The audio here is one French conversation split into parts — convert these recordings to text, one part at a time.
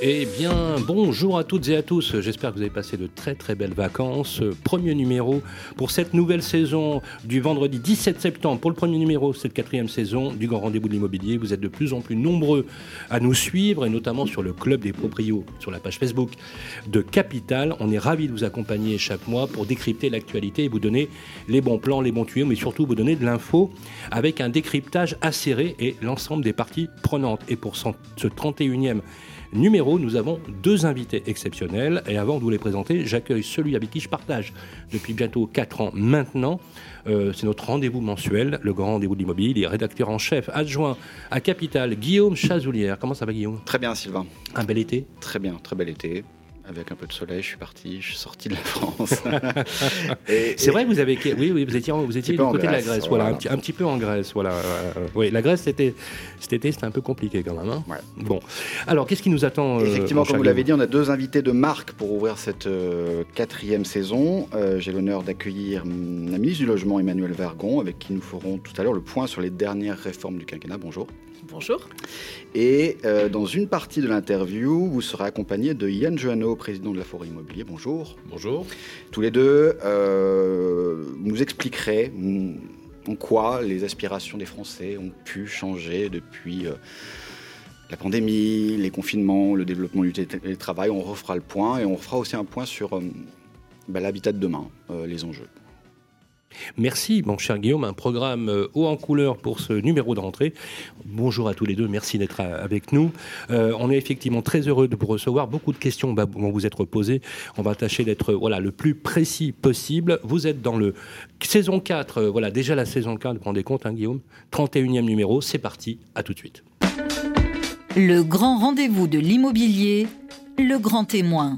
Eh bien, bonjour à toutes et à tous. J'espère que vous avez passé de très très belles vacances. Premier numéro pour cette nouvelle saison du vendredi 17 septembre. Pour le premier numéro, cette quatrième saison du Grand Rendez-vous de l'immobilier. Vous êtes de plus en plus nombreux à nous suivre et notamment sur le Club des Proprios, sur la page Facebook de Capital. On est ravis de vous accompagner chaque mois pour décrypter l'actualité et vous donner les bons plans, les bons tuyaux, mais surtout vous donner de l'info avec un décryptage acéré et l'ensemble des parties prenantes. Et pour ce 31e numéro, nous avons deux invités exceptionnels. Et avant de vous les présenter, j'accueille celui avec qui je partage depuis bientôt 4 ans maintenant. Euh, c'est notre rendez-vous mensuel, le grand rendez-vous de l'immobilier. Il est rédacteur en chef adjoint à Capital, Guillaume Chazoulière. Comment ça va, Guillaume? Très bien, Sylvain. Un bel été? Très bien, très bel été avec un peu de soleil, je suis parti, je suis sorti de la France. c'est vrai que vous avez, oui, oui, vous étiez, vous étiez du côté de la Grèce, voilà, Un, petit, un, petit, peu en Grèce, voilà. Euh, oui, la Grèce, c'était, cet été, c'était un peu compliqué quand même. Hein bon, alors qu'est-ce qui nous attend euh, Effectivement, comme vous l'avez dit, on a deux invités de marque pour ouvrir cette euh, quatrième saison. J'ai l'honneur d'accueillir la ministre du Logement, Emmanuel Vergon, avec qui nous ferons tout à l'heure le point sur les dernières réformes du quinquennat. Bonjour. Bonjour. Et euh, dans une partie de l'interview, vous serez accompagné de Yann Joanneau, président de la Forêt Immobilier. Bonjour. Bonjour. Tous les deux, euh, nous expliquerez en quoi les aspirations des Français ont pu changer depuis euh, la pandémie, les confinements, le développement du télétravail. On refera le point et on fera aussi un point sur bah, l'habitat de demain, les enjeux. Merci, mon cher Guillaume. Un programme euh, haut en couleur pour ce numéro de rentrée. Bonjour à tous les deux. Merci d'être avec nous. Euh, on est effectivement très heureux de vous recevoir. Beaucoup de questions vont vous être posées. On va tâcher d'être le plus précis possible. Vous êtes dans le saison 4. Euh, voilà, déjà la saison 4, vous vous rendez compte, hein, Guillaume? 31e numéro. C'est parti. À tout de suite. Le grand rendez-vous de l'immobilier, le grand témoin.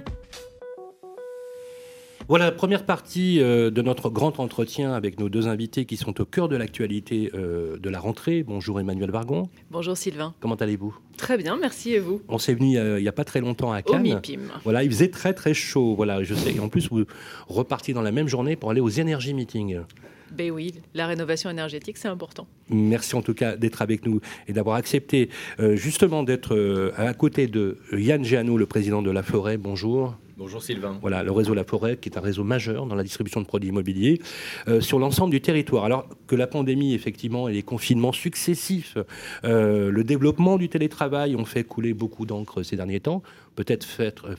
Voilà, première partie euh, de notre grand entretien avec nos deux invités qui sont au cœur de l'actualité euh, de la rentrée. Bonjour Emmanuel Vargon. Bonjour Sylvain. Comment allez-vous? Très bien, merci et vous? On s'est venu euh, il n'y a pas très longtemps à Cannes. Au MIPIM. Voilà, il faisait très très chaud. Voilà, je sais. Et en plus, vous repartiez dans la même journée pour aller aux Energy Meetings. Ben oui, la rénovation énergétique, c'est important. Merci en tout cas d'être avec nous et d'avoir accepté justement d'être à côté de Yann Géano, le président de la Forêt. Bonjour. Bonjour Sylvain. Voilà, le réseau La Forêt, qui est un réseau majeur dans la distribution de produits immobiliers euh, sur l'ensemble du territoire. Alors que la pandémie, effectivement, et les confinements successifs, euh, le développement du télétravail ont fait couler beaucoup d'encre ces derniers temps, peut-être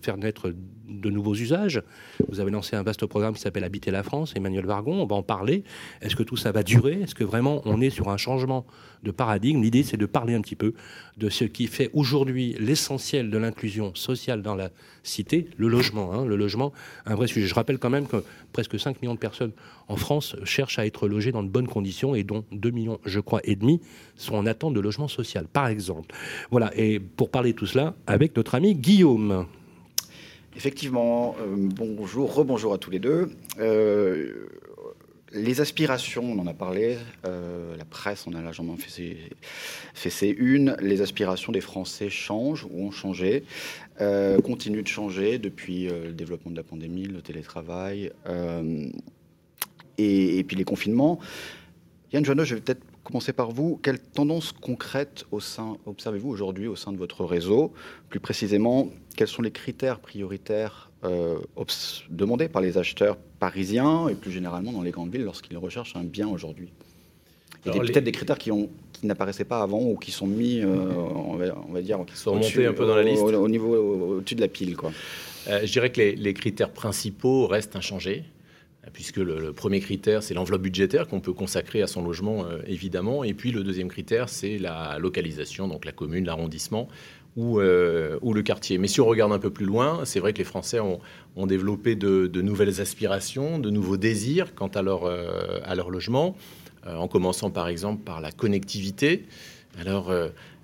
faire naître de nouveaux usages. Vous avez lancé un vaste programme qui s'appelle Habiter la France, Emmanuel Vargon, on va en parler. Est-ce que tout ça va durer? Est-ce que vraiment on est sur un changement de paradigme? L'idée, c'est de parler un petit peu de ce qui fait aujourd'hui l'essentiel de l'inclusion sociale dans la cité, le logement. Hein, le logement, un vrai sujet. Je rappelle quand même que presque 5 millions de personnes en France cherchent à être logées dans de bonnes conditions et dont 2 millions, je crois, et demi sont en attente de logement social, par exemple. Voilà, et pour parler de tout cela, avec notre ami Guillaume. Effectivement, euh, bonjour, rebonjour à tous les deux. Euh, les aspirations, on en a parlé, euh, la presse en a largement fait ses, fait ses unes. Les aspirations des Français changent ou ont changé, euh, continuent de changer depuis euh, le développement de la pandémie, le télétravail et, puis les confinements. Yann Joanneau, je vais peut-être commencer par vous. Quelles tendances concrètes observez-vous aujourd'hui au sein de votre réseau? Plus précisément, quels sont les critères prioritaires euh, demandés par les acheteurs parisiens et plus généralement dans les grandes villes lorsqu'ils recherchent un bien aujourd'hui? A peut-être des critères qui, ont, qui n'apparaissaient pas avant ou qui sont mis, euh, on, va, dire, qui sont remontés un peu dans la liste, au, niveau au-dessus de la pile, quoi. Euh, je dirais que les, les, critères principaux restent inchangés puisque le, premier critère, c'est l'enveloppe budgétaire qu'on peut consacrer à son logement, évidemment. Et puis le deuxième critère, c'est la localisation, donc la commune, l'arrondissement, euh, ou, le quartier. Mais si on regarde un peu plus loin, c'est vrai que les Français ont, développé de, nouvelles aspirations, de nouveaux désirs quant à leur, euh, à leur logement, euh, en commençant par exemple par la connectivité. Alors,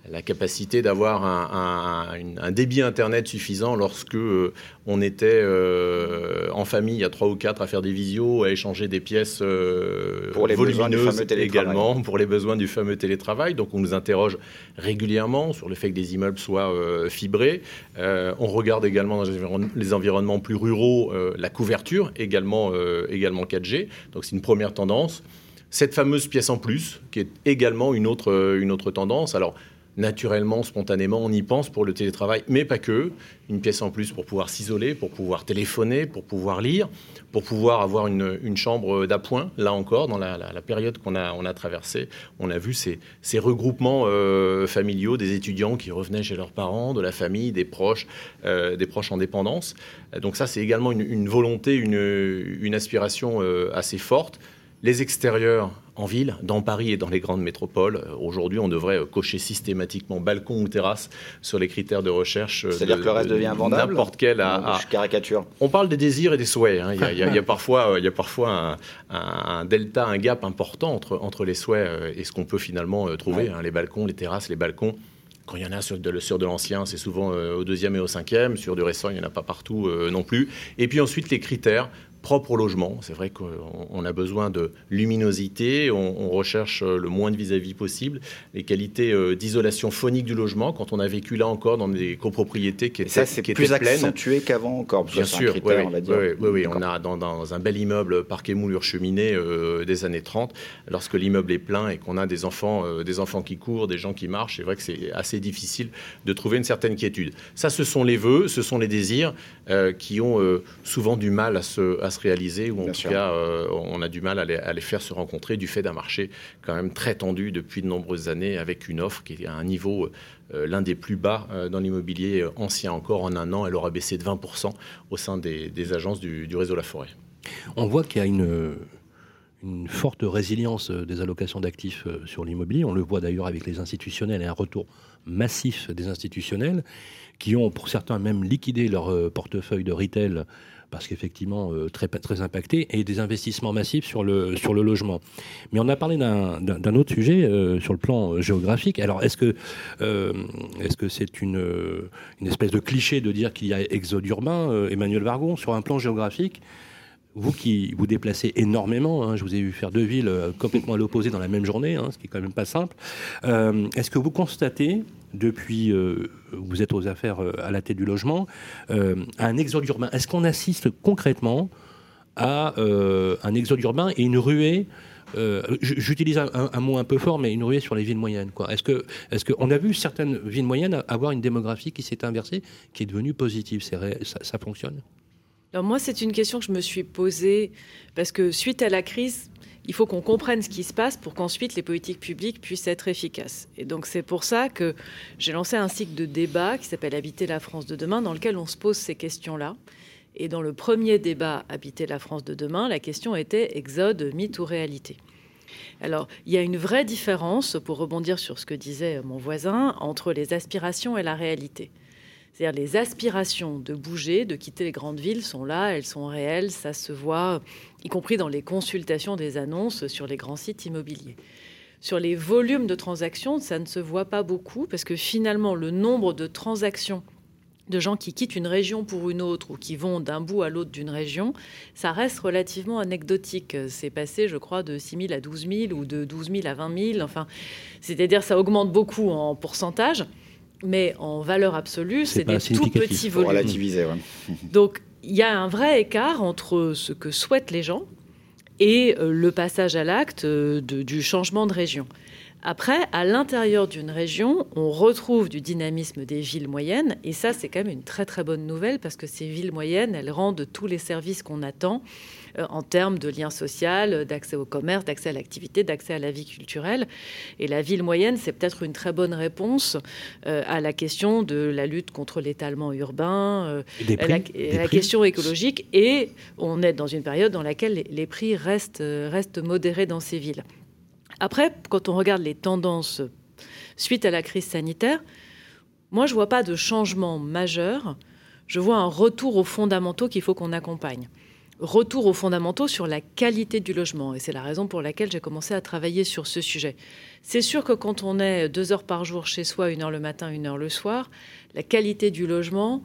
la capacité d'avoir un, débit Internet suffisant lorsque euh, on était euh, en famille à trois ou quatre à faire des visios, à échanger des pièces euh, pour les volumineuses également, pour les besoins du fameux télétravail. Donc on nous interroge régulièrement sur le fait que des immeubles soient fibrés. on regarde également dans les environnements plus ruraux la couverture, également, également 4G. Donc c'est une première tendance. Cette fameuse pièce en plus, qui est également une autre, une autre tendance. Alors, naturellement, spontanément, on y pense pour le télétravail, mais pas que. Une pièce en plus pour pouvoir s'isoler, pour pouvoir téléphoner, pour pouvoir lire, pour pouvoir avoir une, chambre d'appoint. Là encore, dans la, période qu'on a, on a traversée, on a vu ces, regroupements euh, familiaux des étudiants qui revenaient chez leurs parents, de la famille, des proches, euh, des proches en dépendance. Donc ça, c'est également une, volonté, une, aspiration euh, assez forte. Les extérieurs en ville, dans Paris et dans les grandes métropoles. Euh, aujourd'hui, on devrait euh, cocher systématiquement balcon ou terrasse sur les critères de recherche. Euh, C'est-à-dire que le reste devient vendable N'importe quel. À, caricature. On parle des désirs et des souhaits. Hein. Il, y a, parfois, il y a parfois un, delta, un gap important entre, entre les souhaits et ce qu'on peut finalement trouver. Hein. Les balcons, les terrasses, les balcons. Quand il y en a sur de, sur de l'ancien, c'est souvent au deuxième et au cinquième. Sur du récent, il n'y en a pas partout non plus. Et puis ensuite, les critères propre au logement. C'est vrai qu'on a besoin de luminosité, on, recherche euh, le moins de vis-à-vis possible, les qualités euh, d'isolation phonique du logement. Quand on a vécu là encore dans des copropriétés qui étaient, ça, c'est plus accentué qu'avant encore. Bien sûr, oui, on va dire. Oui, oui, on a dans, un bel immeuble parquet moulure cheminée euh, des années 30, lorsque l'immeuble est plein et qu'on a des enfants, des enfants qui courent, des gens qui marchent, c'est vrai que c'est assez difficile de trouver une certaine quiétude. Ça, ce sont les vœux, ce sont les désirs qui ont souvent du mal à se à se réaliser, ou en tout cas, euh, on a du mal à les, faire se rencontrer du fait d'un marché quand même très tendu depuis de nombreuses années, avec une offre qui est à un niveau euh, l'un des plus bas euh, dans l'immobilier ancien encore. En un an, elle aura baissé de 20% au sein des, agences du, réseau La Forêt. On voit qu'il y a une, une forte résilience des allocations d'actifs sur l'immobilier. On le voit d'ailleurs avec les institutionnels et un retour massif des institutionnels qui ont pour certains même liquidé leur portefeuille de retail parce qu'effectivement, euh, très, très impacté, et des investissements massifs sur le, sur le logement. Mais on a parlé d'un autre sujet euh, sur le plan euh, géographique. Alors, est-ce que c'est une, une espèce de cliché de dire qu'il y a exode urbain, Emmanuel Vargon, sur un plan géographique? Vous qui vous déplacez énormément, hein, je vous ai vu faire deux villes complètement à l'opposé dans la même journée, hein, ce qui est quand même pas simple. Est-ce que vous constatez depuis, euh, vous êtes aux affaires euh, à la tête du logement, euh, à un exode urbain. Est-ce qu'on assiste concrètement à un exode urbain et une ruée J'utilise un, mot un peu fort, mais une ruée sur les villes moyennes. Est-ce que, est-ce qu'on a vu certaines villes moyennes avoir une démographie qui s'est inversée, qui est devenue positive? Ça, ça fonctionne? Alors moi, c'est une question que je me suis posée parce que suite à la crise, il faut qu'on comprenne ce qui se passe pour qu'ensuite les politiques publiques puissent être efficaces. Et donc c'est pour ça que j'ai lancé un cycle de débat qui s'appelle Habiter la France de demain, dans lequel on se pose ces questions-là. Et dans le premier débat Habiter la France de demain, la question était exode, mythe ou réalité? Alors, il y a une vraie différence, pour rebondir sur ce que disait mon voisin, entre les aspirations et la réalité. C'est-à-dire les aspirations de bouger, de quitter les grandes villes sont là, elles sont réelles, ça se voit, y compris dans les consultations des annonces sur les grands sites immobiliers. Sur les volumes de transactions, ça ne se voit pas beaucoup parce que finalement, le nombre de transactions de gens qui quittent une région pour une autre ou qui vont d'un bout à l'autre d'une région, ça reste relativement anecdotique. C'est passé, je crois, de 6 000 à 12 000 ou de 12 000 à 20 000. Enfin, c'est-à-dire ça augmente beaucoup en pourcentage mais en valeur absolue, c'est des tout petits volumes. Relativiser, Donc, il y a un vrai écart entre ce que souhaitent les gens et euh, le passage à l'acte euh, du changement de région. Après, à l'intérieur d'une région, on retrouve du dynamisme des villes moyennes, et ça, c'est quand même une très très bonne nouvelle parce que ces villes moyennes, elles rendent tous les services qu'on attend en termes de lien social, d'accès au commerce, d'accès à l'activité, d'accès à la vie culturelle. Et la ville moyenne, c'est peut-être une très bonne réponse euh, à la question de la lutte contre l'étalement urbain, euh, la, la question écologique. Et on est dans une période dans laquelle les prix restent, restent modérés dans ces villes. Après, quand on regarde les tendances suite à la crise sanitaire, moi, je ne vois pas de changement majeur. Je vois un retour aux fondamentaux qu'il faut qu'on accompagne. Retour aux fondamentaux sur la qualité du logement. Et c'est la raison pour laquelle j'ai commencé à travailler sur ce sujet. C'est sûr que quand on est deux heures par jour chez soi, une heure le matin, une heure le soir, la qualité du logement,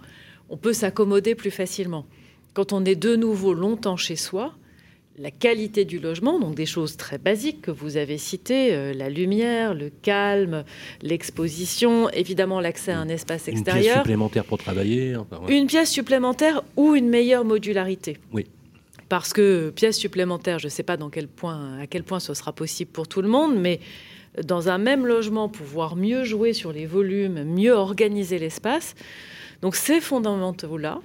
on peut s'accommoder plus facilement. Quand on est de nouveau longtemps chez soi, la qualité du logement, donc des choses très basiques que vous avez citées, euh, la lumière, le calme, l'exposition, évidemment l'accès à un espace extérieur. Une pièce supplémentaire pour travailler. Une pièce supplémentaire ou une meilleure modularité. Oui. Parce que pièce supplémentaire, je ne sais pas à quel point ce sera possible pour tout le monde, mais dans un même logement, pouvoir mieux jouer sur les volumes, mieux organiser l'espace. Donc ces fondamentaux-là,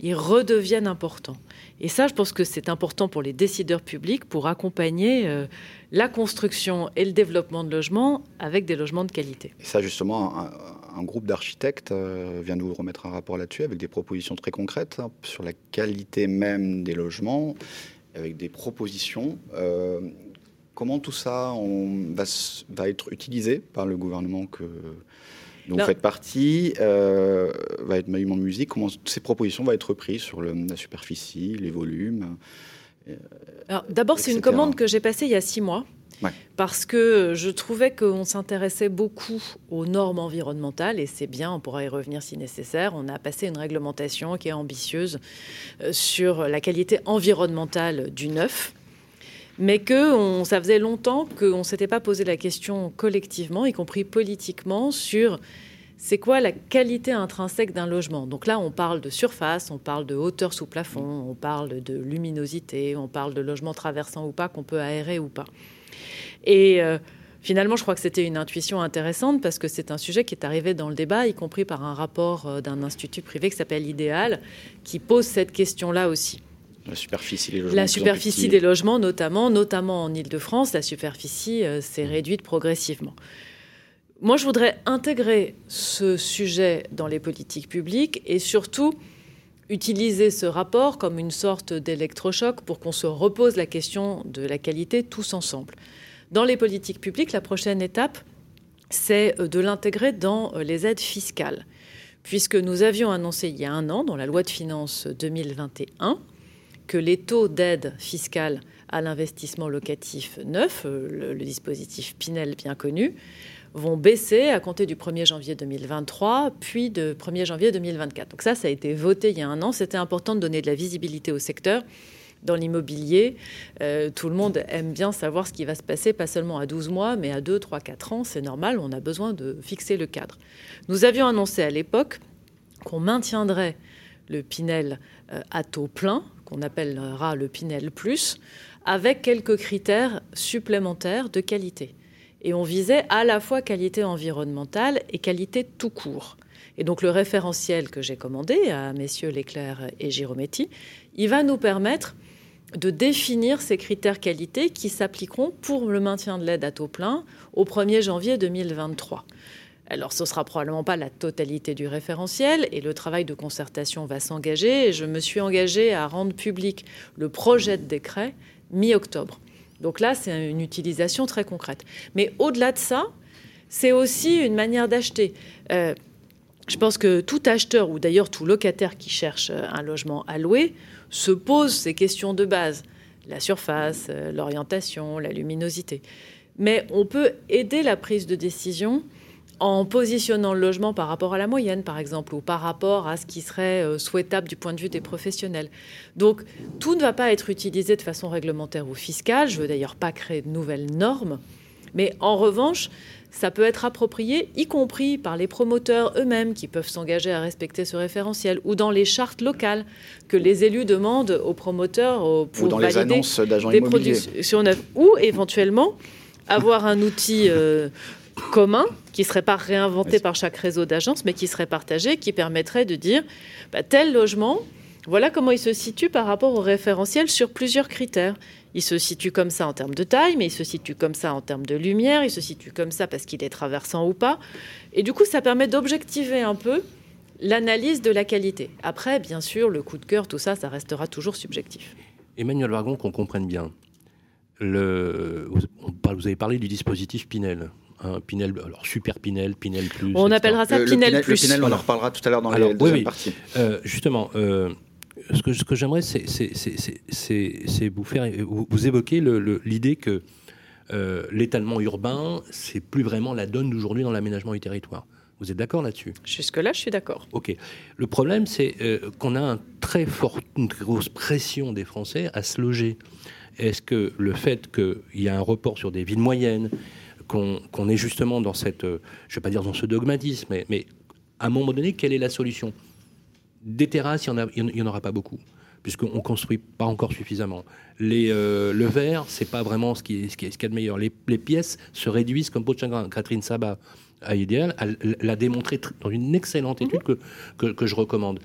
ils redeviennent importants. Et ça, je pense que c'est important pour les décideurs publics pour accompagner euh, la construction et le développement de logements avec des logements de qualité. Et ça, justement, un, groupe d'architectes euh, vient de vous remettre un rapport là-dessus avec des propositions très concrètes hein, sur la qualité même des logements, avec des propositions. Euh, comment tout ça on, va, va, être utilisé par le gouvernement que dont vous faites partie, euh, va être Monument Musique? Comment ces propositions vont être prises sur la superficie, les volumes euh, D'abord, c'est une commande que j'ai passée il y a six mois. Parce que je trouvais qu'on s'intéressait beaucoup aux normes environnementales, et c'est bien, on pourra y revenir si nécessaire. On a passé une réglementation qui est ambitieuse euh, sur la qualité environnementale du neuf, mais que ça faisait longtemps qu'on ne s'était pas posé la question collectivement, y compris politiquement, sur c'est quoi la qualité intrinsèque d'un logement. Donc là, on parle de surface, on parle de hauteur sous plafond, on parle de luminosité, on parle de logement traversant ou pas, qu'on peut aérer ou pas. Et euh, finalement, je crois que c'était une intuition intéressante parce que c'est un sujet qui est arrivé dans le débat, y compris par un rapport euh, d'un institut privé qui s'appelle Idéal, qui pose cette question-là aussi. La superficie des logements. La superficie des logements, notamment, notamment en Ile-de-France, la superficie euh, s'est réduite progressivement. Moi, je voudrais intégrer ce sujet dans les politiques publiques et surtout utiliser ce rapport comme une sorte d'électrochoc pour qu'on se repose la question de la qualité tous ensemble. Dans les politiques publiques, la prochaine étape, c'est euh, de l'intégrer dans euh, les aides fiscales, puisque nous avions annoncé il y a un an, dans la loi de finances 2021, que les taux d'aide fiscale à l'investissement locatif neuf, euh, le, dispositif Pinel bien connu, vont baisser à compter du 1er janvier 2023, puis de 1er janvier 2024. Donc ça, ça a été voté il y a un an. C'était important de donner de la visibilité au secteur. Dans l'immobilier, euh, tout le monde aime bien savoir ce qui va se passer, pas seulement à 12 mois, mais à 2, 3, 4 ans. C'est normal, on a besoin de fixer le cadre. Nous avions annoncé à l'époque qu'on maintiendrait le Pinel euh, à taux plein, qu'on appellera le Pinel Plus, avec quelques critères supplémentaires de qualité. Et on visait à la fois qualité environnementale et qualité tout court. Et donc le référentiel que j'ai commandé à messieurs Leclerc et Girometti, il va nous permettre de définir ces critères qualité qui s'appliqueront pour le maintien de l'aide à taux plein au 1er janvier 2023. Alors, ce sera probablement pas la totalité du référentiel et le travail de concertation va s'engager. Et je me suis engagée à rendre public le projet de décret mi-octobre. Donc là, c'est une utilisation très concrète. Mais au-delà de ça, c'est aussi une manière d'acheter. Euh, je pense que tout acheteur, ou d'ailleurs tout locataire qui cherche un logement à louer, se pose ces questions de base. La surface, euh, l'orientation, la luminosité. Mais on peut aider la prise de décision en positionnant le logement par rapport à la moyenne, par exemple, ou par rapport à ce qui serait euh, souhaitable du point de vue des professionnels. Donc, tout ne va pas être utilisé de façon réglementaire ou fiscale. Je veux d'ailleurs pas créer de nouvelles normes. Mais en revanche, ça peut être approprié, y compris par les promoteurs eux-mêmes qui peuvent s'engager à respecter ce référentiel, ou dans les chartes locales que les élus demandent aux promoteurs pour ou dans les annonces d'agents neuves, ou éventuellement avoir un outil euh, commun qui ne serait pas réinventé par chaque réseau d'agences, mais qui serait partagé, qui permettrait de dire bah, tel logement, voilà comment il se situe par rapport au référentiel sur plusieurs critères. Il se situe comme ça en termes de taille, mais il se situe comme ça en termes de lumière, il se situe comme ça parce qu'il est traversant ou pas. Et du coup, ça permet d'objectiver un peu l'analyse de la qualité. Après, bien sûr, le coup de cœur, tout ça, ça restera toujours subjectif. Emmanuel Vargon, qu'on comprenne bien. Le, vous avez parlé du dispositif Pinel. Pinel, alors super Pinel, Pinel plus. On appellera ça Pinel, plus. Le Pinel, on en reparlera tout à l'heure dans les deuxième parties. Euh, justement, euh, ce que, ce que j'aimerais, c'est vous faire vous, vous évoquer l'idée que euh, l'étalement urbain, c'est plus vraiment la donne d'aujourd'hui dans l'aménagement du territoire. Vous êtes d'accord là-dessus? Jusque-là, je suis d'accord. Ok. Le problème, c'est euh, qu'on a un très fort, une très grosse pression des Français à se loger. Est-ce que le fait qu'il y a un report sur des villes moyennes, qu'on est justement dans cette, euh, je ne vais pas dire dans ce dogmatisme, mais, mais, à un moment donné, quelle est la solution? Des terrasses, il n'y en, en, aura pas beaucoup puisqu'on ne construit pas encore suffisamment. Les, euh, le verre, c'est pas vraiment ce qui est, ce qui est, ce qui est de meilleur. Les, les, pièces se réduisent comme peau de chagrin. Catherine Sabat, à Idéal, l'a démontré dans une excellente étude que, que, que je recommande.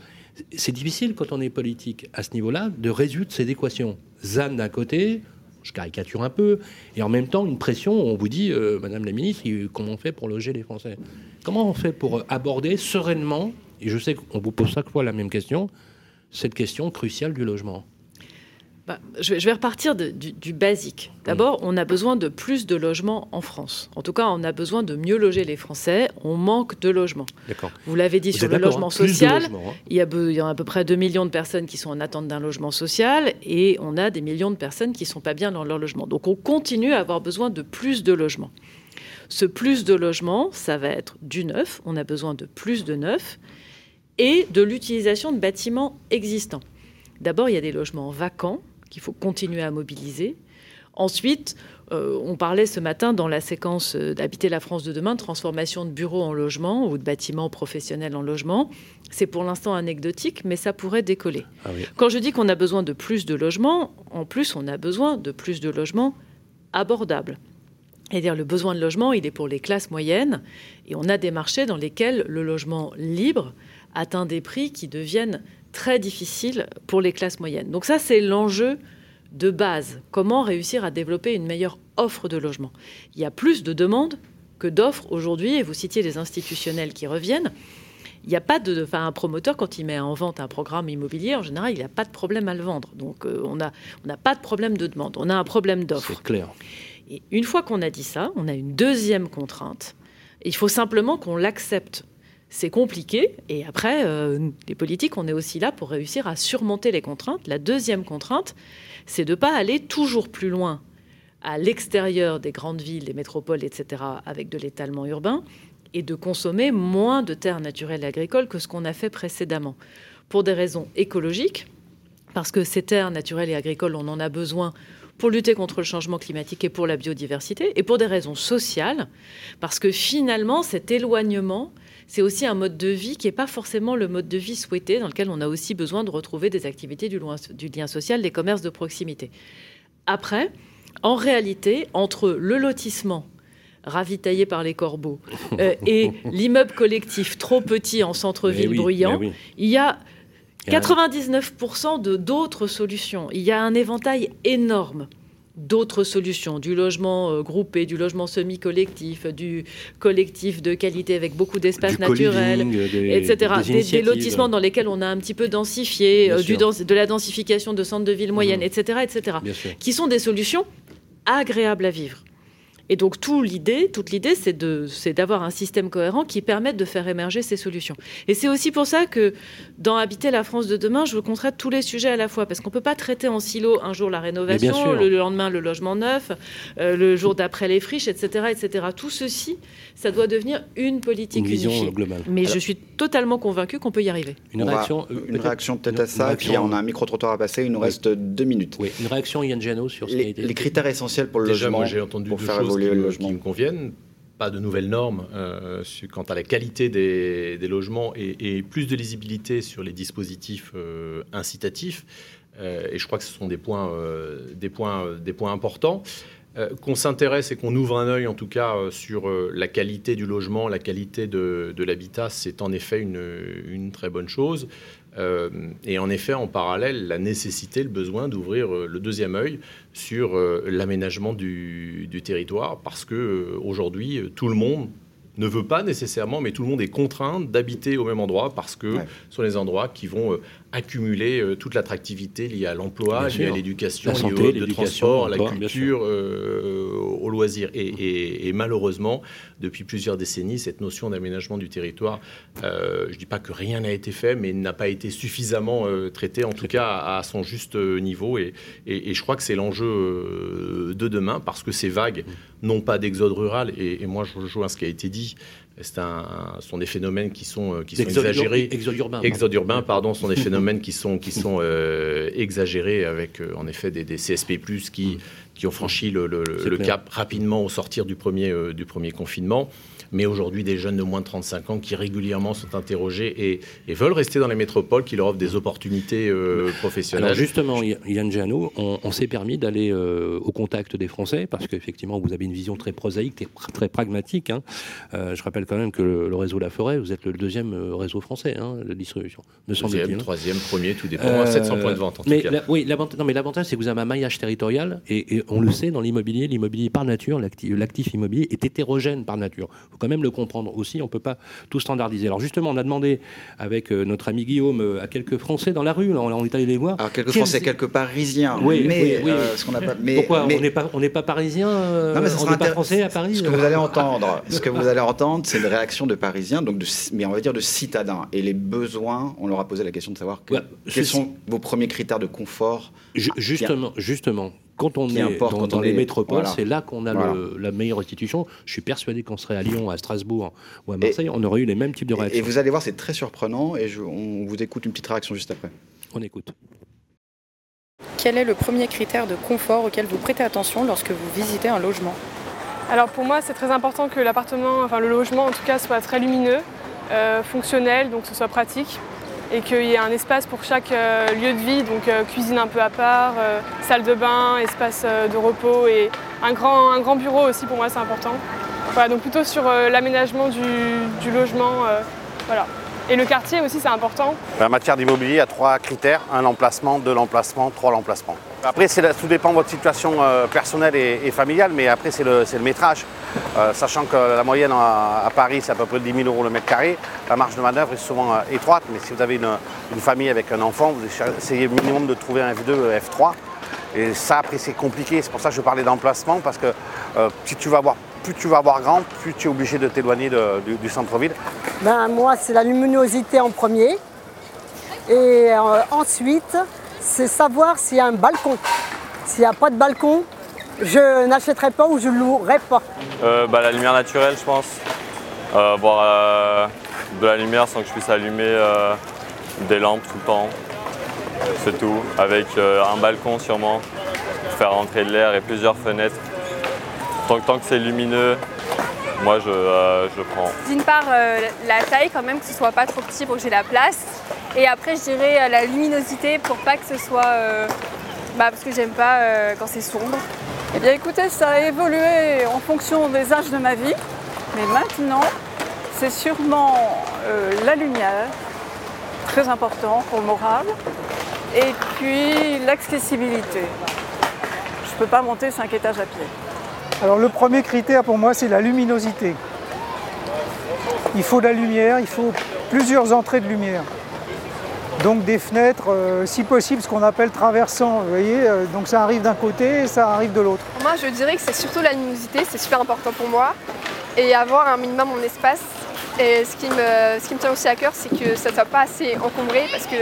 C'est difficile quand on est politique à ce niveau-là de résoudre ces équations. ZAN d'un côté, je caricature un peu, et en même temps une pression où on vous dit, euh, Madame la Ministre, comment on fait pour loger les Français? Comment on fait pour aborder sereinement, et je sais qu'on vous pose chaque fois la même question, cette question cruciale du logement bah, je, vais, repartir de, du, du, basique. D'abord, on a besoin de plus de logements en France. En tout cas, on a besoin de mieux loger les Français. On manque de logements. Vous l'avez dit Vous sur le logement hein, social. Logements, hein. il, y a, il y a à peu près 2 millions de personnes qui sont en attente d'un logement social et on a des millions de personnes qui ne sont pas bien dans leur logement. Donc on continue à avoir besoin de plus de logements. Ce plus de logements, ça va être du neuf. On a besoin de plus de neuf et de l'utilisation de bâtiments existants. D'abord, il y a des logements vacants qu'il faut continuer à mobiliser. Ensuite, euh, on parlait ce matin dans la séquence d'Habiter la France de demain de transformation de bureaux en logements ou de bâtiments professionnels en logements. C'est pour l'instant anecdotique, mais ça pourrait décoller. Ah oui. Quand je dis qu'on a besoin de plus de logements, en plus, on a besoin de plus de logements abordables. C'est-à-dire le besoin de logement, il est pour les classes moyennes, et on a des marchés dans lesquels le logement libre atteint des prix qui deviennent très difficiles pour les classes moyennes. Donc ça, c'est l'enjeu de base. Comment réussir à développer une meilleure offre de logement? Il y a plus de demandes que d'offres aujourd'hui, et vous citiez les institutionnels qui reviennent. Il n'y a pas de, enfin, un promoteur quand il met en vente un programme immobilier, en général, il n'a pas de problème à le vendre. Donc, euh, on n'a on a pas de problème de demande, on a un problème d'offre. C'est clair. Et une fois qu'on a dit ça, on a une deuxième contrainte. Il faut simplement qu'on l'accepte. C'est compliqué. Et après, euh, les politiques, on est aussi là pour réussir à surmonter les contraintes. La deuxième contrainte, c'est de ne pas aller toujours plus loin à l'extérieur des grandes villes, des métropoles, etc., avec de l'étalement urbain, et de consommer moins de terres naturelles et agricoles que ce qu'on a fait précédemment. Pour des raisons écologiques, parce que ces terres naturelles et agricoles, on en a besoin pour lutter contre le changement climatique et pour la biodiversité, et pour des raisons sociales, parce que finalement, cet éloignement, c'est aussi un mode de vie qui n'est pas forcément le mode de vie souhaité, dans lequel on a aussi besoin de retrouver des activités du, loin, du lien social, des commerces de proximité. Après, en réalité, entre le lotissement ravitaillé par les corbeaux euh, et l'immeuble collectif trop petit en centre-ville oui, bruyant, oui. il y a 99% de d'autres solutions. Il y a un éventail énorme d'autres solutions, du logement euh, groupé, du logement semi-collectif, du collectif de qualité avec beaucoup d'espaces naturels, des- etc. des Des, des initiatives. lotissements dans lesquels on a un petit peu densifié, euh, du de la densification de centres de villes moyennes, Mhm. etc., etc. Bien sûr. Qui sont des solutions agréables à vivre. Et donc tout l'idée, toute l'idée, c'est de, c'est d'avoir un système cohérent qui permette de faire émerger ces solutions. Et c'est aussi pour ça que dans Habiter la France de demain, je veux qu'on traite tous les sujets à la fois, parce qu'on peut pas traiter en silo un jour la rénovation, le lendemain le logement neuf, euh, le jour d'après les friches, etc., etc. Tout ceci, ça doit devenir une politique Une vision unifiée. globale. Mais Alors- je suis totalement convaincu qu'on peut y arriver. Une va- réaction, euh, une réaction peut-être une- à ça, et puis réaction- on a un micro-trottoir à passer, il nous Oui. reste deux minutes. Oui, une réaction, Yann Giano, sur ce qui a Les, été les critères essentiels pour le Déjà, logement, moi, j'ai entendu pour deux faire choses évoluer qui, le me- logement. qui me conviennent. Pas de nouvelles normes euh, quant à la qualité des, des logements et, et plus de lisibilité sur les dispositifs euh, incitatifs. Euh, et je crois que ce sont des points, euh, des points, euh, des points importants. Euh, qu'on s'intéresse et qu'on ouvre un œil en tout cas euh, sur euh, la qualité du logement, la qualité de, de l'habitat, c'est en effet une, une très bonne chose. Euh, et en effet, en parallèle, la nécessité, le besoin d'ouvrir euh, le deuxième œil sur euh, l'aménagement du, du territoire, parce que aujourd'hui, tout le monde, ne veut pas nécessairement, mais tout le monde est contraint d'habiter au même endroit parce que ce sont les endroits qui vont accumuler euh, toute l'attractivité liée à l'emploi, liée à l'éducation, liée au transport, à la culture, euh, au loisir. Et, malheureusement, depuis plusieurs décennies, cette notion d'aménagement du territoire, je ne dis pas que rien n'a été fait, mais n'a pas été suffisamement traité, en tout cas à, son juste niveau. Et, je crois que c'est l'enjeu de demain parce que ces vagues mm. n'ont pas d'exode rural. Et, moi, je rejoins ce qui a été dit un, ce sont des phénomènes qui sont, euh, qui sont exagérés. Exode urbain. Exode urbain, pardon, sont des phénomènes qui sont, qui sont euh, exagérés avec, euh, en effet, des, des CSP+, qui, qui ont franchi le, le, cap rapidement au sortir du premier, du premier confinement mais aujourd'hui des jeunes de moins de 35 ans qui régulièrement sont interrogés et, veulent rester dans les métropoles, qui leur offrent des opportunités euh, professionnelles. Alors justement, Yann Giano, on, s'est permis d'aller euh, au contact des Français parce qu'effectivement, vous avez une vision très prosaïque, très, pragmatique. Hein. Euh, je rappelle quand même que le, réseau La Forêt, vous êtes le deuxième réseau français hein, de distribution. Deuxième, troisième, premier, tout dépend. 700 points de vente en mais tout cas. oui, non, mais l'avantage, c'est que vous avez un maillage territorial et, on le sait dans l'immobilier, l'immobilier par nature, l'actif immobilier est hétérogène par nature quand même le comprendre aussi. On ne peut pas tout standardiser. Alors justement, on a demandé avec euh, notre ami Guillaume euh, à quelques Français dans la rue. on est allé les voir. Alors quelques Français, quelques Parisiens. Oui, mais, euh, ce qu'on a pas. Mais, Pourquoi On n'est pas, on n'est pas Parisien. on n'est pas Français à Paris. Ce que vous allez entendre, ce que vous allez entendre, c'est une réaction de Parisiens, donc de, mais on va dire de citadins. Et les besoins, on leur a posé la question de savoir quels sont vos premiers critères de confort. Justement, justement quand on est dans, les métropoles, c'est là qu'on a la meilleure restitution. Je suis persuadé qu'on serait à Lyon, à Strasbourg ou à Marseille, on aurait eu les mêmes types de réactions. Et vous allez voir, c'est très surprenant et on vous écoute une petite réaction juste après. On écoute. Quel est le premier critère de confort auquel vous prêtez attention lorsque vous visitez un logement? Alors pour moi, c'est très important que l'appartement, enfin le logement en tout cas, soit très lumineux, euh, fonctionnel, donc que ce soit pratique et qu'il y ait un espace pour chaque euh, lieu de vie, donc euh, cuisine un peu à part, euh, salle de bain, espace de repos et un grand, un grand bureau aussi pour moi c'est important. Voilà, donc plutôt sur l'aménagement du, logement. voilà. Et le quartier aussi, c'est important. En matière d'immobilier, il y a trois critères un l'emplacement, deux l'emplacement, trois l'emplacement. Après, tout dépend de votre situation euh, personnelle et, familiale, mais après, c'est le, métrage. Euh, sachant que la moyenne à, Paris, c'est à peu près 10 000 euros le mètre carré, la marge de manœuvre est souvent euh, étroite, mais si vous avez une, famille avec un enfant, vous essayez minimum de trouver un F2, F3. Et ça, après, c'est compliqué. C'est pour ça que je parlais d'emplacement, parce que si tu vas avoir plus tu vas voir grand, plus tu es obligé de t'éloigner du, centre-ville. Ben, moi, c'est la luminosité en premier. Et ensuite, c'est savoir s'il y a un balcon. S'il n'y a pas de balcon, je n'achèterai pas ou je ne louerai pas. Euh, bah, la lumière naturelle, je pense. Euh, avoir de la lumière sans que je puisse allumer des lampes tout le temps. C'est tout. Avec un balcon sûrement, pour faire rentrer de l'air et plusieurs fenêtres Tant, que c'est lumineux, moi je, euh, je prends. D'une part, euh, la taille quand même, que ce soit pas trop petit pour que j'ai la place. Et après, je dirais euh, la luminosité pour pas que ce soit. bah, parce que j'aime pas quand c'est sombre. Eh bien écoutez, ça a évolué en fonction des âges de ma vie. Mais maintenant, c'est sûrement la lumière, très important pour le moral. Et puis l'accessibilité. Je ne peux pas monter 5 étages à pied. Alors le premier critère pour moi c'est la luminosité. Il faut de la lumière, il faut plusieurs entrées de lumière. Donc des fenêtres, euh, si possible ce qu'on appelle traversant, vous voyez, euh, donc ça arrive d'un côté et ça arrive de l'autre. Moi je dirais que c'est surtout la luminosité, c'est super important pour moi. Et avoir un minimum en espace. Et ce qui me, ce qui me tient aussi à cœur, c'est que ça ne soit pas assez encombré parce que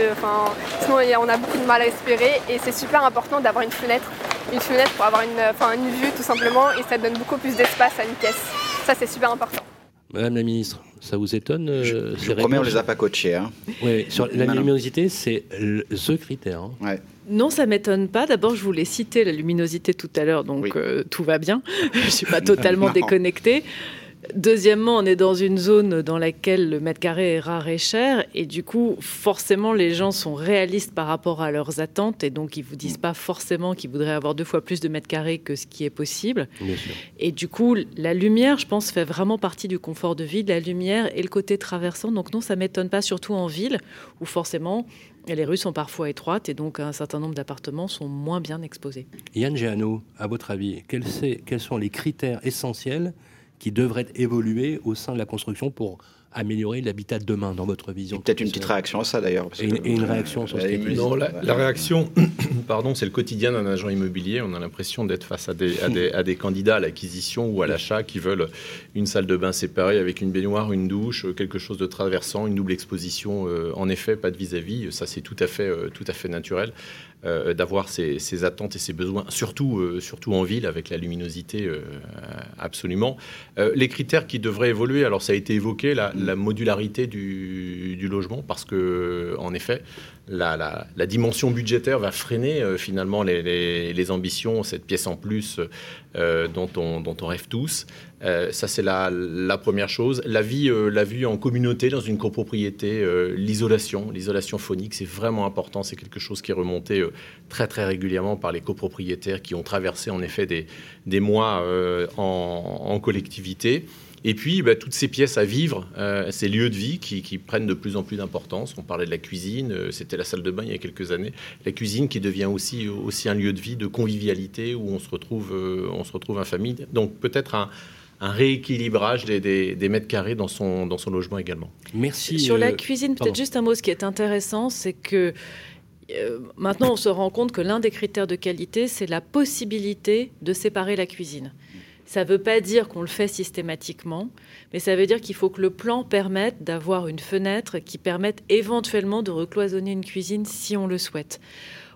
sinon on a beaucoup de mal à espérer et c'est super important d'avoir une fenêtre une fenêtre pour avoir une, enfin, une vue tout simplement et ça donne beaucoup plus d'espace à une pièce. Ça c'est super important. Madame la ministre, ça vous étonne euh, Je, je vous promets, on ne les a pas coachés. Hein. Oui, sur la luminosité, c'est ce critère. Hein. Ouais. Non, ça m'étonne pas. D'abord, je voulais citer la luminosité tout à l'heure, donc euh, tout va bien. je ne suis pas totalement déconnectée. Deuxièmement, on est dans une zone dans laquelle le mètre carré est rare et cher, et du coup, forcément, les gens sont réalistes par rapport à leurs attentes, et donc ils vous disent pas forcément qu'ils voudraient avoir deux fois plus de mètres carrés que ce qui est possible. Et du coup, la lumière, je pense, fait vraiment partie du confort de vie, de la lumière et le côté traversant. Donc non, ça m'étonne pas, surtout en ville, où forcément les rues sont parfois étroites et donc un certain nombre d'appartements sont moins bien exposés. Yann Géano, à votre avis, quels sont les critères essentiels qui devraient évoluer au sein de la construction pour améliorer l'habitat de demain dans votre vision Peut-être une petite réaction à ça d'ailleurs. Et, une- et une réaction sur ce qui dit. Non, la, la réaction, pardon, c'est le quotidien d'un agent immobilier. On a l'impression d'être face à des, à des, à des candidats à l'acquisition ou à l'achat qui veulent une salle de bain séparée avec une baignoire, une douche, quelque chose de traversant, une double exposition. euh, en effet, pas de vis-à-vis. Ça, c'est tout à fait, euh, tout à fait naturel euh, d'avoir ces attentes et ces besoins, surtout, euh, surtout en ville avec la luminosité, euh, absolument. Les critères qui devraient évoluer, alors ça a été évoqué, la, la modularité du, logement, parce que en effet, la, dimension budgétaire va freiner finalement les, les- ambitions, cette pièce en plus dont, on, dont on rêve tous. Euh, ça, c'est la, première chose. La vie, euh, la vie en communauté, dans une copropriété, euh, l'isolation, l'isolation phonique, c'est vraiment important. C'est quelque chose qui est remonté très très régulièrement par les copropriétaires qui ont traversé en effet des, des mois en, collectivité. Et puis, bah, toutes ces pièces à vivre, ces lieux de vie qui, prennent de plus en plus d'importance. On parlait de la cuisine, c'était la salle de bain il y a quelques années. La cuisine qui devient aussi, aussi un lieu de vie, de convivialité, où on se retrouve, euh, on se retrouve en famille. Donc peut-être un, un rééquilibrage des, des- des mètres carrés dans son, dans son logement également. Merci. Sur la euh, cuisine, peut-être juste un mot. Ce qui est intéressant, c'est que euh, maintenant, on se rend compte que l'un des critères de qualité, c'est la possibilité de séparer la cuisine. Ça ne veut pas dire qu'on le fait systématiquement, mais ça veut dire qu'il faut que le plan permette d'avoir une fenêtre qui permette éventuellement de recloisonner une cuisine si on le souhaite.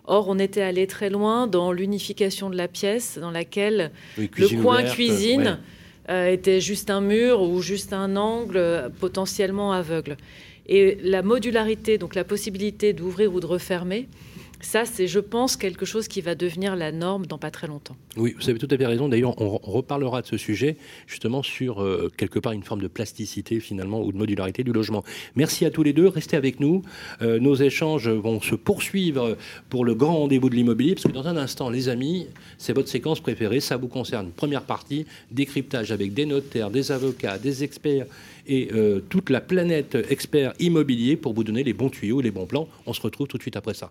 Or, on était allé très loin dans l'unification de la pièce, dans laquelle Oui, le cuisine coin ouverte, cuisine ouais. Euh, était juste un mur ou juste un angle euh, potentiellement aveugle. Et la modularité, donc la possibilité d'ouvrir ou de refermer, ça, c'est, je pense, quelque chose qui va devenir la norme dans pas très longtemps. Oui, vous avez tout à fait raison. D'ailleurs, on, reparlera de ce sujet, justement, sur euh, quelque part une forme de plasticité, finalement, ou de modularité du logement. Merci à tous les deux. Restez avec nous. Euh, nos échanges vont se poursuivre pour le grand rendez-vous de l'immobilier, parce que dans un instant, les amis, c'est votre séquence préférée. Ça vous concerne. Première partie, décryptage avec des notaires, des avocats, des experts et euh, toute la planète experts immobiliers pour vous donner les bons tuyaux, les bons plans. On se retrouve tout de suite après ça.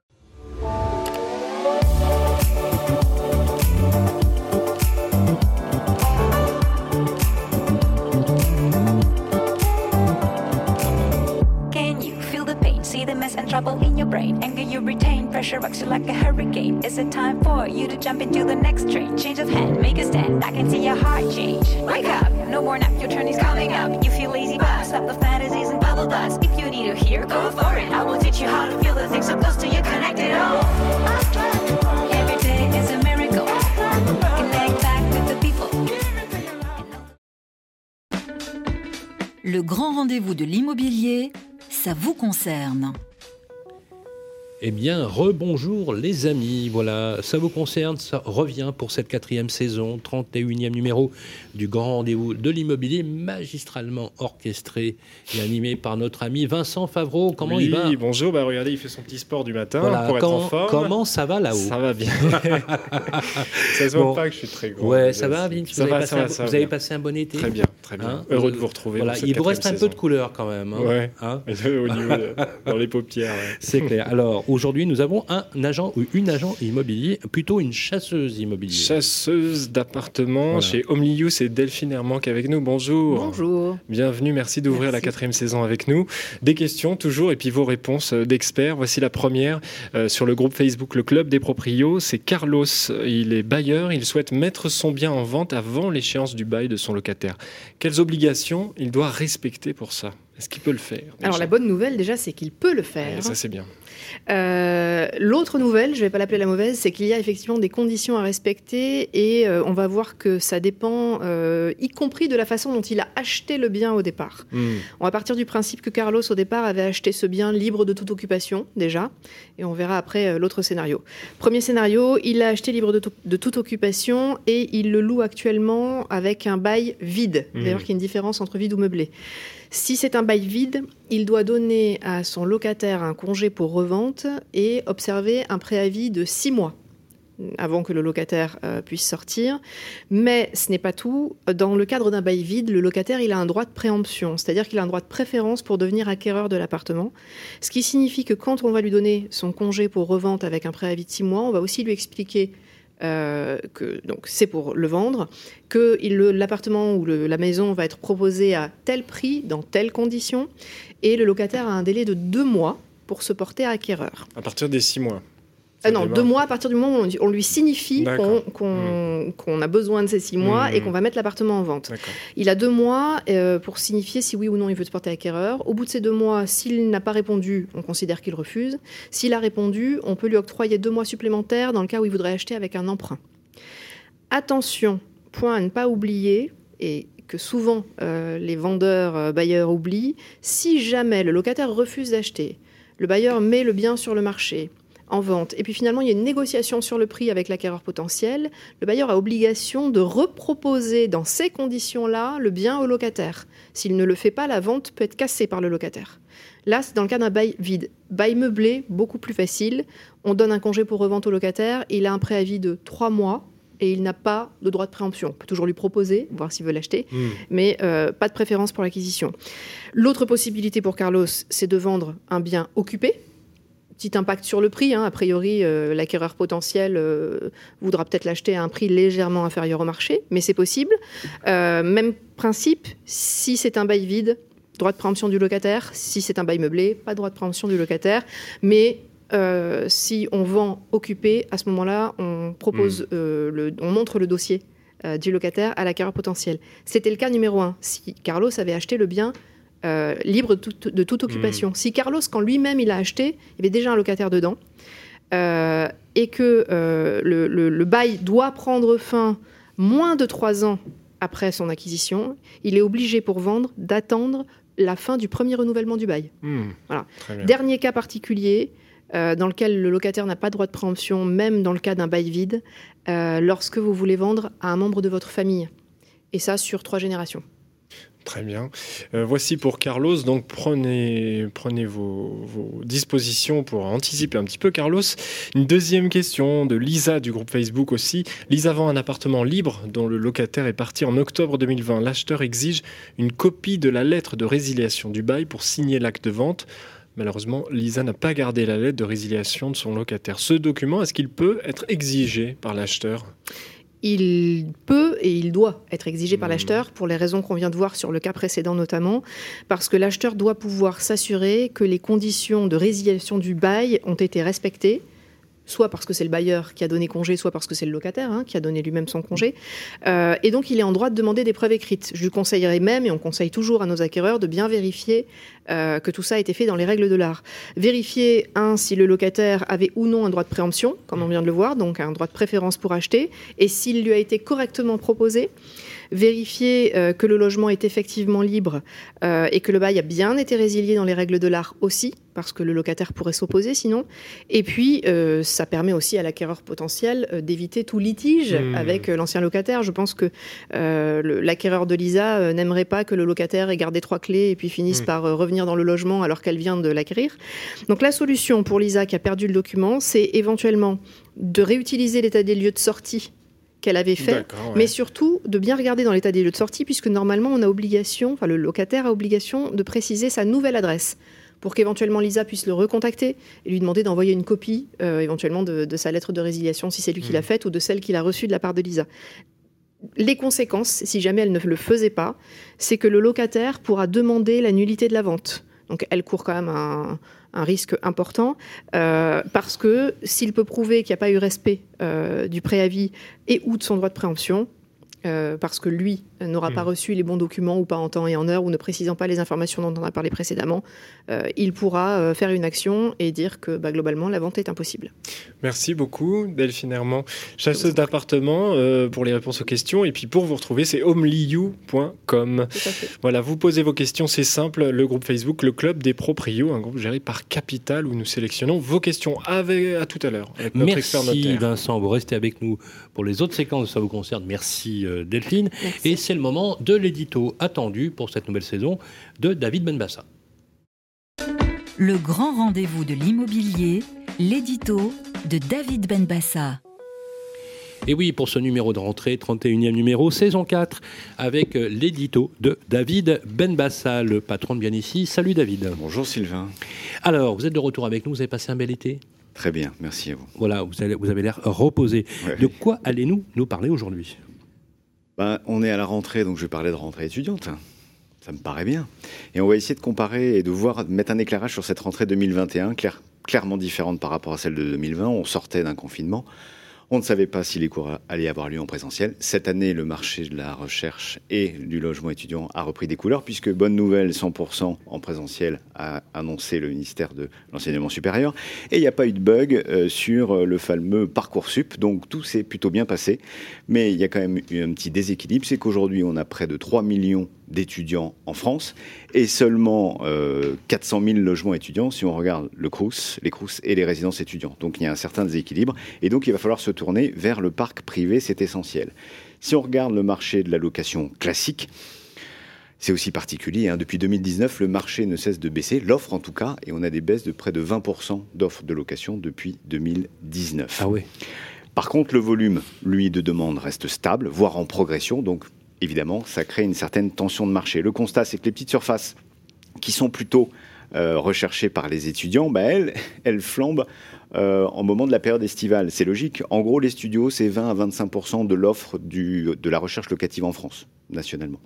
Trouble in your brain. Anger you retain, pressure rocks you like a hurricane. Is it time for you to jump into the next train? Change of hand, make a stand. I can see your heart change. Wake up, no more nap, your turn is coming up. You feel lazy, but stop the fantasies and bubble dust. If you need to hear, go for it. I will teach you how to feel the things so close to you, connect it all. Every day is a miracle. Connect back with the people. Le grand rendez-vous de l'immobilier, ça vous concerne. Eh bien, rebonjour les amis. Voilà, ça vous concerne, ça revient pour cette quatrième saison, 31e numéro du grand rendez-vous de l'immobilier, magistralement orchestré et animé par notre ami Vincent Favreau. Comment oui, il va bonjour, bah regardez, il fait son petit sport du matin Voilà, pour être comment, en forme. comment ça va là-haut Ça va bien. ça se voit Bon. pas que je suis très gros. Ouais, ça va, Vince Ça vous, va, ça passé va, un, ça vous avez passé un bon été Très bien, très bien. Hein Heureux de vous retrouver Voilà, pour cette il vous reste un peu de couleur quand même. hein Ouais. Hein Au niveau de- dans les paupières. ouais. C'est clair. Alors, aujourd'hui, nous avons un agent ou une agent immobilier, plutôt une chasseuse immobilière. Chasseuse d'appartements Voilà. chez Omliu, c'est Delphine Hermanque avec nous. Bonjour. Bonjour. Bienvenue, merci d'ouvrir la quatrième saison avec nous. Des questions toujours et puis vos réponses euh, d'experts. Voici la première euh, sur le groupe Facebook Le Club des Proprios. C'est Carlos, il est bailleur, il souhaite mettre son bien en vente avant l'échéance du bail de son locataire. Quelles obligations il doit respecter pour ça? Est-ce qu'il peut le faire Alors la bonne nouvelle déjà, c'est qu'il peut le faire. Et Ça c'est bien. Euh, L'autre nouvelle, je ne vais pas l'appeler la mauvaise, c'est qu'il y a effectivement des conditions à respecter et euh, on va voir que ça dépend, euh, y compris de la façon dont il a acheté le bien au départ. Hmm. On va partir du principe que Carlos au départ avait acheté ce bien libre de toute occupation déjà, et on verra après l'autre scénario. Premier scénario, il l'a acheté libre de, to- de toute occupation et il le loue actuellement avec un bail vide. Mhm. D'ailleurs, qu'il y a une différence entre vide ou meublé. Si c'est un bail vide, il doit donner à son locataire un congé pour et observer un préavis de six mois avant que le locataire euh, puisse sortir. Mais ce n'est pas tout. Dans le cadre d'un bail vide, le locataire a un droit de préemption, c'est-à-dire qu'il a un droit de préférence pour devenir acquéreur de l'appartement. Ce qui signifie que quand on va lui donner son congé pour revente avec un préavis de six mois, on va aussi lui expliquer euh, que c'est pour le vendre, que l'appartement ou la maison va être proposé à tel prix, dans telles conditions, et le locataire a un délai de deux mois pour se porter acquéreur. À partir des six mois. Ah non, démarre. deux mois à partir du moment où on, lui signifie qu'on qu'on a besoin de ces six mois Mhm. et qu'on va mettre l'appartement en vente. Il a deux mois euh, pour signifier si oui ou non il veut se porter acquéreur. Au bout de ces deux mois, s'il n'a pas répondu, on considère qu'il refuse. S'il a répondu, on peut lui octroyer deux mois supplémentaires dans le cas où il voudrait acheter avec un emprunt. Attention, point à ne pas oublier, et que souvent euh, les vendeurs euh, bailleurs oublient, si jamais le locataire refuse d'acheter, le bailleur met le bien sur le marché en vente, et puis finalement il y a une négociation sur le prix avec l'acquéreur potentiel, le bailleur a obligation de reproposer dans ces conditions-là le bien au locataire. S'il ne le fait pas, la vente peut être cassée par le locataire. Là, c'est dans le cas d'un bail vide. Bail meublé, beaucoup plus facile. On donne un congé pour revente au locataire, il a un préavis de trois mois et il n'a pas de droit de préemption. On peut toujours lui proposer, voir s'il veut l'acheter, Mm. mais euh, pas de préférence pour l'acquisition. L'autre possibilité pour Carlos, c'est de vendre un bien occupé. Petit impact sur le prix. hein. A priori, euh, l'acquéreur potentiel euh, voudra peut-être l'acheter à un prix légèrement inférieur au marché, mais c'est possible. Euh, même principe, si c'est un bail vide, droit de préemption du locataire. Si c'est un bail meublé, pas de droit de préemption du locataire. Mais euh, si on vend occupé, à ce moment-là, on propose, euh, le, on montre le dossier euh, du locataire à l'acquéreur potentiel. C'était le cas numéro un. Si Carlos avait acheté le bien libre de toute, de toute occupation. Si Carlos, quand lui-même il a acheté, il y avait déjà un locataire dedans, et que le, le- le bail doit prendre fin moins de trois ans après son acquisition, il est obligé pour vendre d'attendre la fin du premier renouvellement du bail. Hmm. Voilà. Dernier cas particulier, euh, dans lequel le locataire n'a pas droit de préemption, même dans le cas d'un bail vide, euh, lorsque vous voulez vendre à un membre de votre famille. Et ça sur trois générations. Très bien. Euh, voici pour Carlos. Donc prenez, prenez vos, vos dispositions pour anticiper un petit peu, Carlos. Une deuxième question de Lisa du groupe Facebook aussi. Lisa vend un appartement libre dont le locataire est parti en octobre 2020. L'acheteur exige une copie de la lettre de résiliation du bail pour signer l'acte de vente. Malheureusement, Lisa n'a pas gardé la lettre de résiliation de son locataire. Ce document, est-ce qu'il peut être exigé par l'acheteur? Il peut et il doit être exigé par l'acheteur pour les raisons qu'on vient de voir sur le cas précédent notamment, parce que l'acheteur doit pouvoir s'assurer que les conditions de résiliation du bail ont été respectées soit parce que c'est le bailleur qui a donné congé, soit parce que c'est le locataire hein, qui a donné lui-même son congé. Euh, et donc, il est en droit de demander des preuves écrites. Je lui conseillerais même, et on conseille toujours à nos acquéreurs, de bien vérifier euh, que tout ça a été fait dans les règles de l'art. Vérifier, un, si le locataire avait ou non un droit de préemption, comme on vient de le voir, donc un droit de préférence pour acheter, et s'il lui a été correctement proposé. Vérifier euh, que le logement est effectivement libre euh, et que le bail a bien été résilié dans les règles de l'art aussi, parce que le locataire pourrait s'opposer sinon. Et puis, euh, ça permet aussi à l'acquéreur potentiel euh, d'éviter tout litige Mmh. avec euh, l'ancien locataire. Je pense que l'acquéreur de Lisa n'aimerait pas que le locataire ait gardé trois clés et puis finisse Mmh. par revenir dans le logement alors qu'elle vient de l'acquérir. Donc la solution pour Lisa qui a perdu le document, c'est éventuellement de réutiliser l'état des lieux de sortie qu'elle avait fait, ouais. mais surtout de bien regarder dans l'état des lieux de sortie, puisque normalement on a obligation, enfin le locataire a obligation de préciser sa nouvelle adresse pour qu'éventuellement Lisa puisse le recontacter et lui demander d'envoyer une copie éventuellement de, de, sa lettre de résiliation si c'est lui qui l'a faite ou de celle qu'il a reçue de la part de Lisa les conséquences, si jamais elle ne le faisait pas, c'est que le locataire pourra demander la nullité de la vente. Donc elle court quand même un, risque important euh, parce que s'il peut prouver qu'il n'y a pas eu respect euh, du préavis et ou de son droit de préemption, euh, parce que lui n'aura pas hmm. reçu les bons documents ou pas en temps et en heure ou ne précisant pas les informations dont on a parlé précédemment, euh, il pourra euh, faire une action et dire que bah, globalement la vente est impossible. Merci beaucoup Delphine Herman, chasseuse d'appartements pour les réponses aux questions et puis pour vous retrouver c'est homeliu.com. Voilà, vous posez vos questions, c'est simple, le groupe Facebook, le club des proprios, un groupe géré par Capital où nous sélectionnons vos questions. Avec, à tout à l'heure. Merci Vincent, vous restez avec nous pour les autres séquences, ça vous concerne. Merci euh, Delphine. Et c'est le moment de l'édito attendu pour cette nouvelle saison de David Benbassa. Le grand rendez-vous de l'immobilier, l'édito de David Benbassa. Et oui, pour ce numéro de rentrée, 31e numéro, saison 4, avec euh, l'édito de David Benbassa, le patron de Bien Ici. Salut David. Bonjour Sylvain. Alors, vous êtes de retour avec nous, vous avez passé un bel été? Très bien, merci à vous. Voilà, vous avez, vous avez l'air reposé. De quoi allez-nous nous parler aujourd'hui? Ben, On est à la rentrée, donc je vais parler de rentrée étudiante. Ça me paraît bien. Et on va essayer de comparer et de voir, mettre un éclairage sur cette rentrée 2021, clairement différente par rapport à celle de 2020. On sortait d'un confinement. On ne savait pas si les cours allaient avoir lieu en présentiel. Cette année, le marché de la recherche et du logement étudiant a repris des couleurs, puisque bonne nouvelle, 100% en présentiel a annoncé le ministère de l'enseignement supérieur. Et il n'y a pas eu de bug euh, sur le fameux Parcoursup, donc tout s'est plutôt bien passé. Mais il y a quand même eu un petit déséquilibre, c'est qu'aujourd'hui, on a près de 3 millions d'étudiants en France et seulement 400 euh, 000 logements étudiants si on regarde le CRUS, les CRUS et les résidences étudiantes. Donc il y a un certain déséquilibre et donc il va falloir se tourner vers le parc privé, c'est essentiel. Si on regarde le marché de la location classique, c'est aussi particulier. Hein. Depuis 2019, le marché ne cesse de baisser, l'offre en tout cas, et on a des baisses de près de 20% d'offres de location depuis 2019. Ah oui. Par contre, le volume, lui, de demande reste stable, voire en progression. Donc, évidemment, ça crée une certaine tension de marché. Le constat, c'est que les petites surfaces qui sont plutôt euh, recherchées par les étudiants, bah, elles, elles flambent euh, en moment de la période estivale. C'est logique. En gros, les studios, c'est 20 à 25% de l'offre de la recherche locative en France, nationalement.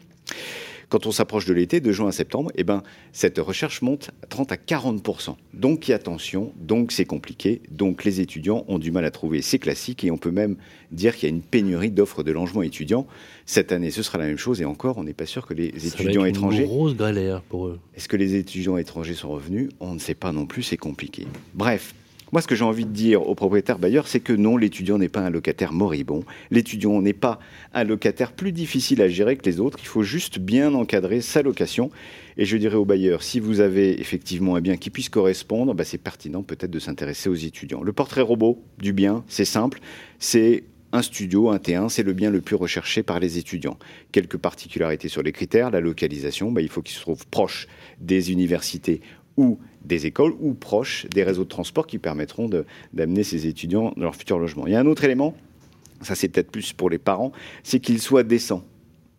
Quand on s'approche de l'été, de juin à septembre, eh ben, cette recherche monte à 30 à 40% Donc, il y a tension, donc c'est compliqué, donc les étudiants ont du mal à trouver. C'est classique et on peut même dire qu'il y a une pénurie d'offres de logement étudiants. Cette année, ce sera la même chose et encore, on n'est pas sûr que les étudiants étrangers. Une grosse galère pour eux. Est-ce que les étudiants étrangers sont revenus? On ne sait pas non plus, c'est compliqué. Bref, moi, ce que j'ai envie de dire aux propriétaires bailleurs, c'est que non, l'étudiant n'est pas un locataire moribond. L'étudiant n'est pas un locataire plus difficile à gérer que les autres. Il faut juste bien encadrer sa location. Et je dirais aux bailleurs, si vous avez effectivement un bien qui puisse correspondre, bah, c'est pertinent peut-être de s'intéresser aux étudiants. Le portrait robot du bien, c'est simple. C'est un studio, un T1, c'est le bien le plus recherché par les étudiants. Quelques particularités sur les critères, la localisation, bah, il faut qu'il se trouve proche des universités ou des écoles ou proches des réseaux de transport qui permettront d'amener ces étudiants dans leur futur logement. Il y a un autre élément, ça c'est peut-être plus pour les parents, c'est qu'ils soient décents.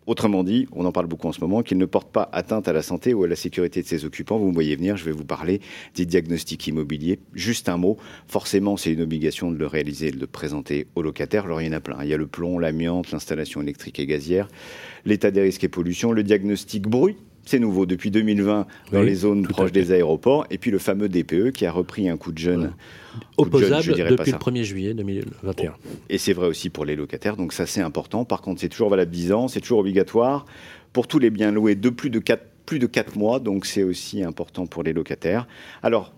Autrement dit, on en parle beaucoup en ce moment, qu'ils ne portent pas atteinte à la santé ou à la sécurité de ses occupants. Vous me voyez venir, je vais vous parler des diagnostics immobiliers. Juste un mot, forcément, c'est une obligation de le réaliser et de le présenter aux locataires. Alors, il y en a plein. Il y a le plomb, l'amiante, l'installation électrique et gazière, l'état des risques et pollution, le diagnostic bruit, c'est nouveau depuis 2020 dans les zones proches des aéroports. Et puis le fameux DPE qui a repris un coup de jeune. Opposable depuis le 1er juillet 2021. Et c'est vrai aussi pour les locataires, donc ça c'est important. Par contre, c'est toujours valable 10 ans, c'est toujours obligatoire pour tous les biens loués de plus de 4, plus de 4 mois, donc c'est aussi important pour les locataires. Alors,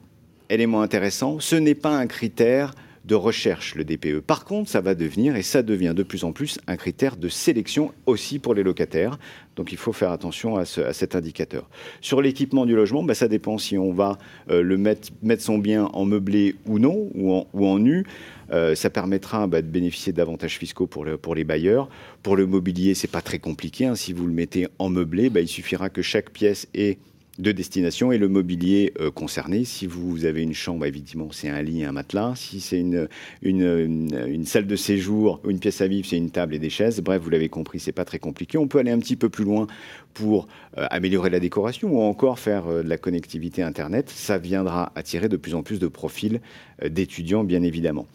élément intéressant, ce n'est pas un critère de recherche, le DPE. Par contre, ça va devenir, et ça devient de plus en plus, un critère de sélection aussi pour les locataires. Donc il faut faire attention à, cet indicateur. Sur l'équipement du logement, bah, ça dépend si on va euh, le mettre, mettre son bien en meublé ou non, ou en, ou en nu. Euh, ça permettra bah, de bénéficier d'avantages fiscaux pour, pour les bailleurs. Pour le mobilier, c'est pas très compliqué. Hein. Si vous le mettez en meublé, bah, il suffira que chaque pièce ait de destination et le mobilier euh, concerné. Si vous avez une chambre, évidemment, c'est un lit et un matelas. Si c'est une, salle de séjour ou une pièce à vivre, c'est une table et des chaises. Bref, vous l'avez compris, c'est pas très compliqué. On peut aller un petit peu plus loin pour euh, améliorer la décoration ou encore faire euh, de la connectivité Internet. Ça viendra attirer de plus en plus de profils d'étudiants, bien évidemment.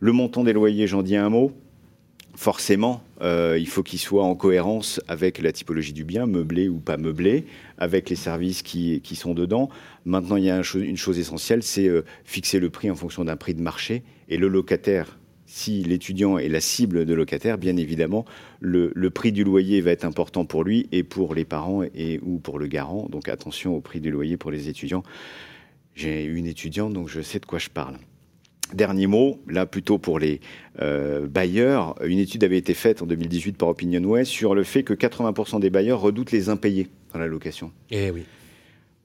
Le montant des loyers, j'en dis un mot forcément, euh, il faut qu'il soit en cohérence avec la typologie du bien, meublé ou pas meublé, avec les services qui, sont dedans. Maintenant, il y a une chose, essentielle, c'est euh, fixer le prix en fonction d'un prix de marché. Et le locataire, si l'étudiant est la cible de locataire, bien évidemment, le, prix du loyer va être important pour lui et pour les parents et ou pour le garant. Donc attention au prix du loyer pour les étudiants. J'ai une étudiante, donc je sais de quoi je parle. Dernier mot, là plutôt pour les euh, bailleurs, une étude avait été faite en 2018 par OpinionWay sur le fait que 80% des bailleurs redoutent les impayés dans la location. Eh oui.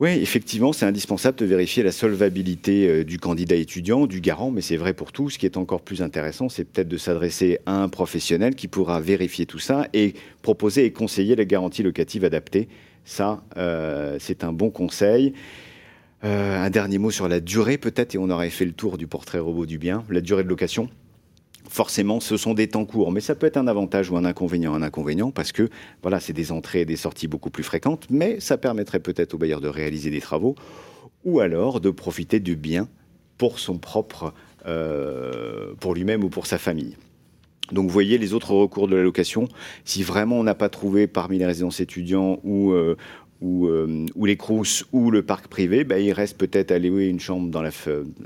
Oui, effectivement, c'est indispensable de vérifier la solvabilité euh, du candidat étudiant, du garant, mais c'est vrai pour tout. Ce qui est encore plus intéressant, c'est peut-être de s'adresser à un professionnel qui pourra vérifier tout ça et proposer et conseiller la garantie locative adaptée. Ça, euh, c'est un bon conseil. Euh, un dernier mot sur la durée peut-être, et on aurait fait le tour du portrait robot du bien, la durée de location. Forcément, ce sont des temps courts, mais ça peut être un avantage ou un inconvénient. Un inconvénient parce que voilà, c'est des entrées et des sorties beaucoup plus fréquentes, mais ça permettrait peut-être au bailleur de réaliser des travaux ou alors de profiter du bien pour son propre, euh, pour lui-même ou pour sa famille. Donc vous voyez les autres recours de la location, si vraiment on n'a pas trouvé parmi les résidences étudiants ou, euh, ou, euh, ou, les crousses ou le parc privé, bah, il reste peut-être à louer une chambre dans la,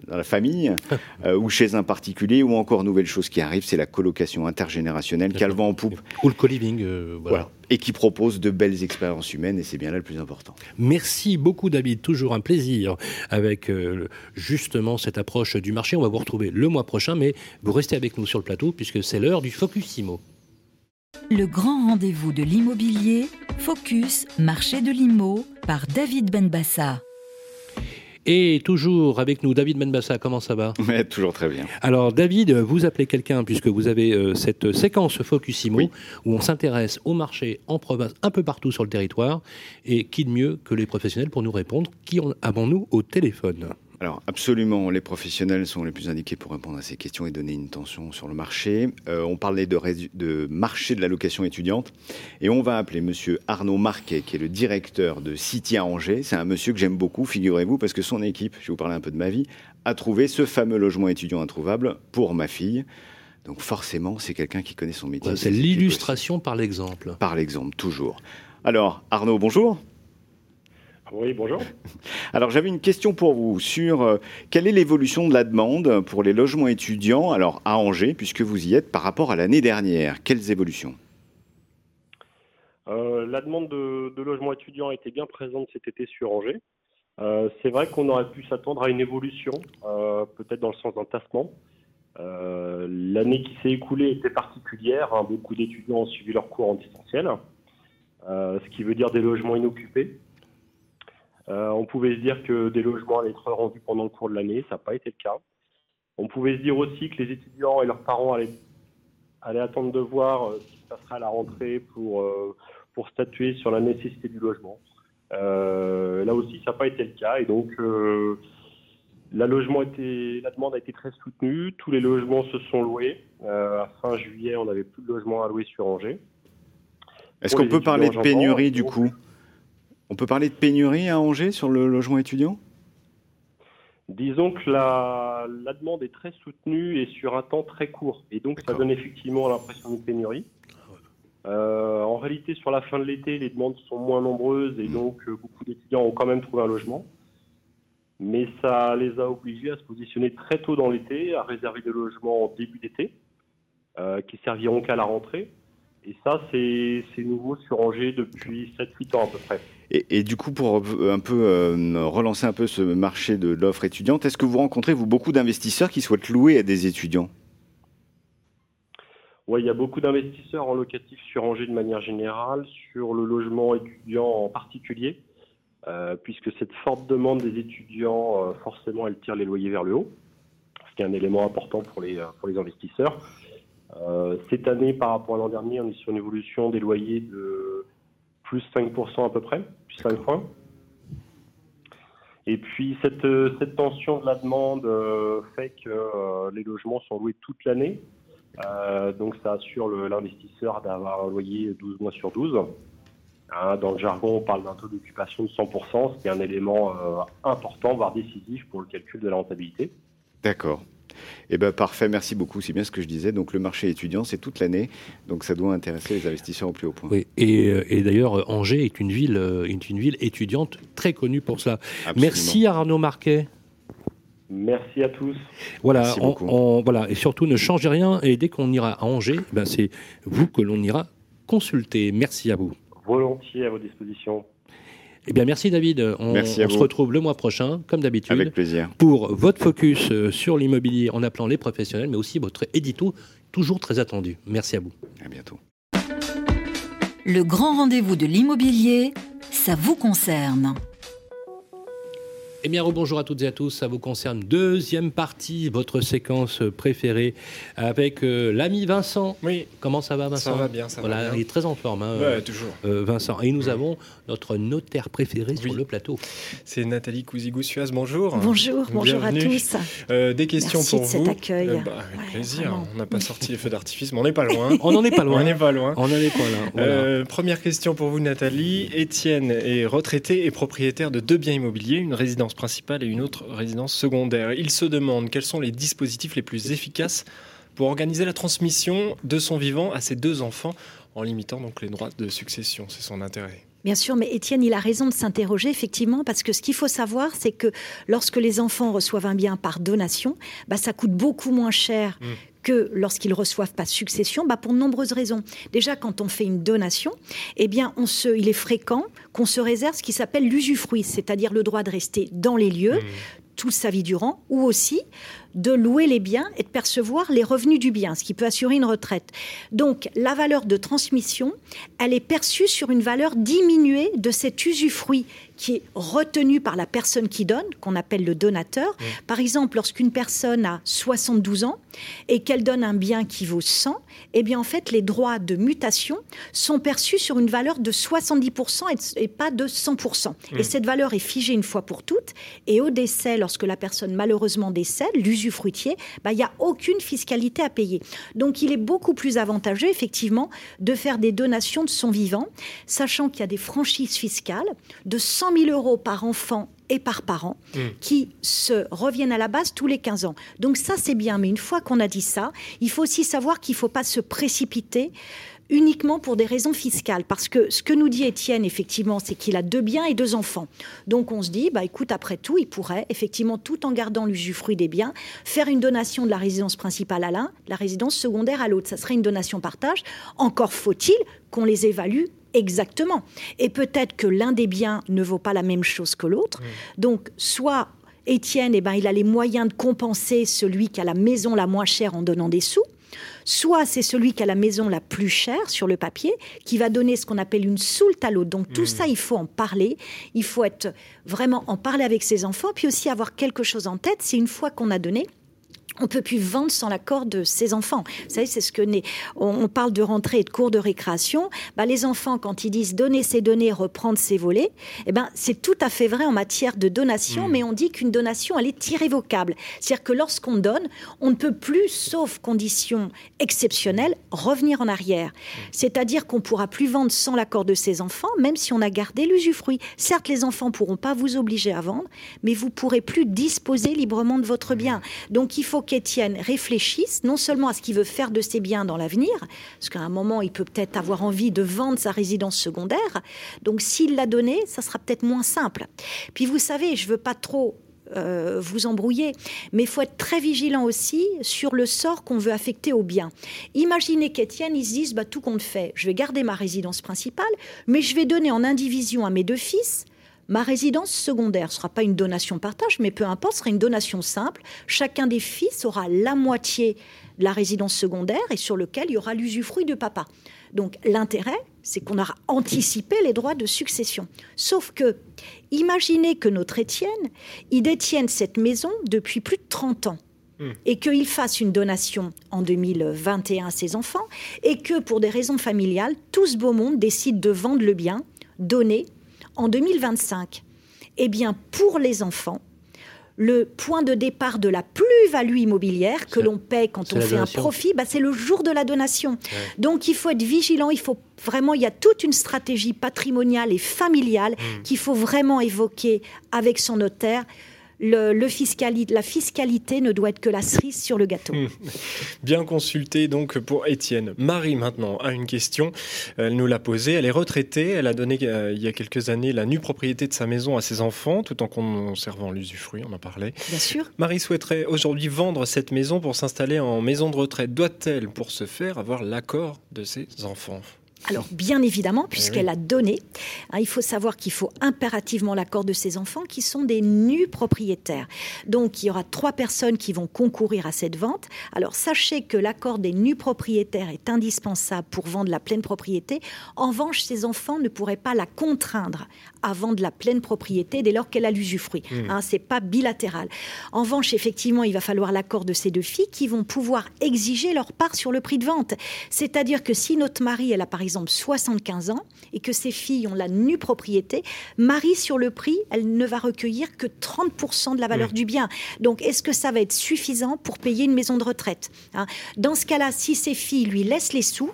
dans la famille euh, ou chez un particulier ou encore nouvelle chose qui arrive, c'est la colocation intergénérationnelle qui a le vent en poupe. Ou le co-living. Euh, voilà. Et qui propose de belles expériences humaines et c'est bien là le plus important. Merci beaucoup David, toujours un plaisir avec justement cette approche du marché. On va vous retrouver le mois prochain, mais vous restez avec nous sur le plateau puisque c'est l'heure du Focusimo. Le grand rendez-vous de l'immobilier, Focus, marché de l'IMO, par David Benbassa. Et toujours avec nous, David Benbassa, comment ça va? Mais Toujours très bien. Alors David, vous appelez quelqu'un puisque vous avez euh, cette séquence Focus IMO où on s'intéresse au marché en province, un peu partout sur le territoire. Et qui de mieux que les professionnels pour nous répondre? Qui avons-nous au téléphone? Alors absolument, les professionnels sont les plus indiqués pour répondre à ces questions et donner une tension sur le marché. Euh, on parlait de, de, marché de la location étudiante et on va appeler Monsieur Arnaud Marquet, qui est le directeur de City à Angers. C'est un monsieur que j'aime beaucoup, figurez-vous, parce que son équipe, je vais vous parler un peu de ma vie, a trouvé ce fameux logement étudiant introuvable pour ma fille. Donc forcément, c'est quelqu'un qui connaît son métier. c'est l'illustration par l'exemple. Par l'exemple, toujours. Alors Arnaud, bonjour. Oui, bonjour. Alors j'avais une question pour vous sur euh, quelle est l'évolution de la demande pour les logements étudiants, alors à Angers, puisque vous y êtes, par rapport à l'année dernière? Quelles évolutions? Euh, La demande de, logements étudiants été bien présente cet été sur Angers. Euh, c'est vrai qu'on aurait pu s'attendre à une évolution, peut-être dans le sens d'un tassement. L'année qui s'est écoulée était particulière. Hein. beaucoup d'étudiants ont suivi leurs cours en distanciel, ce qui veut dire des logements inoccupés. Euh, on pouvait se dire que des logements allaient être rendus pendant le cours de l'année, ça n'a pas été le cas. On pouvait se dire aussi que les étudiants et leurs parents allaient, attendre de voir euh, ce qui se passerait à la rentrée pour, euh, pour statuer sur la nécessité du logement. là aussi, ça n'a pas été le cas. Et donc, la, logement était, la demande a été très soutenue. Tous les logements se sont loués. à fin juillet, on n'avait plus de logements à louer sur Angers. Est-ce qu'on peut parler de pénurie du coup? On peut parler de pénurie à Angers sur le logement étudiant? Disons que la, demande est très soutenue et sur un temps très court. Et donc, ça donne effectivement l'impression d'une pénurie. Euh, en réalité, sur la fin de l'été, les demandes sont moins nombreuses et hmm. donc euh, beaucoup d'étudiants ont quand même trouvé un logement. Mais ça les a obligés à se positionner très tôt dans l'été, à réserver des logements en début d'été, euh, qui serviront qu'à la rentrée. Et ça, c'est nouveau sur Angers depuis 7-8 ans à peu près. Et, du coup, pour un peu euh, relancer un peu ce marché de l'offre étudiante, est-ce que vous rencontrez vous beaucoup d'investisseurs qui souhaitent louer à des étudiants? Oui, il y a beaucoup d'investisseurs en locatif sur Angers de manière générale, sur le logement étudiant en particulier, euh, puisque cette forte demande des étudiants, euh, forcément, elle tire les loyers vers le haut, ce qui est un élément important pour les, pour les investisseurs. Cette année, par rapport à l'an dernier, on est sur une évolution des loyers de plus 5% à peu près, plus 5 points. Et puis cette, euh, cette tension de la demande euh, fait que euh, les logements sont loués toute l'année. Euh, donc ça assure l'investisseur d'avoir un loyer 12 mois sur 12. Hein, dans le jargon, on parle d'un taux d'occupation de 100%, ce qui est un élément euh, important, voire décisif pour le calcul de la rentabilité. D'accord. Eh ben parfait, merci beaucoup. C'est bien ce que je disais. Donc le marché étudiant, c'est toute l'année, donc ça doit intéresser les investisseurs au plus haut point. Oui, et, euh, et d'ailleurs, Angers est une ville, euh, est une ville étudiante très connue pour cela. Absolument. Merci à Arnaud Marquet. Merci à tous. Voilà, on- on- voilà, et surtout ne changez rien. Et dès qu'on ira à Angers, ben c'est vous que l'on ira consulter. Merci à vous. Volontiers à vos dispositions. Eh bien, merci David. On, Merci à on se retrouve le mois prochain, comme d'habitude. Avec plaisir. Pour votre focus euh, sur l'immobilier en appelant les professionnels, mais aussi votre édito, toujours très attendu. Merci à vous. À bientôt. Le grand rendez-vous de l'immobilier, ça vous concerne. Eh bien, rebonjour à toutes et à tous. Ça vous concerne. Deuxième partie, votre séquence préférée avec euh, l'ami Vincent. Oui. Comment ça va, Vincent? Ça va bien, ça va Voilà, bien. Il est très en forme. hein, Ouais, euh, toujours. euh, Vincent. Et nous avons notre notaire préféré sur le plateau. C'est Nathalie Cousigou-Suaz, bonjour. Bonjour, bonjour à Bienvenue. tous. Euh, des questions Merci pour de cet accueil. bah, avec Ouais, plaisir. vraiment. On n'a pas sorti les feux d'artifice, mais on n'est pas loin. On n'en est pas loin. On n'est pas loin. On n'en est pas là. Voilà. Euh, première question pour vous, Nathalie. Étienne est retraité et propriétaire de deux biens immobiliers, une résidence principale et une autre résidence secondaire. Il se demande quels sont les dispositifs les plus efficaces pour organiser la transmission de son vivant à ses deux enfants en limitant donc les droits de succession. C'est son intérêt. Bien sûr, mais Étienne, il a raison de s'interroger, effectivement, parce que ce qu'il faut savoir, c'est que lorsque les enfants reçoivent un bien par donation, bah, ça coûte beaucoup moins cher Mm. que lorsqu'ils reçoivent pas succession, bah, pour de nombreuses raisons. Déjà, quand on fait une donation, eh bien, on se, il est fréquent qu'on se réserve ce qui s'appelle l'usufruit, c'est-à-dire le droit de rester dans les lieux toute sa vie durant, ou aussi de louer les biens et de percevoir les revenus du bien, ce qui peut assurer une retraite. Donc, la valeur de transmission, elle est perçue sur une valeur diminuée de cet usufruit qui est retenu par la personne qui donne, qu'on appelle le donateur. Par exemple, lorsqu'une personne a 72 ans et qu'elle donne un bien qui vaut 100, eh bien, en fait, les droits de mutation sont perçus sur une valeur de 70% et, pas de 100%. Mm. Et cette valeur est figée une fois pour toutes. Et au décès, lorsque la personne malheureusement décède, l'usufruitier, bah, il n'y a aucune fiscalité à payer. Donc il est beaucoup plus avantageux, effectivement, de faire des donations de son vivant, sachant qu'il y a des franchises fiscales de 100 000 euros par enfant et par parent qui se reviennent à la base tous les 15 ans. Donc ça, c'est bien. Mais une fois qu'on a dit ça, il faut aussi savoir qu'il ne faut pas se précipiter uniquement pour des raisons fiscales. Parce que ce que nous dit Étienne, effectivement, c'est qu'il a deux biens et deux enfants. Donc on se dit, bah écoute, après tout, il pourrait, effectivement, tout en gardant l'usufruit des biens, faire une donation de la résidence principale à l'un, de la résidence secondaire à l'autre. Ça serait une donation partage. Encore faut-il qu'on les évalue exactement. Et peut-être que l'un des biens ne vaut pas la même chose que l'autre. Donc, soit Étienne, eh ben, il a les moyens de compenser celui qui a la maison la moins chère en donnant des sous. Soit c'est celui qui a la maison la plus chère sur le papier qui va donner ce qu'on appelle une soulte à l'autre. Donc tout ça, il faut en parler. Il faut être vraiment en parler avec ses enfants, puis aussi avoir quelque chose en tête. C'est une fois qu'on a donné, on peut plus vendre sans l'accord de ses enfants. Vous savez, c'est ce que on, parle de rentrée et de cours de récréation. Bah, les enfants, quand ils disent donner ses données, reprendre ses volets, eh ben, c'est tout à fait vrai en matière de donation, mais on dit qu'une donation, elle est irrévocable. C'est-à-dire que lorsqu'on donne, on ne peut plus, sauf conditions exceptionnelles, revenir en arrière. C'est-à-dire qu'on pourra plus vendre sans l'accord de ses enfants, même si on a gardé l'usufruit. Certes, les enfants pourront pas vous obliger à vendre, mais vous pourrez plus disposer librement de votre bien. Donc, il faut qu'Étienne réfléchisse non seulement à ce qu'il veut faire de ses biens dans l'avenir, parce qu'à un moment, il peut peut-être avoir envie de vendre sa résidence secondaire. Donc, s'il l'a donné, ça sera peut-être moins simple. Puis, vous savez, je veux pas trop euh, vous embrouiller, mais il faut être très vigilant aussi sur le sort qu'on veut affecter au bien. Imaginez qu'Étienne, il se dise, bah, tout compte fait, je vais garder ma résidence principale, mais je vais donner en indivision à mes deux fils Ma résidence secondaire ne sera pas une donation partage, mais peu importe, sera une donation simple. Chacun des fils aura la moitié de la résidence secondaire et sur lequel il y aura l'usufruit de papa. Donc l'intérêt, c'est qu'on aura anticipé les droits de succession. Sauf que, imaginez que notre Étienne, il détienne cette maison depuis plus de 30 ans et qu'il fasse une donation en 2021 à ses enfants, et que pour des raisons familiales, tout ce beau monde décide de vendre le bien, donner en 2025. Eh bien, pour les enfants, le point de départ de la plus-value immobilière que l'on paie quand on fait un profit, bah, c'est le jour de la donation. Donc il faut être vigilant, il faut vraiment, il y a toute une stratégie patrimoniale et familiale Hmm. qu'il faut vraiment évoquer avec son notaire. Le, le fiscali- la fiscalité ne doit être que la cerise sur le gâteau. Bien consulté donc pour Étienne. Marie maintenant a une question. Elle nous l'a posée. Elle est retraitée. Elle a donné euh, il y a quelques années la nue propriété de sa maison à ses enfants tout en conservant l'usufruit. On en parlait. Bien sûr. Marie souhaiterait aujourd'hui vendre cette maison pour s'installer en maison de retraite. Doit-elle, pour ce faire, avoir l'accord de ses enfants? Alors, bien évidemment, Eh puisqu'elle a donné, hein, il faut savoir qu'il faut impérativement l'accord de ses enfants qui sont des nus propriétaires. Donc, il y aura trois personnes qui vont concourir à cette vente. Alors, sachez que l'accord des nus propriétaires est indispensable pour vendre la pleine propriété. En revanche, ses enfants ne pourraient pas la contraindre à vendre la pleine propriété dès lors qu'elle a l'usufruit. Mmh. Hein, c'est pas bilatéral. En revanche, effectivement, il va falloir l'accord de ces deux filles qui vont pouvoir exiger leur part sur le prix de vente. C'est-à-dire que si notre mari, elle a par exemple 75 ans et que ses filles ont la nue propriété, Marie sur le prix, elle ne va recueillir que 30% de la valeur Mmh. du bien. Donc, est-ce que ça va être suffisant pour payer une maison de retraite hein? Dans ce cas-là, si ses filles lui laissent les sous,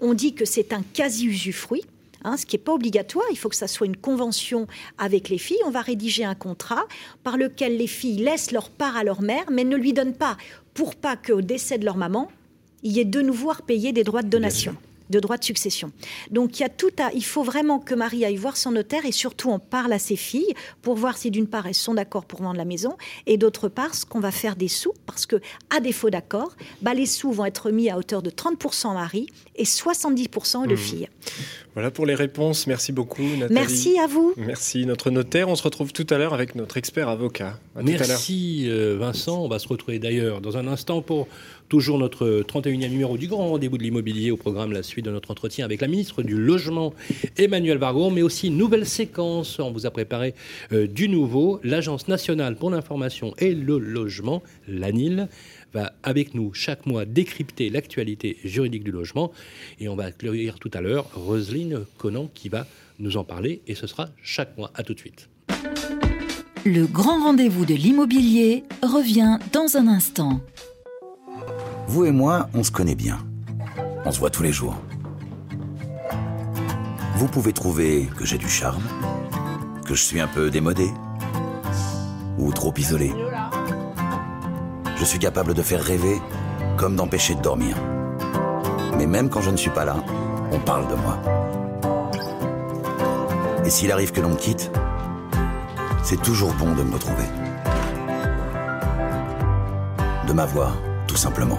on dit que c'est un quasi-usufruit. hein, ce qui n'est pas obligatoire, il faut que ça soit une convention avec les filles. On va rédiger un contrat par lequel les filles laissent leur part à leur mère, mais ne lui donnent pas, pour pas qu'au décès de leur maman, il y ait de nouveau à repayer des droits de donation de droits de succession. Donc il y a tout à, il faut vraiment que Marie aille voir son notaire et surtout on parle à ses filles pour voir si d'une part elles sont d'accord pour vendre la maison et d'autre part ce qu'on va faire des sous parce que à défaut d'accord, bah, les sous vont être mis à hauteur de 30% à Marie et 70% de Mmh. filles. Voilà pour les réponses. Merci beaucoup, Nathalie. Merci à vous. Merci, notre notaire. On se retrouve tout à l'heure avec notre expert avocat. À tout à l'heure. Merci euh, Vincent. On va se retrouver d'ailleurs dans un instant pour toujours notre 31e numéro du grand rendez-vous de l'immobilier au programme la suite de notre entretien avec la ministre du Logement Emmanuel Vargon, mais aussi une nouvelle séquence. On vous a préparé euh, du nouveau. L'Agence nationale pour l'information et le logement, l'ANIL, va avec nous chaque mois décrypter l'actualité juridique du logement et on va accueillir tout à l'heure Roselyne Conan qui va nous en parler et ce sera chaque mois. À tout de suite. Le grand rendez-vous de l'immobilier revient dans un instant. Vous et moi, on se connaît bien. On se voit tous les jours. Vous pouvez trouver que j'ai du charme, que je suis un peu démodé, ou trop isolé. Je suis capable de faire rêver comme d'empêcher de dormir. Mais même quand je ne suis pas là, on parle de moi. Et s'il arrive que l'on me quitte, c'est toujours bon de me retrouver. De m'avoir, tout simplement.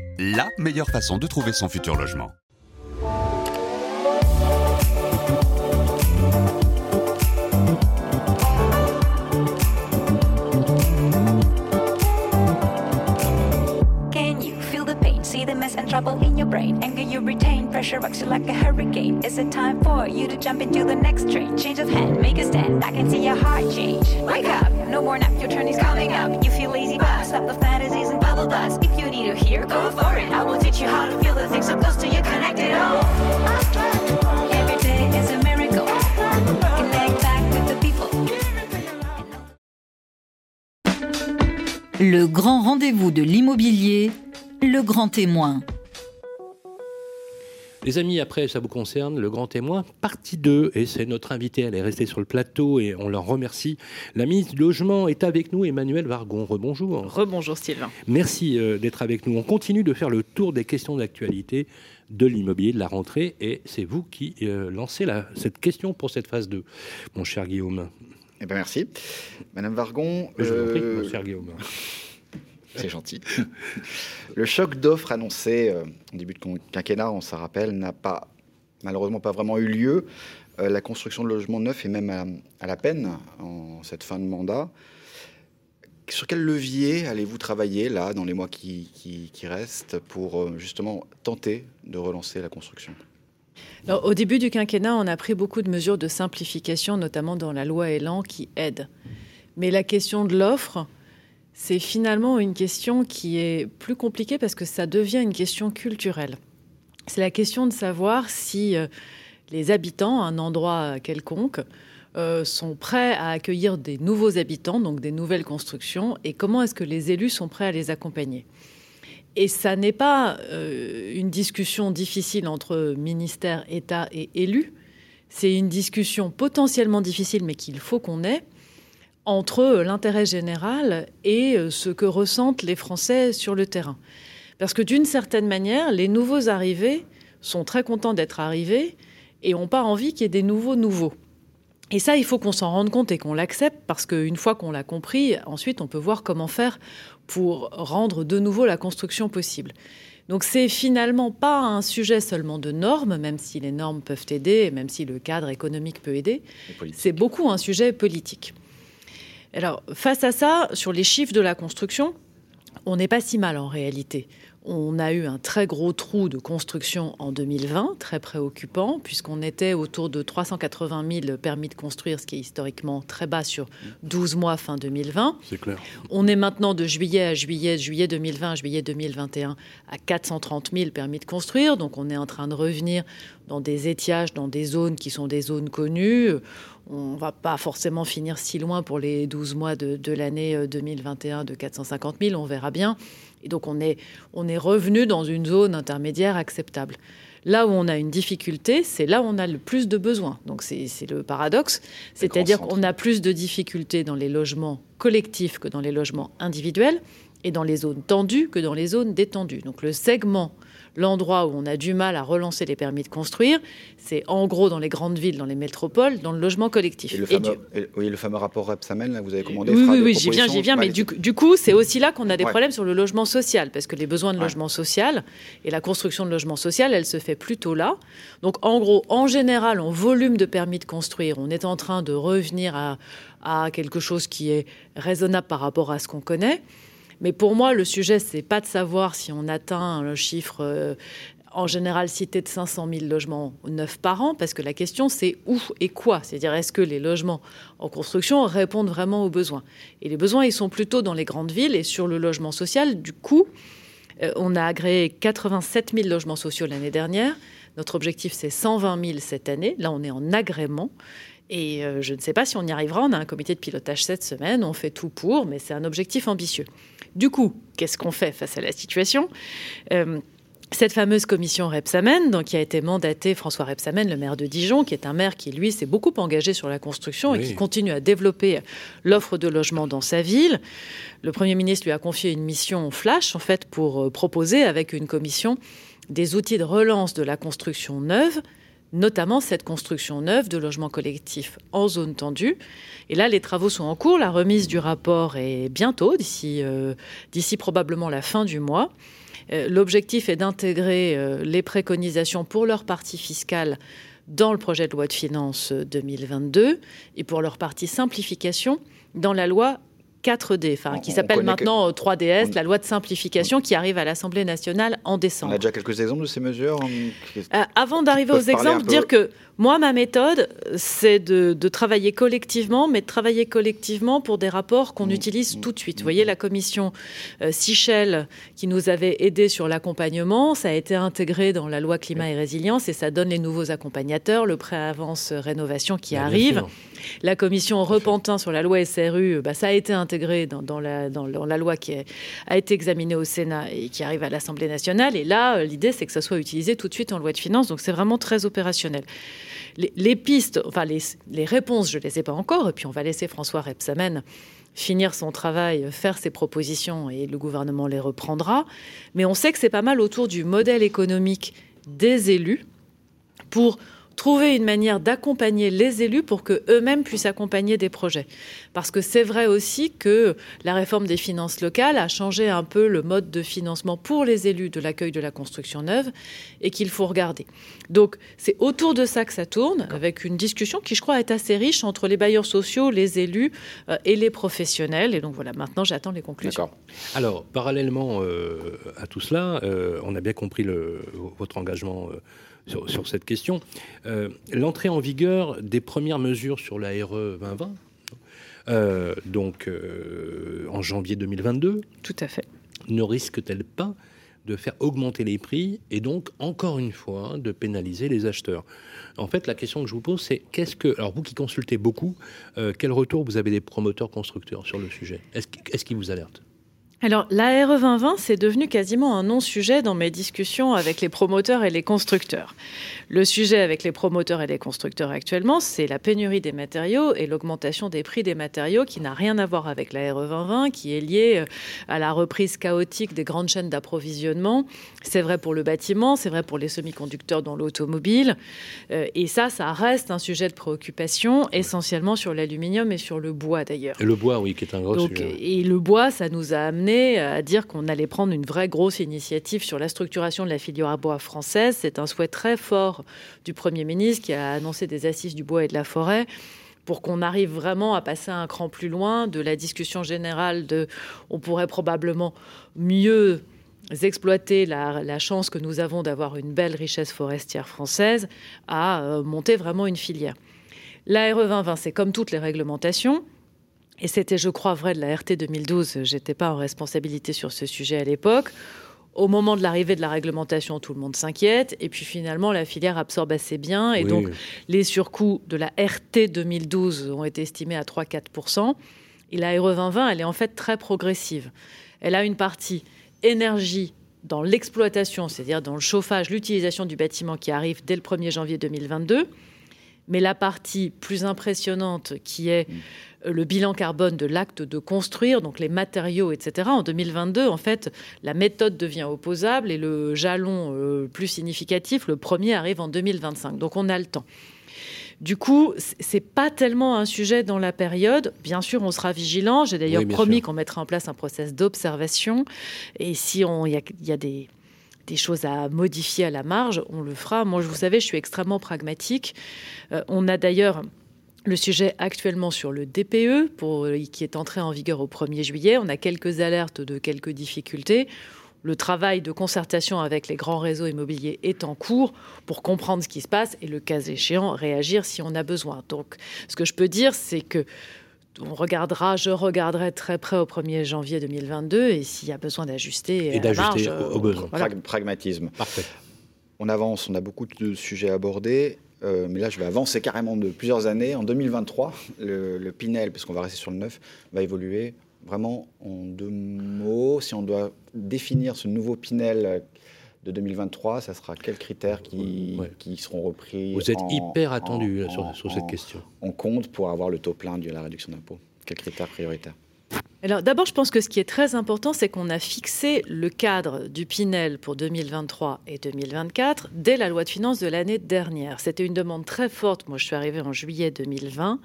la meilleure façon de trouver son futur logement. Can you feel the pain? See the mess and trouble in your brain. Anger you retain, pressure rocks you like a hurricane. Is it time for you to jump into the next train? Change of hand, make a stand. I can see your heart change. Wake up, no more nap, your turn is coming up. You feel lazy, but stop the fantasies and bubble dust. If you need to hear, go for it. I will teach you how to feel the things so close to you, connect it all. Every day is a miracle. Connect back with the people. Le grand rendez-vous de l'immobilier, le grand témoin. Les amis, après, ça vous concerne, le grand témoin, partie 2, et c'est notre invité, elle est restée sur le plateau et on leur remercie. La ministre du Logement est avec nous, Emmanuel Vargon. Rebonjour. Rebonjour Sylvain. Merci euh, d'être avec nous. On continue de faire le tour des questions d'actualité de l'immobilier, de la rentrée, et c'est vous qui euh, lancez la- cette question pour cette phase 2, mon cher Guillaume. Eh ben merci. Madame Vargon. Je vous en prie, euh, mon cher Guillaume. C'est gentil. Le choc d'offres annoncé euh, en début de quinquennat, on s'en rappelle, n'a pas malheureusement pas vraiment eu lieu. euh, la construction de logements neufs est même à, à la peine en cette fin de mandat. Sur quel levier allez-vous travailler là, dans les mois qui, qui- qui restent, pour euh, justement tenter de relancer la construction? Alors, au début du quinquennat, on a pris beaucoup de mesures de simplification, notamment dans la loi Elan, qui aident. Mais la question de l'offre, c'est finalement une question qui est plus compliquée parce que ça devient une question culturelle. C'est la question de savoir si euh, les habitants, un endroit quelconque, euh, sont prêts à accueillir des nouveaux habitants, donc des nouvelles constructions, et comment est-ce que les élus sont prêts à les accompagner. Et ça n'est pas euh, une discussion difficile entre ministère, État et élus. C'est une discussion potentiellement difficile, mais qu'il faut qu'on ait entre l'intérêt général et euh, ce que ressentent les Français sur le terrain. Parce que d'une certaine manière, les nouveaux arrivés sont très contents d'être arrivés et n'ont pas envie qu'il y ait des nouveaux nouveaux. Et ça, il faut qu'on s'en rende compte et qu'on l'accepte parce qu'une fois qu'on l'a compris, ensuite, on peut voir comment faire pour rendre de nouveau la construction possible. Donc c'est finalement pas un sujet seulement de normes, même si les normes peuvent aider, et même si le cadre économique peut aider. C'est beaucoup un sujet politique. Alors face à ça, sur les chiffres de la construction, on n'est pas si mal en réalité. On a eu un très gros trou de construction en 2020, très préoccupant, puisqu'on était autour de 380 000 permis de construire, ce qui est historiquement très bas sur 12 mois fin 2020. C'est clair. On est maintenant de juillet à juillet, juillet 2020 à juillet 2021 à 430 000 permis de construire. Donc on est en train de revenir dans des étiages, dans des zones qui sont des zones connues. On va pas forcément finir si loin pour les 12 mois de, de l'année 2021 de 450 000, on verra bien. Et donc on est, on est revenu dans une zone intermédiaire acceptable. Là où on a une difficulté, c'est là où on a le plus de besoins. Donc c'est c'est le paradoxe, c'est-à-dire qu'on a plus de difficultés dans les logements collectifs que dans les logements individuels et dans les zones tendues que dans les zones détendues. Donc le segment, l'endroit où on a du mal à relancer les permis de construire, c'est en gros dans les grandes villes, dans les métropoles, dans le logement collectif. Et le Et fameux, et- oui, le fameux rapport Repsamen, là, vous avez commandé oui, oui, oui, j'y viens, j'y viens. Mais Bah, du, du coup, c'est aussi là qu'on a des Ouais. problèmes sur le logement social, parce que les besoins de logement social et la construction de logement social, elle se fait plutôt là. Donc, en gros, en général, en volume de permis de construire, on est en train de revenir à, à quelque chose qui est raisonnable par rapport à ce qu'on connaît. Mais pour moi, le sujet, c'est pas de savoir si on atteint le chiffre euh, en général cité de 500 000 logements neufs par an, parce que la question, c'est où et quoi. C'est-à-dire, est-ce que les logements en construction répondent vraiment aux besoins? Et les besoins, ils sont plutôt dans les grandes villes et sur le logement social. Du coup, euh, on a agréé 87 000 logements sociaux l'année dernière. Notre objectif, c'est 120 000 cette année. Là, on est en agrément. Et euh, je ne sais pas si on y arrivera. On a un comité de pilotage cette semaine. On fait tout pour, mais c'est un objectif ambitieux. Du coup, qu'est-ce qu'on fait face à la situation? Euh, cette fameuse commission Repsamen, donc, qui a été mandatée François Repsamen, le maire de Dijon, qui est un maire qui, lui, s'est beaucoup engagé sur la construction et qui continue à développer l'offre de logement dans sa ville. Le Premier ministre lui a confié une mission flash, en fait, pour euh, proposer, avec une commission, des outils de relance de la construction neuve, notamment cette construction neuve de logements collectifs en zone tendue. Et là, les travaux sont en cours. La remise du rapport est bientôt, d'ici euh, probablement la fin du mois. Euh, L'objectif est d'intégrer euh, les préconisations pour leur partie fiscale dans le projet de loi de finances euh, 2022 et pour leur partie simplification dans la loi 4D, enfin, qui on s'appelle que- maintenant euh, 3DS, la loi de simplification qui arrive à l'Assemblée nationale en On décembre. a déjà quelques exemples de ces mesures Euh, avant d'arriver aux exemples, peu- dire que moi, ma méthode, c'est de, de travailler collectivement, mais de travailler collectivement pour des rapports qu'on utilise tout de suite. Vous voyez, la commission euh, Sichel, qui nous avait aidé sur l'accompagnement, ça a été intégré dans la loi climat et résilience et ça donne les nouveaux accompagnateurs, le prêt avance euh, rénovation qui Bah, bien arrive. La commission Repentin sur la loi SRU, bah, ça a été intégré dans, dans la, dans, dans la loi qui a été examinée au Sénat et qui arrive à l'Assemblée nationale. Et là, euh, l'idée, c'est que ça soit utilisé tout de suite en loi de finances. Donc, c'est vraiment très opérationnel. Les, pistes, enfin, les, les réponses, je ne les ai pas encore. Et puis, on va laisser François Repsamen finir son travail, faire ses propositions et le gouvernement les reprendra. Mais on sait que c'est pas mal autour du modèle économique des élus pour trouver une manière d'accompagner les élus pour que eux-mêmes puissent accompagner des projets. Parce que c'est vrai aussi que la réforme des finances locales a changé un peu le mode de financement pour les élus de l'accueil de la construction neuve et qu'il faut regarder. Donc c'est autour de ça que ça tourne, avec une discussion qui, je crois, est assez riche entre les bailleurs sociaux, les élus euh, et les professionnels. Et donc voilà, maintenant j'attends les conclusions. Alors, parallèlement euh, à tout cela, euh, on a bien compris le, votre engagement sur, sur, cette question. L'entrée en vigueur des premières mesures sur la RE 2020, donc en janvier 2022. Tout à fait. Ne risque-t-elle pas de faire augmenter les prix et donc, encore une fois, de pénaliser les acheteurs? En fait, la question que je vous pose, c'est qu'est-ce que. Alors, vous qui consultez beaucoup, euh, quel retour vous avez des promoteurs constructeurs sur le sujet? Est-ce qu'ils vous alertent? Alors, la RE 2020, c'est devenu quasiment un non-sujet dans mes discussions avec les promoteurs et les constructeurs. Le sujet avec les promoteurs et les constructeurs actuellement, c'est la pénurie des matériaux et l'augmentation des prix des matériaux qui n'a rien à voir avec la RE 2020, qui est liée euh, à la reprise chaotique des grandes chaînes d'approvisionnement. C'est vrai pour le bâtiment, c'est vrai pour les semi-conducteurs dans l'automobile. Euh, et ça, ça reste un sujet de préoccupation, essentiellement sur l'aluminium et sur le bois d'ailleurs. Et le bois, oui, qui est un gros sujet. Et le bois, ça nous a amené à dire qu'on allait prendre une vraie grosse initiative sur la structuration de la filière à bois française. C'est un souhait très fort du Premier ministre qui a annoncé des assises du bois et de la forêt pour qu'on arrive vraiment à passer un cran plus loin de la discussion générale de on pourrait probablement mieux exploiter la, chance que nous avons d'avoir une belle richesse forestière française à euh, monter vraiment une filière. La RE 2020, c'est comme toutes les réglementations, et c'était, je crois, vrai de la RT 2012. J'étais pas en responsabilité sur ce sujet à l'époque. Au moment de l'arrivée de la réglementation, tout le monde s'inquiète. Et puis finalement, la filière absorbe assez bien. Et donc, les surcoûts de la RT 2012 ont été estimés à 3-4% Et la RE 2020, elle est en fait très progressive. Elle a une partie énergie dans l'exploitation, c'est-à-dire dans le chauffage, l'utilisation du bâtiment qui arrive dès le 1er janvier 2022. Mais la partie plus impressionnante qui est mmh le bilan carbone de l'acte de construire, donc les matériaux, etc. En 2022, en fait, la méthode devient opposable et le jalon euh, plus significatif, le premier, arrive en 2025. Donc on a le temps. Du coup, c'est pas tellement un sujet dans la période. Bien sûr, on sera vigilant. J'ai d'ailleurs promis qu'on mettrait en place un process d'observation. Et si il y, a, des, choses à modifier à la marge, on le fera. Moi, vous savez, je suis extrêmement pragmatique. Euh, on a d'ailleurs le sujet actuellement sur le DPE, pour, euh, qui est entré en vigueur au 1er juillet. On a quelques alertes de quelques difficultés. Le travail de concertation avec les grands réseaux immobiliers est en cours pour comprendre ce qui se passe et, le cas échéant, réagir si on a besoin. Donc, ce que je peux dire, c'est que on regardera, je regarderai très près au 1er janvier 2022 et s'il y a besoin d'ajuster. Et d'ajuster au, besoin. Pragmatisme. Parfait. On avance, on a beaucoup de sujets abordés. Euh, mais là, je vais avancer carrément de plusieurs années. En 2023, le, Pinel, parce qu'on va rester sur le neuf, va évoluer vraiment en deux mots. Si on doit définir ce nouveau Pinel de 2023, ça sera quels critères qui, qui seront repris Vous êtes hyper attendu sur, sur, cette question. On compte pour avoir le taux plein de la réduction d'impôt. Quels critères prioritaires? Alors d'abord, je pense que ce qui est très important, c'est qu'on a fixé le cadre du Pinel pour 2023 et 2024 dès la loi de finances de l'année dernière. C'était une demande très forte. Moi, je suis arrivée en juillet 2020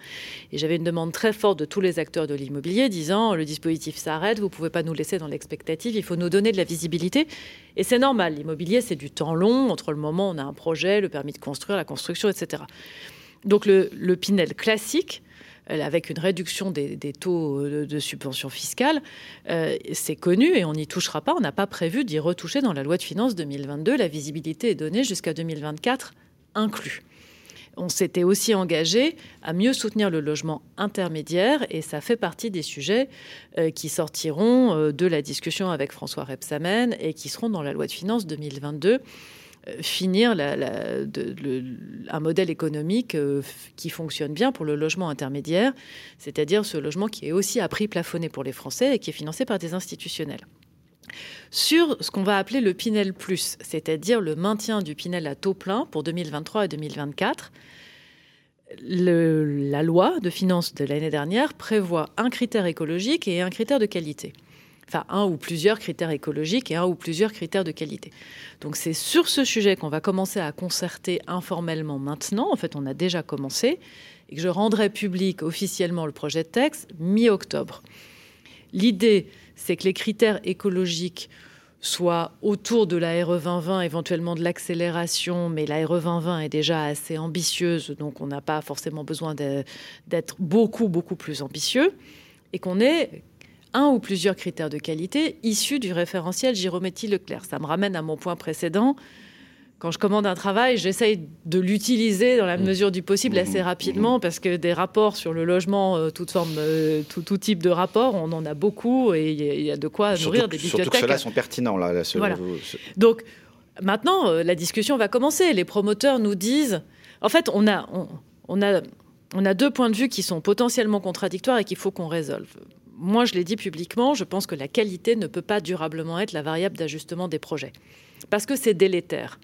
et j'avais une demande très forte de tous les acteurs de l'immobilier disant le dispositif s'arrête, vous pouvez pas nous laisser dans l'expectative, il faut nous donner de la visibilité. Et c'est normal, l'immobilier, c'est du temps long entre le moment où on a un projet, le permis de construire, la construction, etc. Donc le, le Pinel classique, avec une réduction des, taux de, subvention fiscale, euh, c'est connu et on n'y touchera pas. On n'a pas prévu d'y retoucher dans la loi de finances 2022. La visibilité est donnée jusqu'à 2024 inclus. On s'était aussi engagé à mieux soutenir le logement intermédiaire et ça fait partie des sujets euh, qui sortiront de la discussion avec François Repsamen et qui seront dans la loi de finances 2022 finir un modèle économique euh, qui fonctionne bien pour le logement intermédiaire, c'est-à-dire ce logement qui est aussi à prix plafonné pour les Français et qui est financé par des institutionnels. Sur ce qu'on va appeler le Pinel Plus, c'est-à-dire le maintien du Pinel à taux plein pour 2023 et 2024, la loi de finances de l'année dernière prévoit un critère écologique et un critère de qualité. Enfin un ou plusieurs critères écologiques et un ou plusieurs critères de qualité. Donc c'est sur ce sujet qu'on va commencer à concerter informellement maintenant. En fait, on a déjà commencé et que je rendrai public officiellement le projet de texte mi-octobre. L'idée, c'est que les critères écologiques soient autour de la RE 2020, éventuellement de l'accélération, mais la RE 2020 est déjà assez ambitieuse, donc on n'a pas forcément besoin d'être beaucoup, beaucoup plus ambitieux, et qu'on ait un ou plusieurs critères de qualité issus du référentiel Girometti-Leclerc. Ça me ramène à mon point précédent. Quand je commande un travail, j'essaye de l'utiliser dans la mmh. mesure du possible assez mmh. rapidement parce que des rapports sur le logement, euh, toute forme, euh, tout, tout, type de rapports, on en a beaucoup et il y, a de quoi nourrir des bibliothèques. Surtout que ceux-là sont pertinents. Là, Donc maintenant, euh, la discussion va commencer. Les promoteurs nous disent, en fait, on a, on a, on a deux points de vue qui sont potentiellement contradictoires et qu'il faut qu'on résolve moi, je l'ai dit publiquement, je pense que la qualité ne peut pas durablement être la variable d'ajustement des projets. Parce que c'est délétère.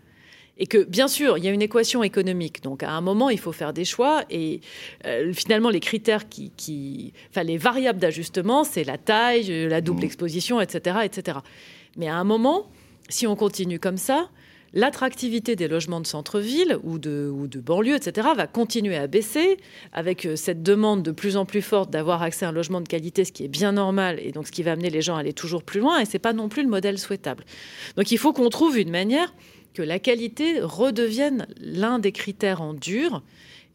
Et que, bien sûr, il y a une équation économique. Donc, à un moment, il faut faire des choix. Et euh, finalement, les critères qui. Enfin, les variables d'ajustement, c'est la taille, la double mmh. exposition, etc., etc. Mais à un moment, si on continue comme ça, l'attractivité des logements de centre-ville ou de, banlieue, etc., va continuer à baisser avec euh, cette demande de plus en plus forte d'avoir accès à un logement de qualité, ce qui est bien normal, et donc ce qui va amener les gens à aller toujours plus loin, et ce n'est pas non plus le modèle souhaitable. Donc il faut qu'on trouve une manière que la qualité redevienne l'un des critères en dur,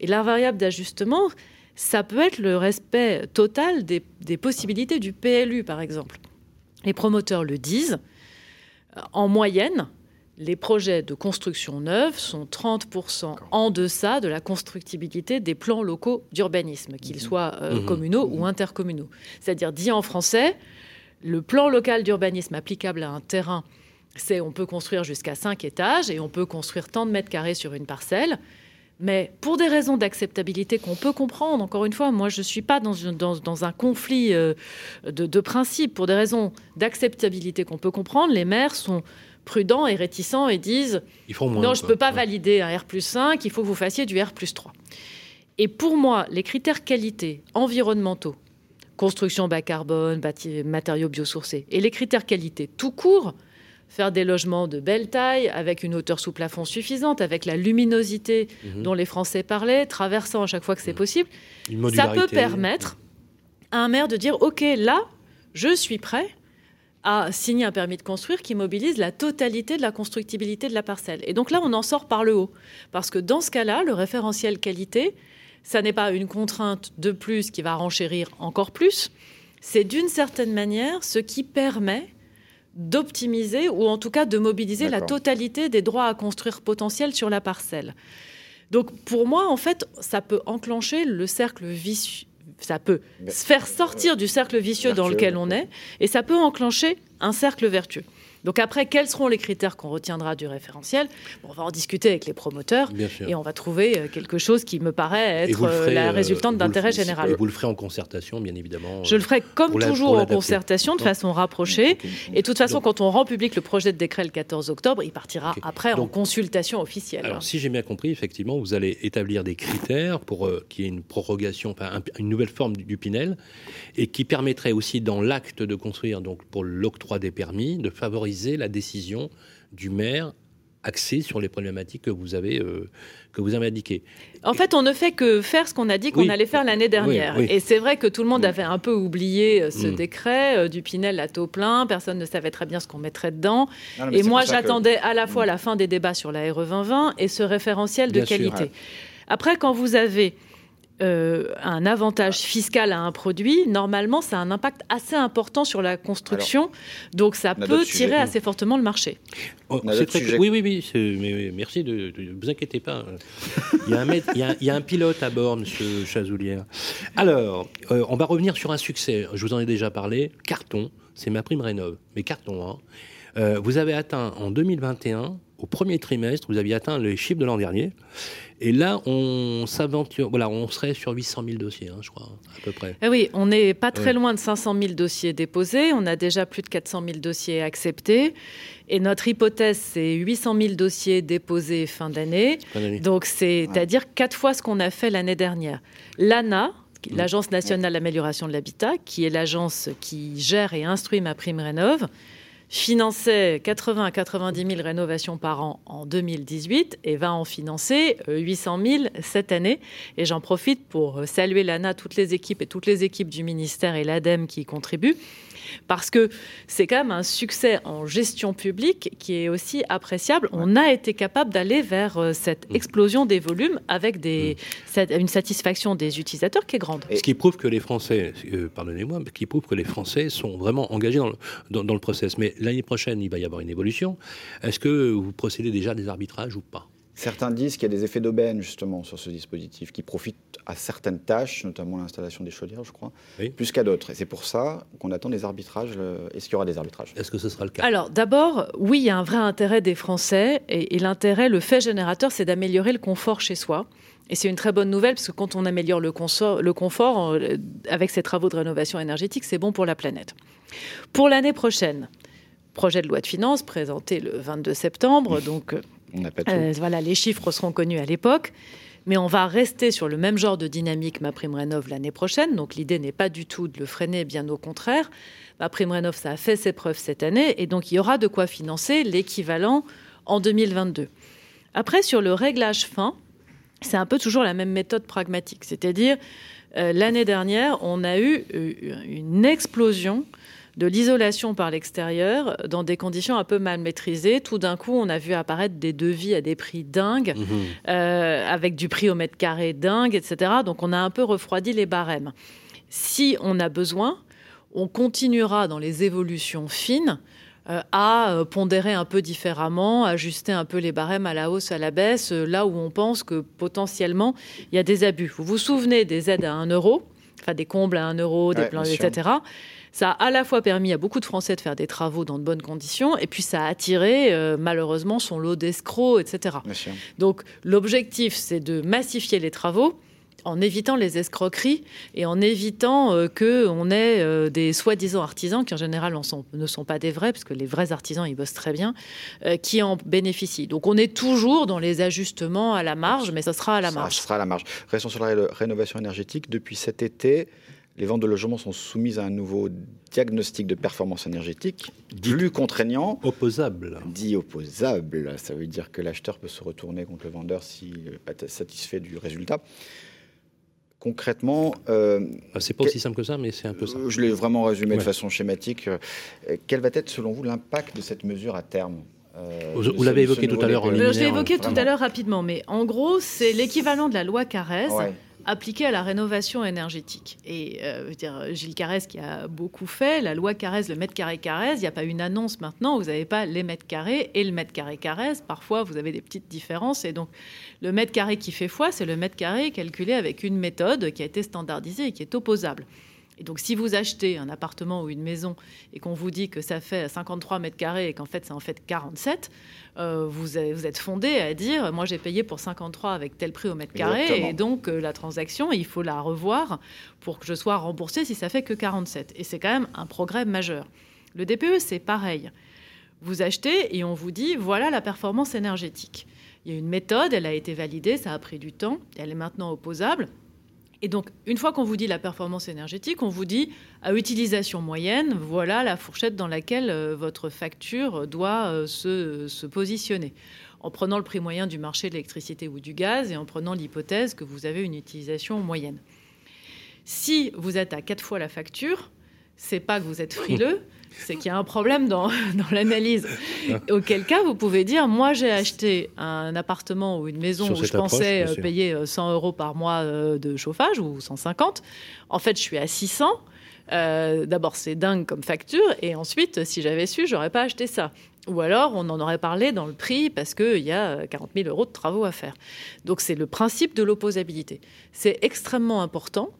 et la variable d'ajustement, ça peut être le respect total des, des possibilités du PLU, par exemple. Les promoteurs le disent, en moyenne, les projets de construction neuve sont 30% en deçà de la constructibilité des plans locaux d'urbanisme, qu'ils mhm. soient euh, mhm. communaux ou mhm. intercommunaux. C'est-à-dire, dit en français, le plan local d'urbanisme applicable à un terrain, c'est on peut construire jusqu'à 5 étages et on peut construire tant de mètres carrés sur une parcelle. Mais pour des raisons d'acceptabilité qu'on peut comprendre, encore une fois, moi je ne suis pas dans, dans, un conflit euh, de, de principe. Pour des raisons d'acceptabilité qu'on peut comprendre, les maires sont prudents et réticents et disent non, je ne peux pas valider un R 5, il faut que vous fassiez du R 3. Et pour moi, les critères qualité environnementaux, construction bas carbone, matériaux biosourcés, et les critères qualité tout court, faire des logements de belle taille, avec une hauteur sous plafond suffisante, avec la luminosité mhm. dont les Français parlaient, traversant à chaque fois que c'est mhm. possible, ça peut permettre à un maire de dire, OK, là, je suis prêt à signer un permis de construire qui mobilise la totalité de la constructibilité de la parcelle. Et donc là, on en sort par le haut. Parce que dans ce cas-là, le référentiel qualité, ça n'est pas une contrainte de plus qui va renchérir encore plus. C'est d'une certaine manière ce qui permet d'optimiser ou en tout cas de mobiliser la totalité des droits à construire potentiels sur la parcelle. Donc pour moi, en fait, ça peut enclencher le cercle vicieux, ça peut se faire sortir du cercle vicieux dans lequel on est et ça peut enclencher un cercle vertueux. Donc après, quels seront les critères qu'on retiendra du référentiel? On va en discuter avec les promoteurs et on va trouver euh, quelque chose qui me paraît être euh, la euh, résultante d'intérêt général. Et vous le ferez en concertation, bien évidemment. Je le ferai comme toujours en concertation, de façon rapprochée. Et de toute façon, quand on rend public le projet de décret le 14 octobre, il partira après en consultation officielle. Alors, si j'ai bien compris, effectivement, vous allez établir des critères pour qu'il y ait une prorogation, une nouvelle forme du, du Pinel, et qui permettrait aussi dans l'acte de construire, donc pour l'octroi des permis, de favoriser la décision du maire axée sur les problématiques que vous avez euh, que vous avez indiquées. En fait, on ne fait que faire ce qu'on a dit qu'on allait faire l'année dernière. Et c'est vrai que tout le monde avait un peu oublié euh, ce mm. décret euh, du Pinel à taux plein. Personne ne savait très bien ce qu'on mettrait dedans. et moi, j'attendais à la fois mm. la fin des débats sur la RE 2020 et ce référentiel de qualité. Après, quand vous avez euh, un avantage fiscal à un produit, normalement, ça a un impact assez important sur la construction. donc, ça peut tirer assez fortement le marché. Oh, oui, oui, oui, mais, merci, de, ne vous inquiétez pas. Il y, a un il, y a, un pilote à bord, monsieur Chazoulière. Alors, euh, on va revenir sur un succès. Je vous en ai déjà parlé. Carton, c'est ma prime rénov. Mais carton, hein. Euh, vous avez atteint en 2021, au premier trimestre, vous aviez atteint les chiffres de l'an dernier. Et là, on s'aventure, voilà, on serait sur 800 000 dossiers, hein, je crois, à peu près. Eh oui, on n'est pas très loin de 500 000 dossiers déposés. On a déjà plus de 400 000 dossiers acceptés. Et notre hypothèse, c'est 800 000 dossiers déposés fin d'année. Donc, c'est-à-dire quatre fois ce qu'on a fait l'année dernière. L'ANA, l'Agence nationale d'amélioration de l'habitat, qui est l'agence qui gère et instruit ma prime rénov, finançait 80 à 90 000 rénovations par an en 2018 et va en financer 800 000 cette année. Et j'en profite pour saluer l'ANA, toutes les équipes et toutes les équipes du ministère et l'ADEME qui y contribuent parce que c'est quand même un succès en gestion publique qui est aussi appréciable. On a été capable d'aller vers euh, cette explosion des volumes avec des, une satisfaction des utilisateurs qui est grande. Ce qui prouve que les Français, euh, pardonnez-moi, qui prouve que les Français sont vraiment engagés dans le, dans, dans le process. Mais l'année prochaine, il va y avoir une évolution. Est-ce que vous procédez déjà à des arbitrages ou pas? Certains disent qu'il y a des effets d'aubaine justement sur ce dispositif qui profitent à certaines tâches, notamment l'installation des chaudières, je crois, plus qu'à d'autres. Et c'est pour ça qu'on attend des arbitrages. Euh, est-ce qu'il y aura des arbitrages? Est-ce que ce sera le cas? Alors d'abord, oui, il y a un vrai intérêt des Français et, l'intérêt, le fait générateur, c'est d'améliorer le confort chez soi. Et c'est une très bonne nouvelle parce que quand on améliore le, le confort euh, avec ces travaux de rénovation énergétique, c'est bon pour la planète. Pour l'année prochaine, projet de loi de finances présenté le 22 septembre, donc euh, voilà, les chiffres seront connus à l'époque. Mais on va rester sur le même genre de dynamique ma prime rénov l'année prochaine. Donc l'idée n'est pas du tout de le freiner, bien au contraire. Ma prime rénov, ça a fait ses preuves cette année. Et donc il y aura de quoi financer l'équivalent en 2022. Après, sur le réglage fin, c'est un peu toujours la même méthode pragmatique. C'est-à-dire, euh, l'année dernière, on a eu euh, une explosion de l'isolation par l'extérieur dans des conditions un peu mal maîtrisées. Tout d'un coup, on a vu apparaître des devis à des prix dingues, mhm. euh, avec du prix au mètre carré dingue, etc. Donc on a un peu refroidi les barèmes. Si on a besoin, on continuera dans les évolutions fines euh, à euh, pondérer un peu différemment, ajuster un peu les barèmes à la hausse, à la baisse, là où on pense que potentiellement il y a des abus. Vous vous souvenez des aides à 1 euro, enfin des combles à 1 euro, des plans, etc. Ça a à la fois permis à beaucoup de Français de faire des travaux dans de bonnes conditions, et puis ça a attiré euh, malheureusement son lot d'escrocs, etc. Donc l'objectif, c'est de massifier les travaux en évitant les escroqueries et en évitant euh, qu'on ait euh, des soi-disant artisans, qui en général ne sont pas des vrais, parce que les vrais artisans, ils bossent très bien, qui en bénéficient. Donc on est toujours dans les ajustements à la marge, mais ça sera à la marge. Ça sera à la marge. Restons sur la rénovation énergétique. Depuis cet été, les ventes de logements sont soumises à un nouveau diagnostic de performance énergétique, plus contraignant. Opposable. Dit opposable. Ça veut dire que l'acheteur peut se retourner contre le vendeur s'il n'est pas satisfait du résultat. Concrètement. Euh, ah, c'est pas aussi simple que ça, mais c'est un peu ça. Je l'ai vraiment résumé de façon schématique. Euh, quel va être, selon vous, l'impact de cette mesure à terme euh, vous, l'avez évoqué tout à l'heure. Je l'ai évoqué tout à l'heure rapidement, mais en gros, c'est l'équivalent de la loi Carrez, appliquée à la rénovation énergétique. Et euh, dire, Gilles Carrez qui a beaucoup fait, la loi Carrez, le mètre carré Carrez, il n'y a pas une annonce maintenant, vous n'avez pas les mètres carrés et le mètre carré Carrez. Parfois, vous avez des petites différences. Et donc, le mètre carré qui fait foi, c'est le mètre carré calculé avec une méthode qui a été standardisée et qui est opposable. Et donc, si vous achetez un appartement ou une maison et qu'on vous dit que ça fait 53 mètres carrés et qu'en fait, c'est en fait 47, euh, vous, êtes fondé à dire moi, j'ai payé pour 53 avec tel prix au mètre carré. Et donc, euh, la transaction, il faut la revoir pour que je sois remboursé si ça fait que 47. Et c'est quand même un progrès majeur. Le DPE, c'est pareil. Vous achetez et on vous dit voilà la performance énergétique. Il y a une méthode, elle a été validée, ça a pris du temps, elle est maintenant opposable. Et donc, une fois qu'on vous dit la performance énergétique, on vous dit à utilisation moyenne, voilà la fourchette dans laquelle euh, votre facture doit euh, se, positionner. En prenant le prix moyen du marché de l'électricité ou du gaz et en prenant l'hypothèse que vous avez une utilisation moyenne. Si vous êtes à quatre fois la facture, c'est pas que vous êtes frileux, c'est qu'il y a un problème dans, l'analyse. Auquel cas, vous pouvez dire, moi j'ai acheté un appartement ou une maison où je pensais euh, payer 100 euh, euros par mois euh, de chauffage ou 150. En fait, je suis à 600. D'abord, c'est dingue comme facture. Et ensuite, si j'avais su, j'aurais pas acheté ça. Ou alors, on en aurait parlé dans le prix parce qu'il y a 40 000 euros de travaux à faire. Donc, c'est le principe de l'opposabilité. C'est extrêmement important.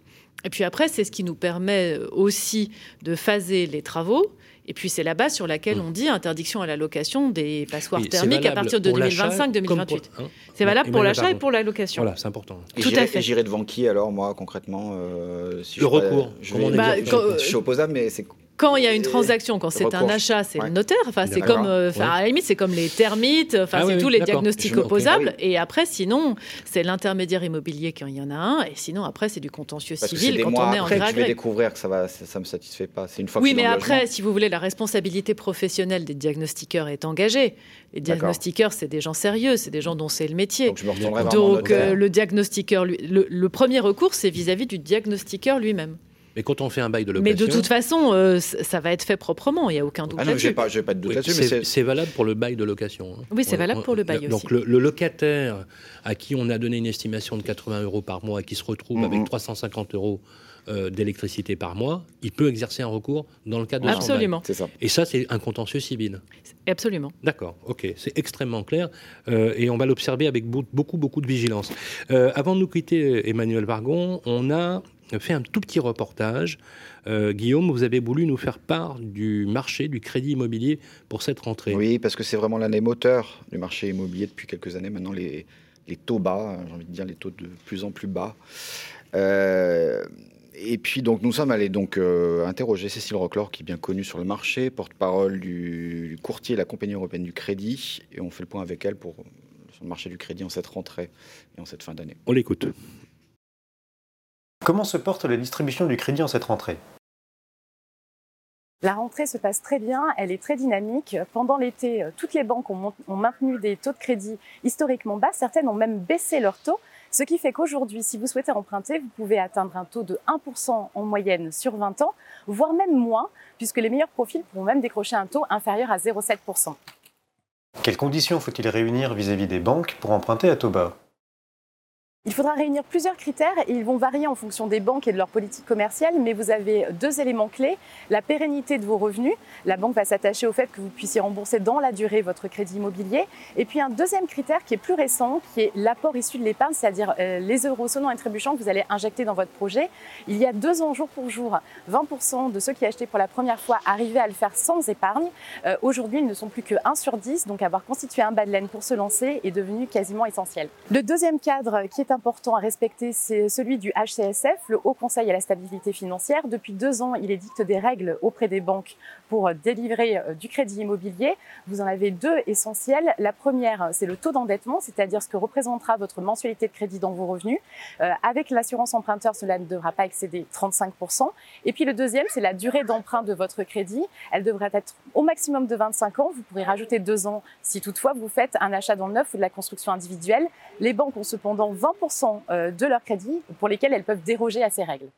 Et puis après, c'est ce qui nous permet aussi de phaser les travaux. Et puis c'est la base sur laquelle on dit interdiction à la location des passoires thermiques à partir de 2025-2028. Hein. c'est valable pour l'achat et pour la location. Voilà, c'est important. Tout à fait. J'irai devant qui alors, moi, concrètement euh, si Le recours. Je, bah, je, suis opposable, mais c'est quand il y a une transaction, quand c'est un achat, c'est Ouais. le notaire. Enfin, c'est comme, euh, enfin, à la limite, c'est comme les termites. Enfin, Ah c'est oui, tous oui, les diagnostics Je opposables. oui. Et après, sinon, c'est l'intermédiaire immobilier quand il y en a un. Et sinon, après, c'est du contentieux Parce civil quand on est en après gré que à je vais gré. découvrir que ça va, ça, me satisfait pas. C'est une fois Oui, mais après, si vous voulez, la responsabilité professionnelle des diagnostiqueurs est engagée. Les diagnostiqueurs, c'est des gens sérieux, c'est des gens dont c'est le métier. Donc je me en Donc, euh, le diagnostiqueur, lui- le, le premier recours, c'est vis-à-vis du diagnostiqueur lui-même. Mais quand on fait un bail de Mais location. de toute façon, euh, ça va être fait proprement, il n'y a aucun doute Ah non, mais là-dessus. j'ai pas, de doute Oui, là-dessus, mais c'est valable pour le bail de location. hein. Oui, c'est valable on- pour le bail Donc aussi. le, le locataire à qui on a donné une estimation de 80 euros par mois et qui se retrouve Mhm. avec 350 euros euh, d'électricité par mois, il peut exercer un recours dans le cadre de son bail. Absolument. c'est ça. Et ça, c'est un contentieux civil. Absolument. D'accord, ok, c'est extrêmement clair euh, et on va l'observer avec beau- beaucoup, beaucoup de vigilance. Euh, avant de nous quitter, Emmanuel Vargon, on a fait un tout petit reportage. Euh, Guillaume, vous avez voulu nous faire part du marché du crédit immobilier pour cette rentrée. Oui, parce que c'est vraiment l'année moteur du marché immobilier depuis quelques années. Maintenant, les, les taux bas, j'ai envie de dire les taux de plus en plus bas. Euh, et puis, donc, nous sommes allés donc euh, interroger Cécile Roclor, qui est bien connue sur le marché, porte-parole du, du courtier de la Compagnie européenne du crédit. Et on fait le point avec elle pour, sur le marché du crédit en cette rentrée et en cette fin d'année. On l'écoute. Comment se porte la distribution du crédit en cette rentrée? La rentrée se passe très bien, elle est très dynamique. Pendant l'été, euh, toutes les banques ont, maintenu des taux de crédit historiquement bas, certaines ont même baissé leurs taux, ce qui fait qu'aujourd'hui, si vous souhaitez emprunter, vous pouvez atteindre un taux de 1% en moyenne sur 20 ans, voire même moins, puisque les meilleurs profils pourront même décrocher un taux inférieur à 0,7%. Quelles conditions faut-il réunir vis-à-vis des banques pour emprunter à taux bas? Il faudra réunir plusieurs critères et ils vont varier en fonction des banques et de leur politique commerciale, mais vous avez deux éléments clés. La pérennité de vos revenus. La banque va s'attacher au fait que vous puissiez rembourser dans la durée votre crédit immobilier. Et puis un deuxième critère qui est plus récent, qui est l'apport issu de l'épargne, c'est-à-dire euh, les euros sonnants et trébuchants que vous allez injecter dans votre projet. Il y a deux ans, jour pour jour, 20% de ceux qui achetaient pour la première fois arrivaient à le faire sans épargne. Euh, Aujourd'hui, ils ne sont plus que 1 sur 10, donc avoir constitué un bas de laine pour se lancer est devenu quasiment essentiel. Le deuxième cadre qui est important à respecter, c'est celui du HCSF, le Haut Conseil à la stabilité financière. Depuis deux ans, il édicte des règles auprès des banques pour délivrer euh, du crédit immobilier. Vous en avez deux essentielles. La première, c'est le taux d'endettement, c'est-à-dire ce que représentera votre mensualité de crédit dans vos revenus. Euh, avec l'assurance emprunteur, cela ne devra pas excéder 35%. Et puis le deuxième, c'est la durée d'emprunt de votre crédit. Elle devrait être au maximum de 25 ans. Vous pourrez rajouter deux ans si toutefois vous faites un achat dans le neuf ou de la construction individuelle. Les banques ont cependant 20% euh, de leur crédit pour lesquels elles peuvent déroger à ces règles.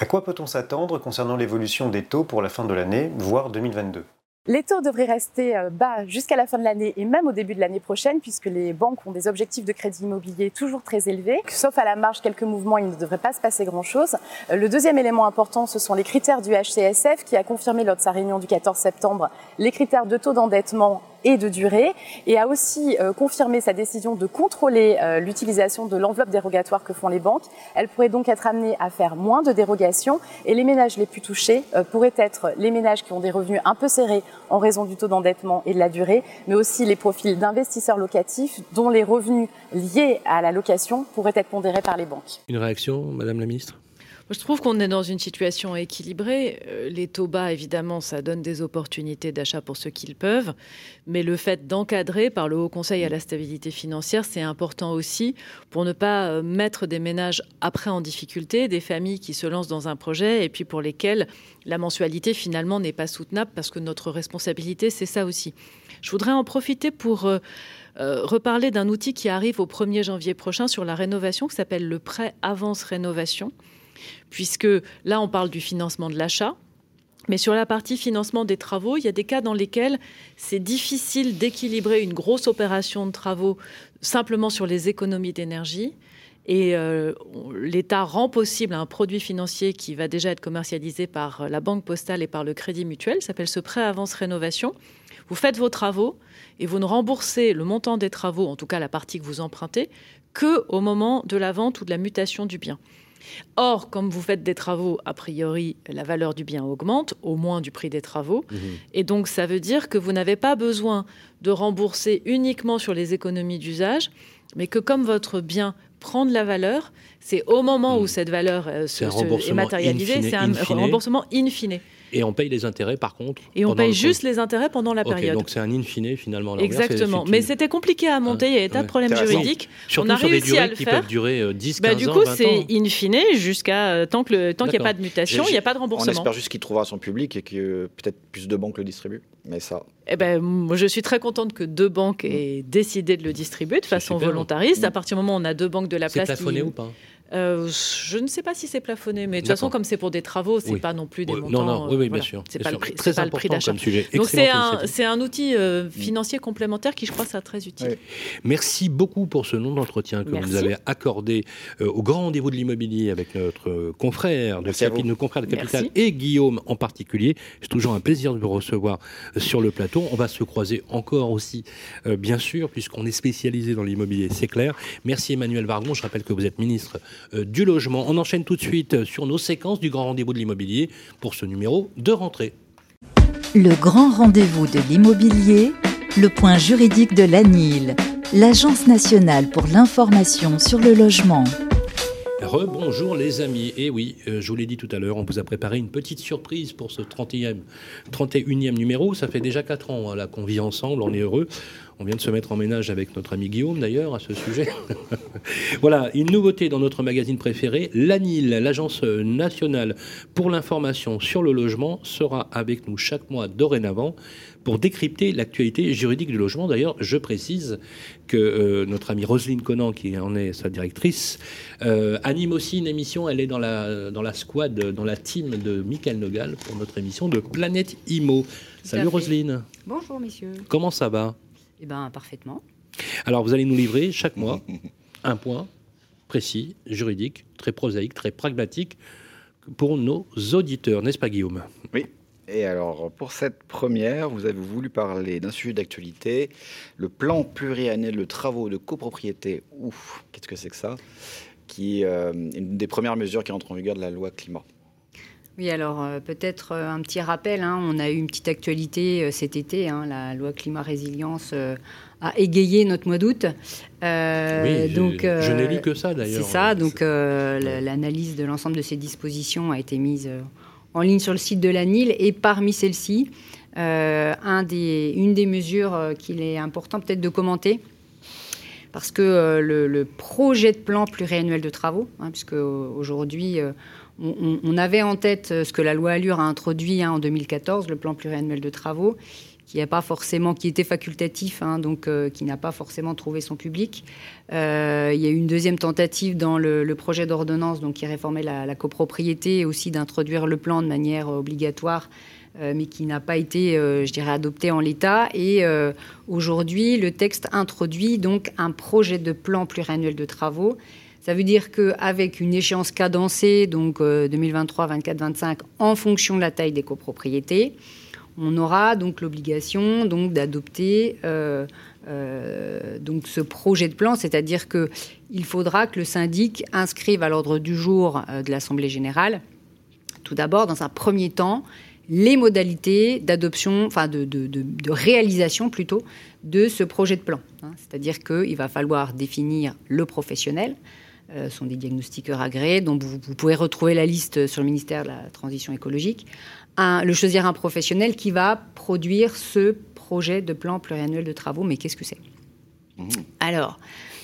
À quoi peut-on s'attendre concernant l'évolution des taux pour la fin de l'année, voire 2022 Les taux devraient rester euh, bas jusqu'à la fin de l'année et même au début de l'année prochaine, puisque les banques ont des objectifs de crédit immobilier toujours très élevés. Sauf à la marge, quelques mouvements, il ne devrait pas se passer grand-chose. Euh, Le deuxième élément important, ce sont les critères du HCSF, qui a confirmé lors de sa réunion du 14 septembre les critères de taux d'endettement et de durée, et a aussi euh, confirmé sa décision de contrôler euh, l'utilisation de l'enveloppe dérogatoire que font les banques. Elle pourrait donc être amenée à faire moins de dérogations, et les ménages les plus touchés euh, pourraient être les ménages qui ont des revenus un peu serrés en raison du taux d'endettement et de la durée, mais aussi les profils d'investisseurs locatifs dont les revenus liés à la location pourraient être pondérés par les banques. Une réaction, Madame la Ministre? Je trouve qu'on est dans une situation équilibrée. Euh, Les taux bas, évidemment, ça donne des opportunités d'achat pour ceux qui le peuvent. Mais le fait d'encadrer par le Haut Conseil à la stabilité financière, c'est important aussi pour ne pas euh, mettre des ménages après en difficulté, des familles qui se lancent dans un projet et puis pour lesquelles la mensualité finalement n'est pas soutenable parce que notre responsabilité, c'est ça aussi. Je voudrais en profiter pour euh, reparler d'un outil qui arrive au 1er janvier prochain sur la rénovation qui s'appelle le prêt avance rénovation puisque là, on parle du financement de l'achat. Mais sur la partie financement des travaux, il y a des cas dans lesquels c'est difficile d'équilibrer une grosse opération de travaux simplement sur les économies d'énergie. Et euh, l'État rend possible un produit financier qui va déjà être commercialisé par la Banque postale et par le Crédit Mutuel, s'appelle ce prêt avance rénovation. Vous faites vos travaux et vous ne remboursez le montant des travaux, en tout cas la partie que vous empruntez, que au moment de la vente ou de la mutation du bien. Or, comme vous faites des travaux, a priori, la valeur du bien augmente, au moins du prix des travaux. Et donc, ça veut dire que vous n'avez pas besoin de rembourser uniquement sur les économies d'usage, mais que comme votre bien prend de la valeur, c'est au moment où cette valeur euh, se- se- est matérialisée, c'est un in remboursement in fine. Et on paye les intérêts par contre Et on paye le juste les intérêts pendant la période. donc c'est un in fine finalement. à c'est- Exactement. c'est Mais c'était compliqué à monter, il y avait tas de problèmes juridiques. Surtout on a sur des réussi à durées le qui faire. peuvent durer euh, 10, Bah, 15 du coup, 20 c'est in fine jusqu'à euh, tant que le- tant qu'il n'y a pas de mutation, il n'y a pas de On remboursement. espère juste qu'il trouvera son public et que peut-être plus de banques le distribuent. Mais ça, Eh ben, moi, je suis très contente que deux banques aient décidé de le distribuer de façon volontariste. À partir du moment où on a deux banques de la C'est place plafonné qui... ou pas? Euh, je ne sais pas si c'est plafonné, mais de toute façon, comme c'est pour des travaux, c'est Oui. pas non plus des Oui, montants. non, non, oui, oui, euh, bien voilà. sûr, C'est pas, sûr. le prix, Très c'est pas le prix important d'achat. comme sujet. Donc c'est un, initiative. c'est un outil euh, financier complémentaire qui, je crois, sera très utile. Merci beaucoup pour ce long d'entretien que vous Merci. nous avez accordé euh, au grand rendez-vous de l'immobilier avec notre euh, confrère de Capi- vous. nos confrères de Capital Merci. et Guillaume en particulier. C'est toujours un plaisir de vous recevoir euh, sur le plateau. On va se croiser encore aussi, euh, bien sûr, puisqu'on est spécialisé dans l'immobilier, c'est clair. Merci Emmanuel Vargon. Je rappelle que vous êtes ministre euh, du Logement. On enchaîne tout de suite euh, sur nos séquences du grand rendez-vous de l'immobilier pour ce numéro de rentrée. Le grand rendez-vous de l'immobilier, le point juridique de l'ANIL, l'Agence nationale pour l'information sur le logement. Rebonjour les amis. Et oui, euh, je vous l'ai dit tout à l'heure, on vous a préparé une petite surprise pour ce 31e, 31e numéro. Ça fait déjà 4 ans hein, là, qu'on vit ensemble, on est heureux. On vient de se mettre en ménage avec notre ami Guillaume d'ailleurs à ce sujet. voilà, une nouveauté dans notre magazine préféré, l'ANIL, l'Agence nationale pour l'information sur le logement, sera avec nous chaque mois dorénavant pour décrypter l'actualité juridique du logement. D'ailleurs, je précise que euh, notre amie Roselyne Conan, qui en est sa directrice, euh, anime aussi une émission. Elle est dans la, dans la squad, dans la team de Michael Nogal pour notre émission de Planète Imo. Salut. Roselyne, Bonjour messieurs. comment ça va? Eh bien parfaitement. Alors, vous allez nous livrer chaque mois un point précis, juridique, très prosaïque, très pragmatique pour nos auditeurs, n'est-ce pas Guillaume? Oui. Et alors, pour cette première, vous avez voulu parler d'un sujet d'actualité, le plan pluriannuel de travaux de copropriété. Ouf, qu'est-ce que c'est que ça? Qui est euh, une des premières mesures qui entre en vigueur de la loi climat. Oui, alors euh, peut-être euh, un petit rappel. hein, on a eu une petite actualité euh, cet été. hein, la loi climat résilience a égayé notre mois d'août. Oui, je- donc, je n'ai lu que ça, d'ailleurs. C'est ça. Donc la- l'analyse de l'ensemble de ces dispositions a été mise en ligne sur le site de l'ANIL. Et parmi celles-ci, un des, une des mesures qu'il est important peut-être de commenter, parce que le, le projet de plan pluriannuel de travaux, hein, puisque aujourd'hui, on, avait en tête euh, ce que la loi Allure a introduit hein, en 2014, le plan pluriannuel de travaux, qui a pas forcément, qui était facultatif, hein, donc euh, qui n'a pas forcément trouvé son public. Euh, il y a eu une deuxième tentative dans le, projet d'ordonnance, qui réformait la, copropriété, et aussi d'introduire le plan de manière obligatoire mais qui n'a pas été, je dirais, adopté en l'état. Et aujourd'hui, le texte introduit donc un projet de plan pluriannuel de travaux. Ça veut dire qu'avec une échéance cadencée, donc euh, 2023, 24, 25, en fonction de la taille des copropriétés, on aura donc l'obligation donc d'adopter euh, euh, donc ce projet de plan, c'est-à-dire que il faudra que le syndic inscrive à l'ordre du jour euh, de l'Assemblée générale, tout d'abord, dans un premier temps, les modalités d'adoption, enfin de réalisation plutôt, de ce projet de plan. hein. C'est-à-dire qu'il va falloir définir le professionnel, euh, sont des diagnostiqueurs agréés, dont vous, vous pouvez retrouver la liste sur le ministère de la Transition écologique, un- le choisir un professionnel qui va produire ce projet de plan pluriannuel de travaux. Mais qu'est-ce que c'est? Alors,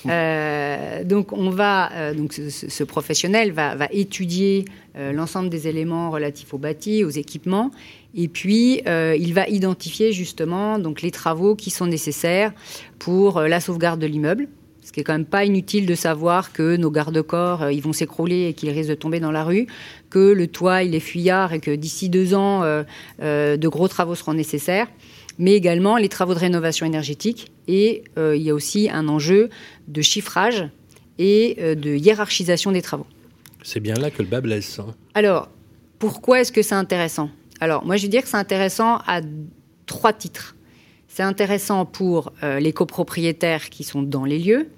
euh, donc on va, euh, donc ce, professionnel va, va étudier euh, l'ensemble des éléments relatifs au bâti, aux équipements, et puis il va identifier justement donc les travaux qui sont nécessaires pour la sauvegarde de l'immeuble. Ce qui est quand même pas inutile de savoir que nos garde-corps, euh, ils vont s'écrouler et qu'ils risquent de tomber dans la rue, que le toit, il est fuyard et que d'ici deux ans, euh, euh, de gros travaux seront nécessaires mais également les travaux de rénovation énergétique. Et euh, il y a aussi un enjeu de chiffrage et euh, de hiérarchisation des travaux. C'est bien là que le bas blesse. hein. Alors, pourquoi est-ce que c'est intéressant? Alors, moi, je veux dire que c'est intéressant à trois titres. C'est intéressant pour euh, les copropriétaires qui sont dans les lieux,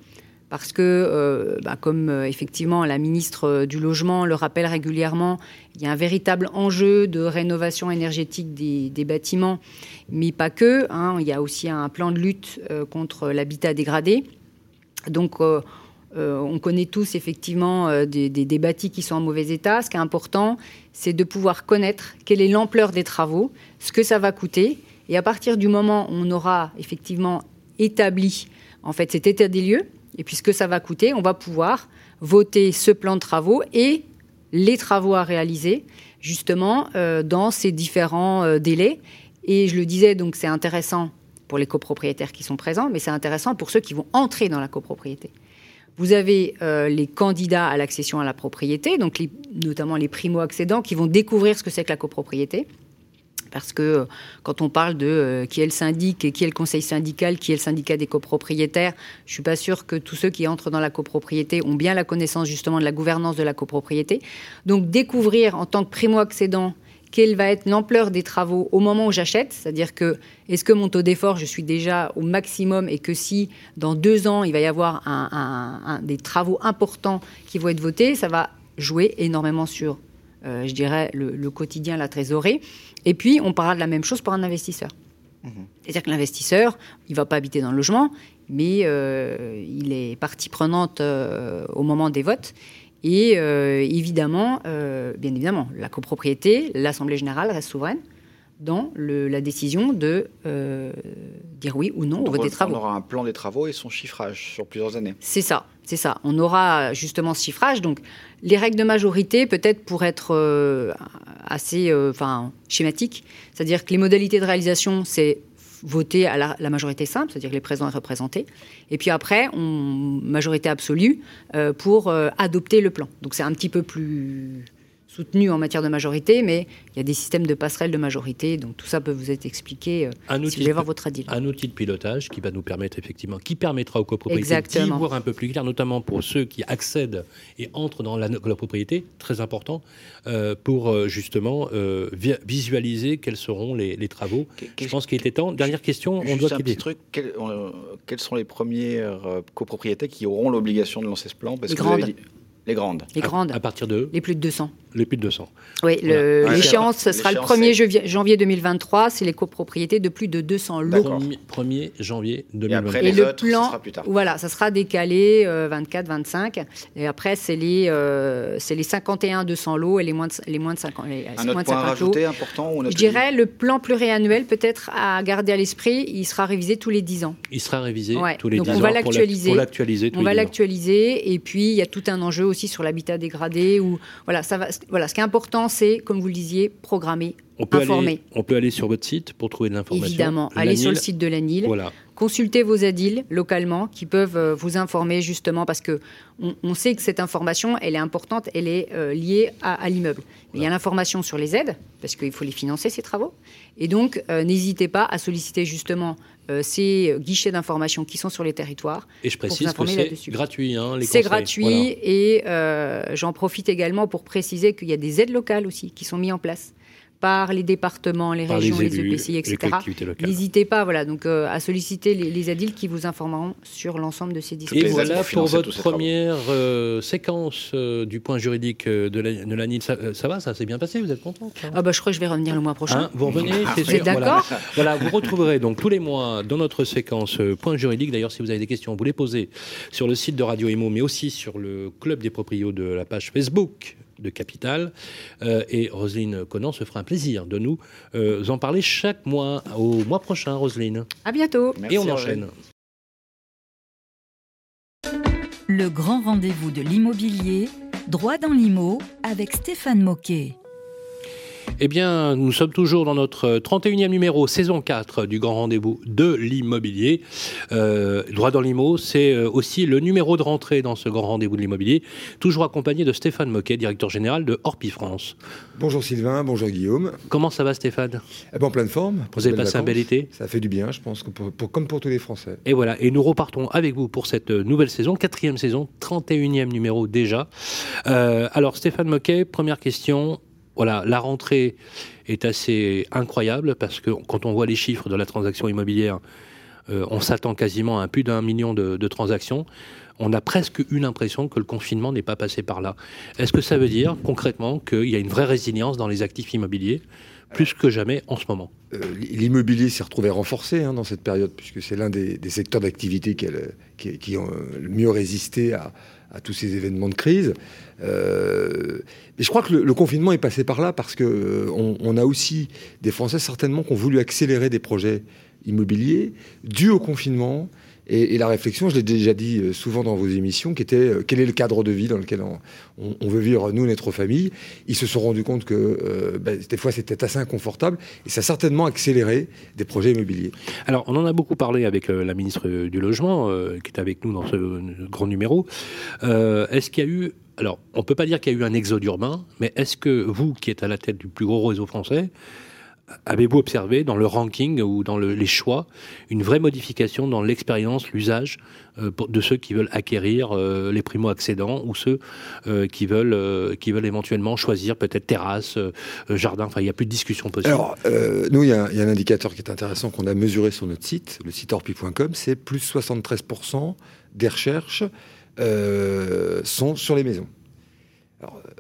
parce que, euh, bah, comme euh, effectivement la ministre euh, du Logement le rappelle régulièrement, il y a un véritable enjeu de rénovation énergétique des, bâtiments, mais pas que. hein. il y a aussi un plan de lutte contre l'habitat dégradé. Donc, on connaît tous effectivement des, des, des bâtis qui sont en mauvais état. Ce qui est important, c'est de pouvoir connaître quelle est l'ampleur des travaux, ce que ça va coûter. Et à partir du moment où on aura effectivement établi en fait cet état des lieux, et puis ce que ça va coûter, on va pouvoir voter ce plan de travaux et les travaux à réaliser justement euh, dans ces différents euh, délais. Et je le disais, donc c'est intéressant pour les copropriétaires qui sont présents, mais c'est intéressant pour ceux qui vont entrer dans la copropriété. Vous avez euh, les candidats à l'accession à la propriété, donc les- notamment les primo-accédants qui vont découvrir ce que c'est que la copropriété. Parce que euh, quand on parle de euh, qui est le syndic et qui est le conseil syndical, qui est le syndicat des copropriétaires, je suis pas sûre que tous ceux qui entrent dans la copropriété ont bien la connaissance justement de la gouvernance de la copropriété. Donc découvrir en tant que primo-accédant quelle va être l'ampleur des travaux au moment où j'achète, c'est-à-dire que est-ce que mon taux d'effort, je suis déjà au maximum et que si dans deux ans, il va y avoir des travaux importants qui vont être votés, ça va jouer énormément sur, euh, je dirais, le quotidien, la trésorerie. Et puis, on parlera de la même chose pour un investisseur. C'est-à-dire que l'investisseur, il ne va pas habiter dans le logement, mais euh, il est partie prenante euh, au moment des votes. Et euh, évidemment, bien évidemment, la copropriété, l'Assemblée générale reste souveraine dans le- la décision de dire oui ou non au vote des travaux. On aura un plan des travaux et son chiffrage sur plusieurs années. C'est ça, c'est ça. On aura justement ce chiffrage. Donc, les règles de majorité, peut-être pour être euh, assez euh, enfin, schématique, c'est-à-dire que les modalités de réalisation, c'est voter à la, la majorité simple, c'est-à-dire que les présents est représenté. Et puis après, on, majorité absolue euh, pour euh, adopter le plan. Donc, c'est un petit peu plus soutenu en matière de majorité, mais il y a des systèmes de passerelles de majorité, donc tout ça peut vous être expliqué euh, Un si outil, vous allez voir votre adil. un outil de pilotage qui va nous permettre effectivement, qui permettra aux copropriétaires d'y Exactement. voir un peu plus clair, notamment pour ceux qui accèdent et entrent dans la, la propriété, très important, euh, pour euh, justement euh, vi- visualiser quels seront les, les travaux. Je pense qu'il était temps. Dernière question, on Juste doit un petit truc, quel- euh, quels sont les premières copropriétés qui auront l'obligation de lancer ce plan? Parce Les que vous avez grandes. dit- Les grandes. Les grandes. À partir de Les plus de 200. Les plus de 200. Oui, Voilà. l'échéance, ce sera le L'échéance, 1er c'est- janvier- janvier 2023, c'est les copropriétés de plus de 200 lots. Premier- 1er janvier Et 2020. après, Et les le autres, plan, ce sera plus tard. voilà, ça sera décalé euh, 24, 25. Et après, c'est les, euh, c'est les 51 200 lots et les moins de, les moins de 50, les Un moins autre point à 50 lots. rajouter important ou on Je dirais le plan pluriannuel, peut-être à garder à l'esprit, il sera révisé tous les 10 ans. Il sera révisé Ouais, tous les donc 10 on ans va pour la- l'actualiser. pour l'actualiser tous On les va 10 ans. l'actualiser et puis il y a tout un enjeu aussi sur l'habitat dégradé. Ou voilà, ça va. Voilà, ce qui est important, c'est comme vous le disiez, programmer, On peut, informer. aller, on peut aller sur votre site pour trouver de l'information. Évidemment, allez sur le site de l'ANIL. Voilà. Consultez vos ADIL localement qui peuvent euh, vous informer justement parce que on, on sait que cette information, elle est importante, elle est euh, liée à, à l'immeuble. Il y a l'information sur les aides parce qu'il faut les financer ces travaux. Et donc, euh, n'hésitez pas à solliciter justement euh, ces guichets d'information qui sont sur les territoires. Et je pour vous précise que c'est gratuit. hein, C'est gratuit Voilà. et j'en profite également pour préciser qu'il y a des aides locales aussi qui sont mises en place par les départements, les Par régions, les, élus, EPCI, etc. N'hésitez pas, voilà, donc euh, à solliciter les, les ADIL qui vous informeront sur l'ensemble de ces Et dispositifs. voilà pour votre première euh, séquence euh, du point juridique de la-. Ça, ça va, ça s'est bien passé, vous êtes content Ah bah je crois que je vais revenir le mois prochain. Hein, vous revenez, c'est sûr. Voilà. d'accord? Voilà, vous retrouverez donc tous les mois dans notre séquence euh, point juridique. D'ailleurs, si vous avez des questions, vous les posez sur le site de Radio Imo, mais aussi sur le club des proprios de la page Facebook de Capital. Euh, et Roselyne Conan se fera un plaisir de nous euh, en parler chaque mois, au mois prochain, Roselyne. À bientôt. et on enchaîne. Le grand rendez-vous de l'immobilier, droit dans l'IMO, avec Stéphane Moquet. Eh bien, nous sommes toujours dans notre 31e numéro, saison 4 du grand rendez-vous de l'immobilier. Euh, droit dans l'IMO, c'est euh, aussi le numéro de rentrée dans ce grand rendez-vous de l'immobilier, toujours accompagné de Stéphane Moquet, directeur général de Orpi France. Bonjour Sylvain, bonjour Guillaume. Comment ça va Stéphane? Eh ben, en pleine forme. Vous avez passé un bel été? Ça fait du bien, je pense, pour- pour- comme pour tous les Français. Et voilà, et nous repartons avec vous pour cette euh, nouvelle saison, quatrième saison, 31e numéro déjà. Euh, alors Stéphane Moquet, première question. Voilà, la rentrée est assez incroyable parce que quand on voit les chiffres de la transaction immobilière, euh, on s'attend quasiment à plus d'un million de, transactions. On a presque eu l'impression que le confinement n'est pas passé par là. Est-ce que ça veut dire concrètement qu'il y a une vraie résilience dans les actifs immobiliers plus que jamais en ce moment? Euh, l'immobilier s'est retrouvé renforcé hein, dans cette période, puisque c'est l'un des, secteurs d'activité qui, qui, ont le mieux résisté à, tous ces événements de crise. Euh, et je crois que le, confinement est passé par là parce que on, a aussi des Français certainement qui ont voulu accélérer des projets immobiliers dus au confinement et, la réflexion, je l'ai déjà dit euh, souvent dans vos émissions, qui était euh, quel est le cadre de vie dans lequel on, veut vivre, nous, notre famille. Ils se sont rendus compte que euh, ben, des fois, c'était assez inconfortable et ça a certainement accéléré des projets immobiliers. Alors, on en a beaucoup parlé avec la ministre du Logement, qui est avec nous dans ce grand numéro. Est-ce qu'il y a eu alors, on ne peut pas dire qu'il y a eu un exode urbain, mais est-ce que vous, qui êtes à la tête du plus gros réseau français, Avez-vous observé dans le ranking ou dans les choix une vraie modification dans l'expérience, l'usage euh, de ceux qui veulent acquérir euh, les primo-accédants ou ceux euh, qui, veulent, éventuellement choisir peut-être terrasse, jardin? Enfin, il n'y a plus de discussion possible. Alors, nous, il y, a un indicateur qui est intéressant qu'on a mesuré sur notre site, le site orpi.com, c'est plus 73% des recherches sont sur les maisons.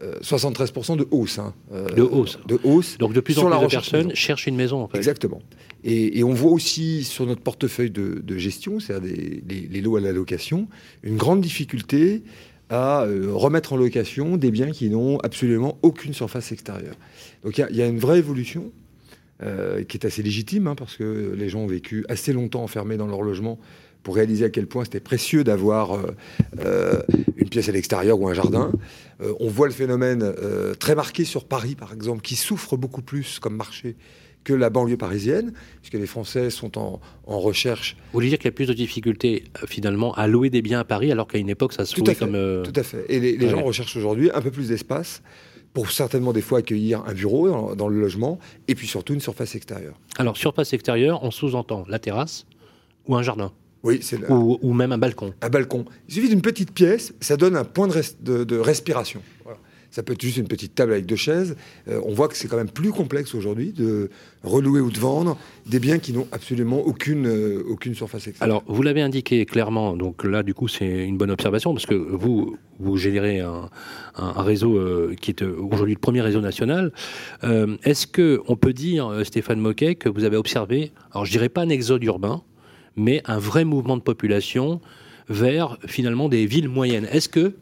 73% euh, de hausse. Hein, euh, de hausse. De hausse. Donc de plus en plus de personnes cherchent une maison. En fait. Exactement. Et, on voit aussi sur notre portefeuille de, gestion, c'est-à-dire les, lots à la location, une grande difficulté à euh, remettre en location des biens qui n'ont absolument aucune surface extérieure. Donc il y, a une vraie évolution qui est assez légitime, hein, parce que les gens ont vécu assez longtemps enfermés dans leur logement pour réaliser à quel point c'était précieux d'avoir euh, euh, une pièce à l'extérieur ou un jardin. Euh, on voit le phénomène très marqué sur Paris, par exemple, qui souffre beaucoup plus comme marché que la banlieue parisienne, puisque les Français sont en, recherche. Vous voulez dire qu'il y a plus de difficultés finalement à louer des biens à Paris, alors qu'à une époque ça se louait comme. Tout à fait. Et les, gens recherchent aujourd'hui un peu plus d'espace pour certainement des fois accueillir un bureau dans, dans, le logement, et puis surtout une surface extérieure. Alors surface extérieure, on sous-entend la terrasse ou un jardin oui, c'est ou, même un balcon. Un balcon. Il suffit d'une petite pièce, ça donne un point de, respiration. Ça peut être juste une petite table avec deux chaises. Euh, on voit que c'est quand même plus complexe aujourd'hui de relouer ou de vendre des biens qui n'ont absolument aucune, euh, aucune surface extérieure. Alors, vous l'avez indiqué clairement, donc là, du coup, c'est une bonne observation, parce que vous, vous générez un, réseau euh, qui est aujourd'hui le premier réseau national. Est-ce qu'on peut dire, Stéphane Moquet, que vous avez observé, alors je dirais pas un exode urbain, mais un vrai mouvement de population vers finalement des villes moyennes. Est-ce que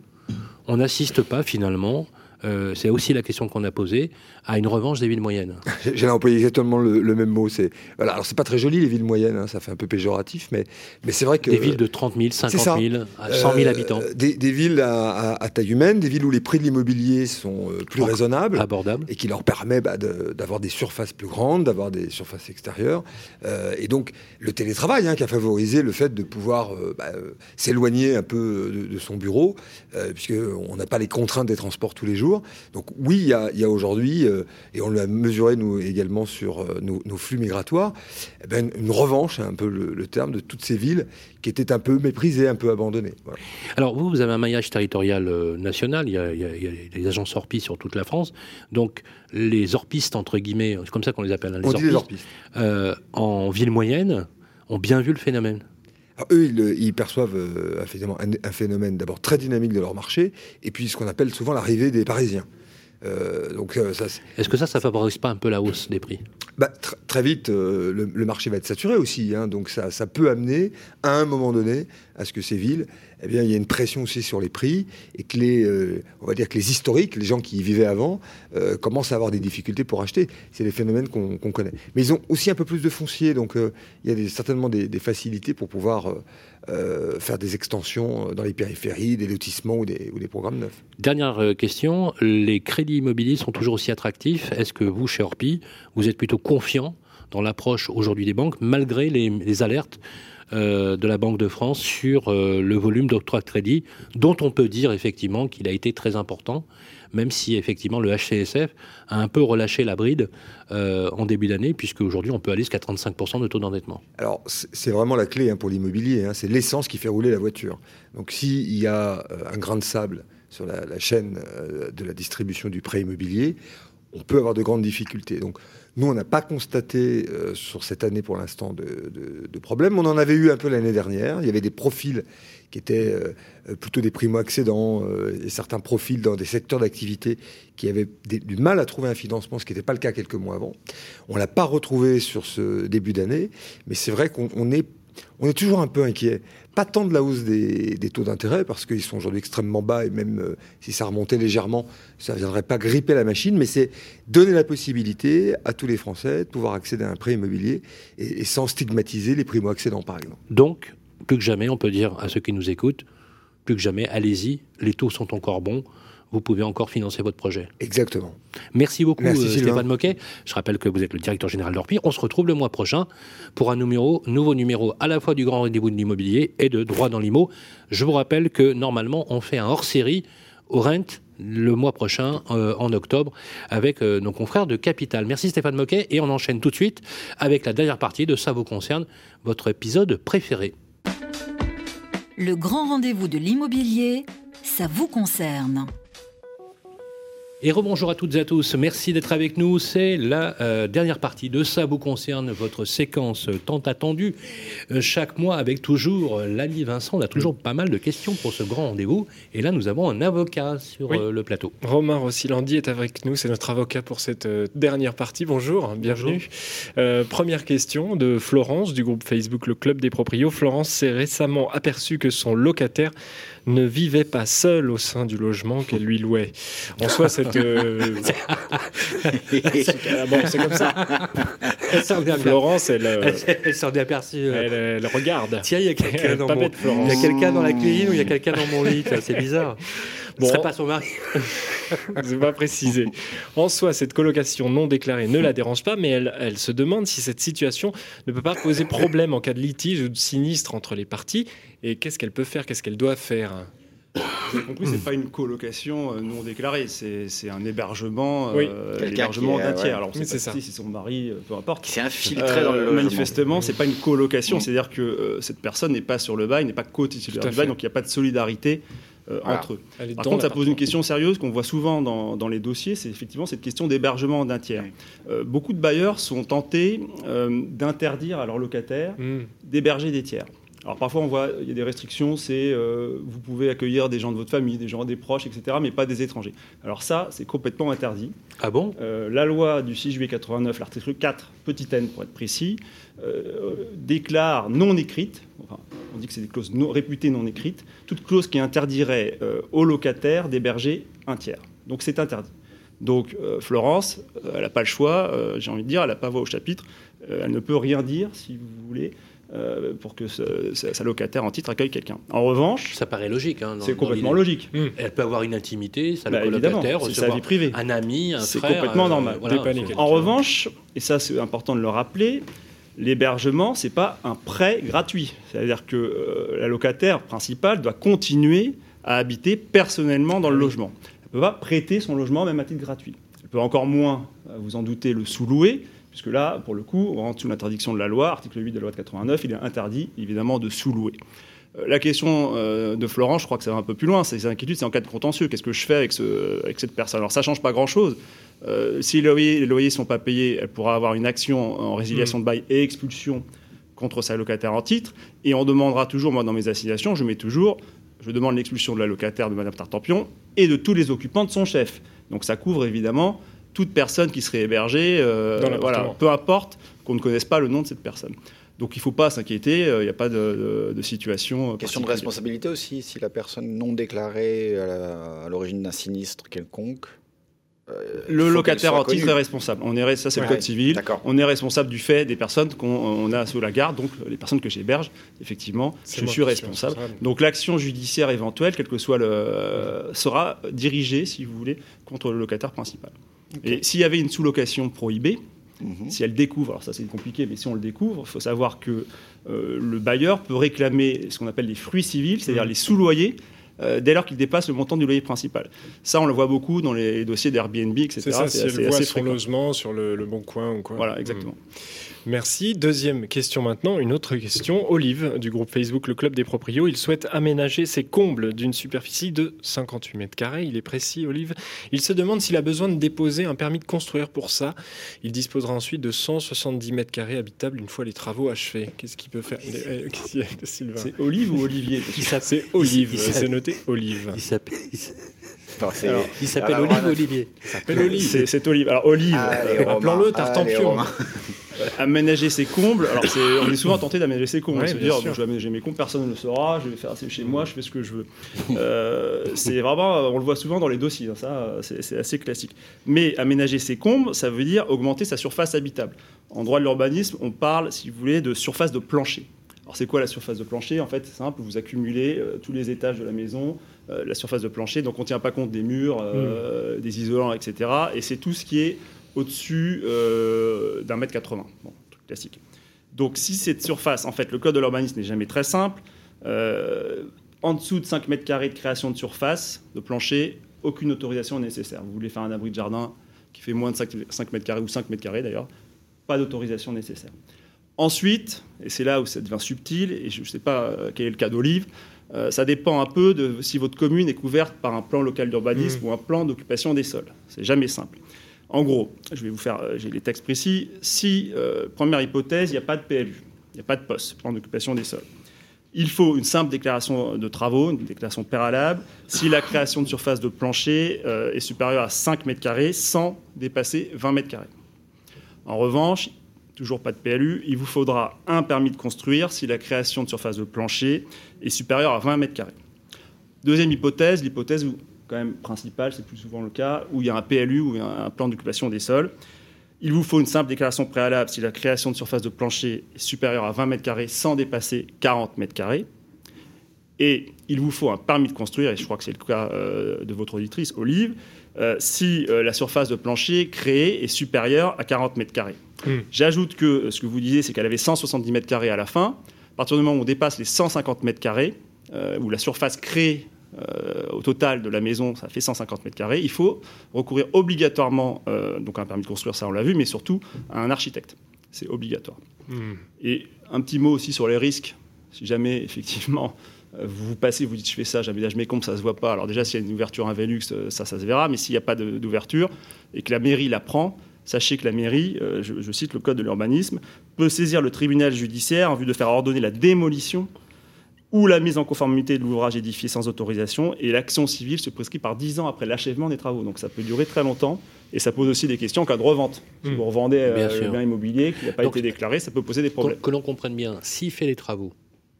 on n'assiste pas finalement euh, c'est aussi la question qu'on a posée, à une revanche des villes moyennes. J'ai employé exactement le, même mot. C'est voilà, alors c'est pas très joli les villes moyennes, hein, ça fait un peu péjoratif, mais mais c'est vrai que des villes de 30 000, 50 000, 100 000 habitants, des, villes à, taille humaine, des villes où les prix de l'immobilier sont euh, plus raisonnables, abordables, et qui leur permet bah, d'avoir des surfaces plus grandes, d'avoir des surfaces extérieures, euh, et donc le télétravail hein, qui a favorisé le fait de pouvoir bah, s'éloigner un peu de, son bureau, puisque on n'a pas les contraintes des transports tous les jours. Donc oui, il y a, aujourd'hui, euh, et on l'a mesuré nous également sur euh, nos, flux migratoires, eh ben, une revanche, un peu le, terme, de toutes ces villes qui étaient un peu méprisées, un peu abandonnées. Alors vous, vous avez un maillage territorial euh, national, il y, a, des agences Orpi sur toute la France, donc les orpistes, entre guillemets, c'est comme ça qu'on les appelle, hein, les, orpistes, en ville moyenne, ont bien vu le phénomène. Eux, ils, perçoivent euh, un, phénomène d'abord très dynamique de leur marché, et puis ce qu'on appelle souvent l'arrivée des Parisiens. Euh, donc, euh, Est-ce que ça, ça favorise pas un peu la hausse des prix? Bah, Très vite, le, marché va être saturé aussi. Hein, donc ça, ça, peut amener, à un moment donné, à ce que ces villes eh bien, il y a une pression aussi sur les prix et que les, euh, on va dire que les historiques, les gens qui y vivaient avant, euh, commencent à avoir des difficultés pour acheter. C'est les phénomènes qu'on connaît. Mais ils ont aussi un peu plus de foncier, donc euh, il y a certainement des, facilités pour pouvoir faire des extensions dans les périphéries, des lotissements ou des, ou des programmes neufs. Dernière question, les crédits immobiliers sont toujours aussi attractifs. Est-ce que vous, chez Orpi, vous êtes plutôt confiant dans l'approche aujourd'hui des banques, malgré les alertes euh, de la Banque de France sur euh, le volume d'octroi de crédit, dont on peut dire effectivement qu'il a été très important, même si effectivement le HCSF a un peu relâché la bride euh, en début d'année, puisque aujourd'hui on peut aller jusqu'à 35% de taux d'endettement. Alors c'est vraiment la clé hein, pour l'immobilier, hein. c'est l'essence qui fait rouler la voiture. Donc s'il y a un grain de sable sur la, chaîne de la distribution du prêt immobilier, on peut avoir de grandes difficultés. Nous, on n'a pas constaté euh, sur cette année pour l'instant de, problème. On en avait eu un peu l'année dernière. Il y avait des profils qui étaient euh, plutôt des primo-accédants euh, certains profils dans des secteurs d'activité qui avaient du mal à trouver un financement, ce qui n'était pas le cas quelques mois avant. On l'a pas retrouvé sur ce début d'année, mais c'est vrai qu'on on est, on est toujours un peu inquiet. Pas tant de la hausse des, taux d'intérêt, parce qu'ils sont aujourd'hui extrêmement bas, et même euh, si ça remontait légèrement, ça ne viendrait pas gripper la machine, mais c'est donner la possibilité à tous les Français de pouvoir accéder à un prêt immobilier, et, et sans stigmatiser les primo-accédants, par exemple. Donc, plus que jamais, on peut dire à ceux qui nous écoutent, plus que jamais, allez-y, les taux sont encore bons, vous pouvez encore financer votre projet. Exactement. Merci beaucoup Merci, euh. Stéphane Moquet. Je rappelle que vous êtes le directeur général d'Orpi. On se retrouve le mois prochain pour un numéro, nouveau numéro à la fois du Grand Rendez-vous de l'immobilier et de Droit dans l'IMO. Je vous rappelle que normalement, on fait un hors-série au Rent le mois prochain, euh, en octobre, avec euh, nos confrères de Capital. Merci Stéphane Moquet. Et on enchaîne tout de suite avec la dernière partie de Ça vous concerne, votre épisode préféré. Le grand rendez-vous de l'immobilier, ça vous concerne. Et rebonjour à toutes et à tous. Merci d'être avec nous. C'est la euh, dernière partie de Ça vous concerne, votre séquence tant attendue euh, chaque mois avec toujours euh, l'ami Vincent. On a toujours pas mal de questions pour ce grand rendez-vous. Et là, nous avons un avocat sur Oui. euh, le plateau. Romain Rossilandi est avec nous, c'est notre avocat pour cette dernière partie. Bonjour, bienvenue. Première question de Florence du groupe Facebook Le Club des Proprios. Florence s'est récemment aperçue que son locataire ne vivait pas seul au sein du logement qu'elle lui louait. En soi, cette... euh, bon, c'est comme ça. Elle s'en est bien- Florence, elle, euh, Elle s'est- elle s'en est aperçue. euh, elle, elle regarde. Tiens, il y a quelqu'un dans, pas mon... bête, Florence. il y a quelqu'un dans la cuisine ou il y a quelqu'un dans mon lit. C'est bizarre. Bon. Ce serait pas son mari. C'est pas précisé. En soi, cette colocation non déclarée ne la dérange pas, mais elle, elle se demande si cette situation ne peut pas poser problème en cas de litige ou de sinistre entre les parties. Et qu'est-ce qu'elle peut faire? Qu'est-ce qu'elle doit faire? Vous avez compris, c'est pas une colocation euh, non déclarée, c'est c'est un hébergement, euh, Oui. D'un ouais. tiers. Alors, Oui, c'est c'est pas ça. si c'est son mari, euh, peu importe. Qui s'est infiltré dans le Euh, logement. Manifestement, c'est pas une colocation, c'est-à-dire que euh, cette personne n'est pas sur le bail, n'est pas co-titulaire du bail, donc il n'y a pas de solidarité euh, Voilà. entre eux. Elle Par contre, ça pose une question sérieuse qu'on voit souvent dans, dans les dossiers, c'est effectivement cette question d'hébergement d'un tiers. Euh, beaucoup de bailleurs sont tentés euh, d'interdire à leurs locataires Hmm. d'héberger des tiers. Alors parfois on voit, il y a des restrictions, c'est euh, vous pouvez accueillir des gens de votre famille, des gens des proches, etc., mais pas des étrangers. Alors ça, c'est complètement interdit. Ah bon? Euh, la loi du 6 juillet 89, l'article 4, petit n pour être précis, euh, déclare non écrite, enfin, on dit que c'est des clauses non, réputées non écrites, toute clause qui interdirait aux locataires d'héberger un tiers. Donc c'est interdit. Donc Florence, elle n'a pas le choix, j'ai envie de dire, elle n'a pas voix au chapitre, elle ne peut rien dire, si vous voulez, euh, pour que ce- sa, sa locataire en titre accueille quelqu'un. En revanche, Ça paraît logique. hein, c'est complètement logique. Elle peut avoir une intimité, sa Bah, évidemment, colocataire, c'est sa vie privée. un ami, un C'est frère. complètement euh, normal. voilà. En revanche, et ça c'est important de le rappeler, l'hébergement, c'est pas un prêt gratuit. C'est-à-dire que euh, la locataire principale doit continuer à habiter personnellement dans le logement. Elle ne peut pas prêter son logement même à titre gratuit. Elle peut encore moins, vous en doutez, le sous-louer, puisque là, pour le coup, on rentre sous l'interdiction de la loi, article 8 de la loi de 89, il est interdit évidemment de sous-louer. Euh, La question euh, de Florent, je crois que ça va un peu plus loin. Ses inquiétudes, c'est en cas de contentieux. Qu'est-ce que je fais avec, ce, avec cette personne? Alors, ça change pas grand-chose. Euh, si les loyers, loyers sont pas payés, elle pourra avoir une action en résiliation de bail et expulsion contre sa locataire en titre. Et on demandera toujours, moi, dans mes assignations, je mets toujours, je demande l'expulsion de la locataire de Madame Tartampion et de tous les occupants de son chef. Donc, ça couvre évidemment toute personne qui serait hébergée, euh, voilà, peu importe qu'on ne connaisse pas le nom de cette personne. Donc il ne faut pas s'inquiéter, euh, il n'y a pas de, de- de situation. euh, Question de responsabilité aussi, si la personne non déclarée à l'origine d'un sinistre quelconque. euh, Le locataire qu'elle en titre est responsable. On est, ça, c'est le code civil. On est responsable du fait des personnes qu'on on a sous la garde, donc les personnes que j'héberge, effectivement, je suis responsable. responsable. Donc l'action judiciaire éventuelle, quel que soit le, sera dirigée, si vous voulez, contre le locataire principal. Et s'il y avait une sous-location prohibée, Mhm. si elle découvre, alors ça c'est compliqué, mais si on le découvre, il faut savoir que euh, le bailleur peut réclamer ce qu'on appelle les fruits civils, c'est-à-dire Mhm. les sous-loyers, euh, dès lors qu'il dépasse le montant du loyer principal. Ça, on le voit beaucoup dans les dossiers d'Airbnb, etc. C'est ça, si elle voit assez son logement sur le, le bon coin ou quoi. Voilà, exactement. Merci. Deuxième question maintenant, une autre question. Olive, du groupe Facebook Le Club des Proprios, il souhaite aménager ses combles d'une superficie de 58 mètres carrés. Il est précis, Olive. Il se demande s'il a besoin de déposer un permis de construire pour ça. Il disposera ensuite de 170 mètres carrés habitables une fois les travaux achevés. Qu'est-ce qu'il peut faire? Euh, C'est Olive ou Olivier? C'est Olive, c'est noté Olive. Il s'appelle. Alors, il s'appelle Olive. Olivier. Il s'appelle Olive. C'est, Olive. Alors Olive, euh, appelons-le Allez, Tartampion. Romain. Aménager ses combles. Alors on est souvent tenté d'aménager ses combles. Ouais, Se dire, bon, je vais aménager mes combles, personne ne le saura. Je vais faire c'est chez moi, je fais ce que je veux. Euh, c'est vraiment, on le voit souvent dans les dossiers. hein, ça, c'est, c'est assez classique. Mais aménager ses combles, ça veut dire augmenter sa surface habitable. En droit de l'urbanisme, on parle, si vous voulez, de surface de plancher. Alors c'est quoi la surface de plancher? En fait, c'est simple, vous accumulez euh, tous les étages de la maison, euh, la surface de plancher, donc on ne tient pas compte des murs, euh, des isolants, etc. Et c'est tout ce qui est au-dessus euh, d'un mètre 80. Bon, truc classique. Donc si cette surface, en fait, le code de l'urbanisme n'est jamais très simple, en dessous de 5 mètres carrés de création de surface, de plancher, aucune autorisation n'est nécessaire. Vous voulez faire un abri de jardin qui fait moins de 5, 5 mètres carrés ou 5 mètres carrés d'ailleurs, pas d'autorisation nécessaire. Ensuite, et c'est là où ça devient subtil, et je ne sais pas quel est le cas d'Olive, euh, ça dépend un peu de si votre commune est couverte par un plan local d'urbanisme ou un plan d'occupation des sols. C'est jamais simple. En gros, je vais vous faire, euh, j'ai les textes précis. Si, euh, première hypothèse, il n'y a pas de PLU, il n'y a pas de POS, plan d'occupation des sols. Il faut une simple déclaration de travaux, une déclaration préalable, si la création de surface de plancher euh, est supérieure à 5 mètres carrés sans dépasser 20 mètres carrés. En revanche, toujours pas de PLU, il vous faudra un permis de construire si la création de surface de plancher est supérieure à 20 mètres carrés. Deuxième hypothèse, l'hypothèse quand même principale, c'est plus souvent le cas, où il y a un PLU ou un plan d'occupation des sols. Il vous faut une simple déclaration préalable si la création de surface de plancher est supérieure à 20 mètres carrés sans dépasser 40 mètres carrés. Et il vous faut un permis de construire, et je crois que c'est le cas euh, de votre auditrice, Olive, euh, si euh, la surface de plancher créée est supérieure à 40 mètres carrés. Hmm. J'ajoute que euh, ce que vous disiez, c'est qu'elle avait 170 mètres carrés à la fin. À partir du moment où on dépasse les 150 mètres carrés, euh, où la surface créée euh, au total de la maison, ça fait 150 mètres carrés, il faut recourir obligatoirement, euh, donc à un permis de construire, ça on l'a vu, mais surtout à un architecte. C'est obligatoire. Hmm. Et un petit mot aussi sur les risques. Si jamais, effectivement, vous vous passez, vous dites je fais ça, j'aménage mes comptes, ça se voit pas. Alors déjà, s'il y a une ouverture un Velux, ça, ça se verra. Mais s'il n'y a pas d'ouverture et que la mairie la prend, sachez que la mairie, euh, je, je cite le code de l'urbanisme, peut saisir le tribunal judiciaire en vue de faire ordonner la démolition ou la mise en conformité de l'ouvrage édifié sans autorisation. Et l'action civile se prescrit par 10 ans après l'achèvement des travaux. Donc ça peut durer très longtemps. Et ça pose aussi des questions en cas de revente. Si Hmm. vous revendez euh, Bien le bien immobilier qui n'a pas Donc, été déclaré, ça peut poser des problèmes. que l'on comprenne bien, s'il fait les travaux,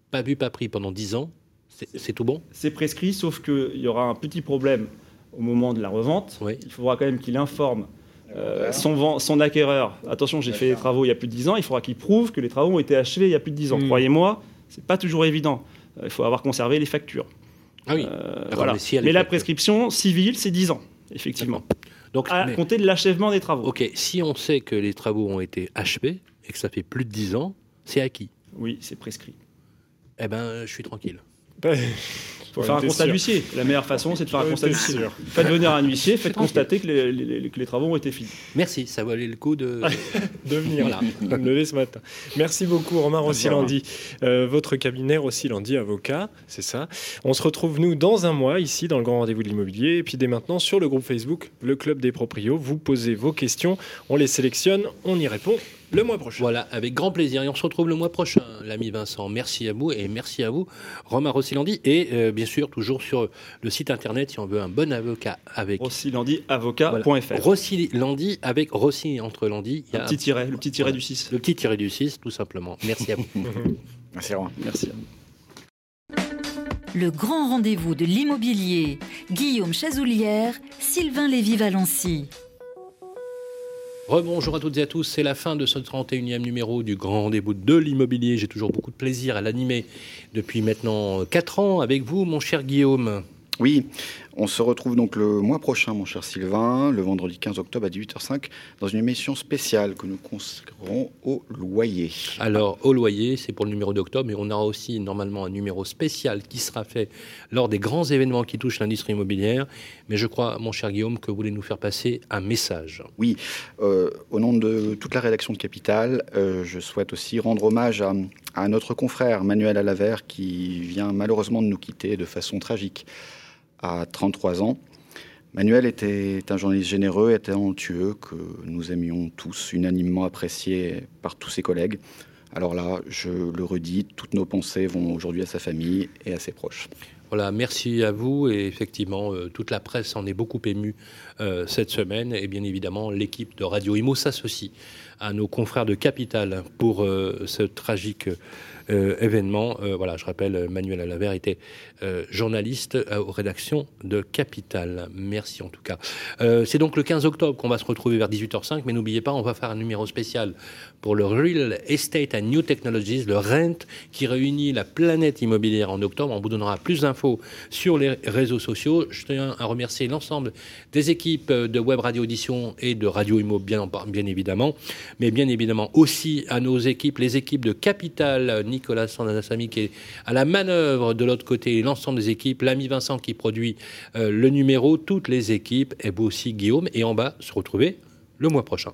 pas vu, pas pris pendant 10 ans, c'est c'est tout bon? C'est prescrit, sauf qu'il y aura un petit problème au moment de la revente. Il faudra quand même qu'il informe euh, son, acquéreur. Attention, j'ai fait les travaux il y a plus de 10 ans. Il faudra qu'il prouve que les travaux ont été achevés il y a plus de 10 ans. Mm. Croyez-moi, c'est pas toujours évident. Euh, Il faut avoir conservé les factures. Ah oui. Euh, voilà. mais la prescription civile, c'est 10 ans, effectivement. Donc, à mais- compter de l'achèvement des travaux. Ok, si on sait que les travaux ont été achevés et que ça fait plus de 10 ans, c'est acquis. Oui, c'est prescrit. Eh ben, je suis tranquille. Faut faire un constat d'huissier. La meilleure façon, c'est de faire un constat d'huissier. Faites venir un huissier, faites constater que les, les- que les travaux ont été finis. Merci, ça valait le coup de, de venir Voilà. me lever ce matin. Merci beaucoup Romain Rossilandi, Euh, votre cabinet Rossilandi avocat, c'est ça. On se retrouve nous dans un mois ici dans le grand rendez-vous de l'immobilier et puis dès maintenant sur le groupe Facebook le club des proprios. Vous posez vos questions, on les sélectionne, on y répond le mois prochain. Voilà, avec grand plaisir. Et on se retrouve le mois prochain, l'ami Vincent. Merci à vous et merci à vous, Romain Rossilandi. Et euh, bien sûr, toujours sur le site internet, si on veut un bon avocat avec. Rossilandiavocat.fr. Rossilandi avec Rossi entre Landi. il y a Un petit tiret, le petit tiret du 6. Le petit tiret du 6, tout simplement. Merci à vous. Merci Romain. Merci. Le grand rendez-vous de l'immobilier. Guillaume Chazoulière, Sylvain Lévy-Valency. Rebonjour à toutes et à tous, c'est la fin de ce 31e numéro du Grand Rendez-vous de l'immobilier. J'ai toujours beaucoup de plaisir à l'animer depuis maintenant 4 ans avec vous, mon cher Guillaume. Oui, On se retrouve donc le mois prochain, mon cher Sylvain, le vendredi 15 octobre à 18h05, dans une émission spéciale que nous consacrerons au loyer. Alors, au loyer, c'est pour le numéro d'octobre, mais on aura aussi normalement un numéro spécial qui sera fait lors des grands événements qui touchent l'industrie immobilière. Mais je crois, mon cher Guillaume, que vous voulez nous faire passer un message. Oui, euh, au nom de toute la rédaction de Capital, euh, je souhaite aussi rendre hommage à, à notre confrère Manuel Alavert qui vient malheureusement de nous quitter de façon tragique à 33 ans. Manuel était un journaliste généreux et talentueux que nous aimions tous, unanimement apprécié par tous ses collègues. Alors là, je le redis, toutes nos pensées vont aujourd'hui à sa famille et à ses proches. Voilà, merci à vous. Et effectivement, euh, toute la presse en est beaucoup émue euh, cette semaine. Et bien évidemment, l'équipe de Radio Imo s'associe à nos confrères de Capital pour euh, ce tragique événement. Euh, voilà, je rappelle, Manuel Alavert était euh, journaliste euh, aux rédactions de Capital. Merci en tout cas. Euh, c'est donc le 15 octobre qu'on va se retrouver vers 18h05, mais n'oubliez pas, on va faire un numéro spécial pour le Real Estate and New Technologies, le RENT, qui réunit la planète immobilière en octobre. On vous donnera plus d'infos sur les réseaux sociaux. Je tiens à remercier l'ensemble des équipes de Web Radio Audition et de Radio Immo, bien, évidemment, mais bien évidemment aussi à nos équipes, les équipes de Capital, Nicolas Sandanassami qui est à la manœuvre de l'autre côté, l'ensemble des équipes, l'ami Vincent qui produit euh, le numéro, toutes les équipes, et vous aussi Guillaume, et en bas, se retrouver le mois prochain.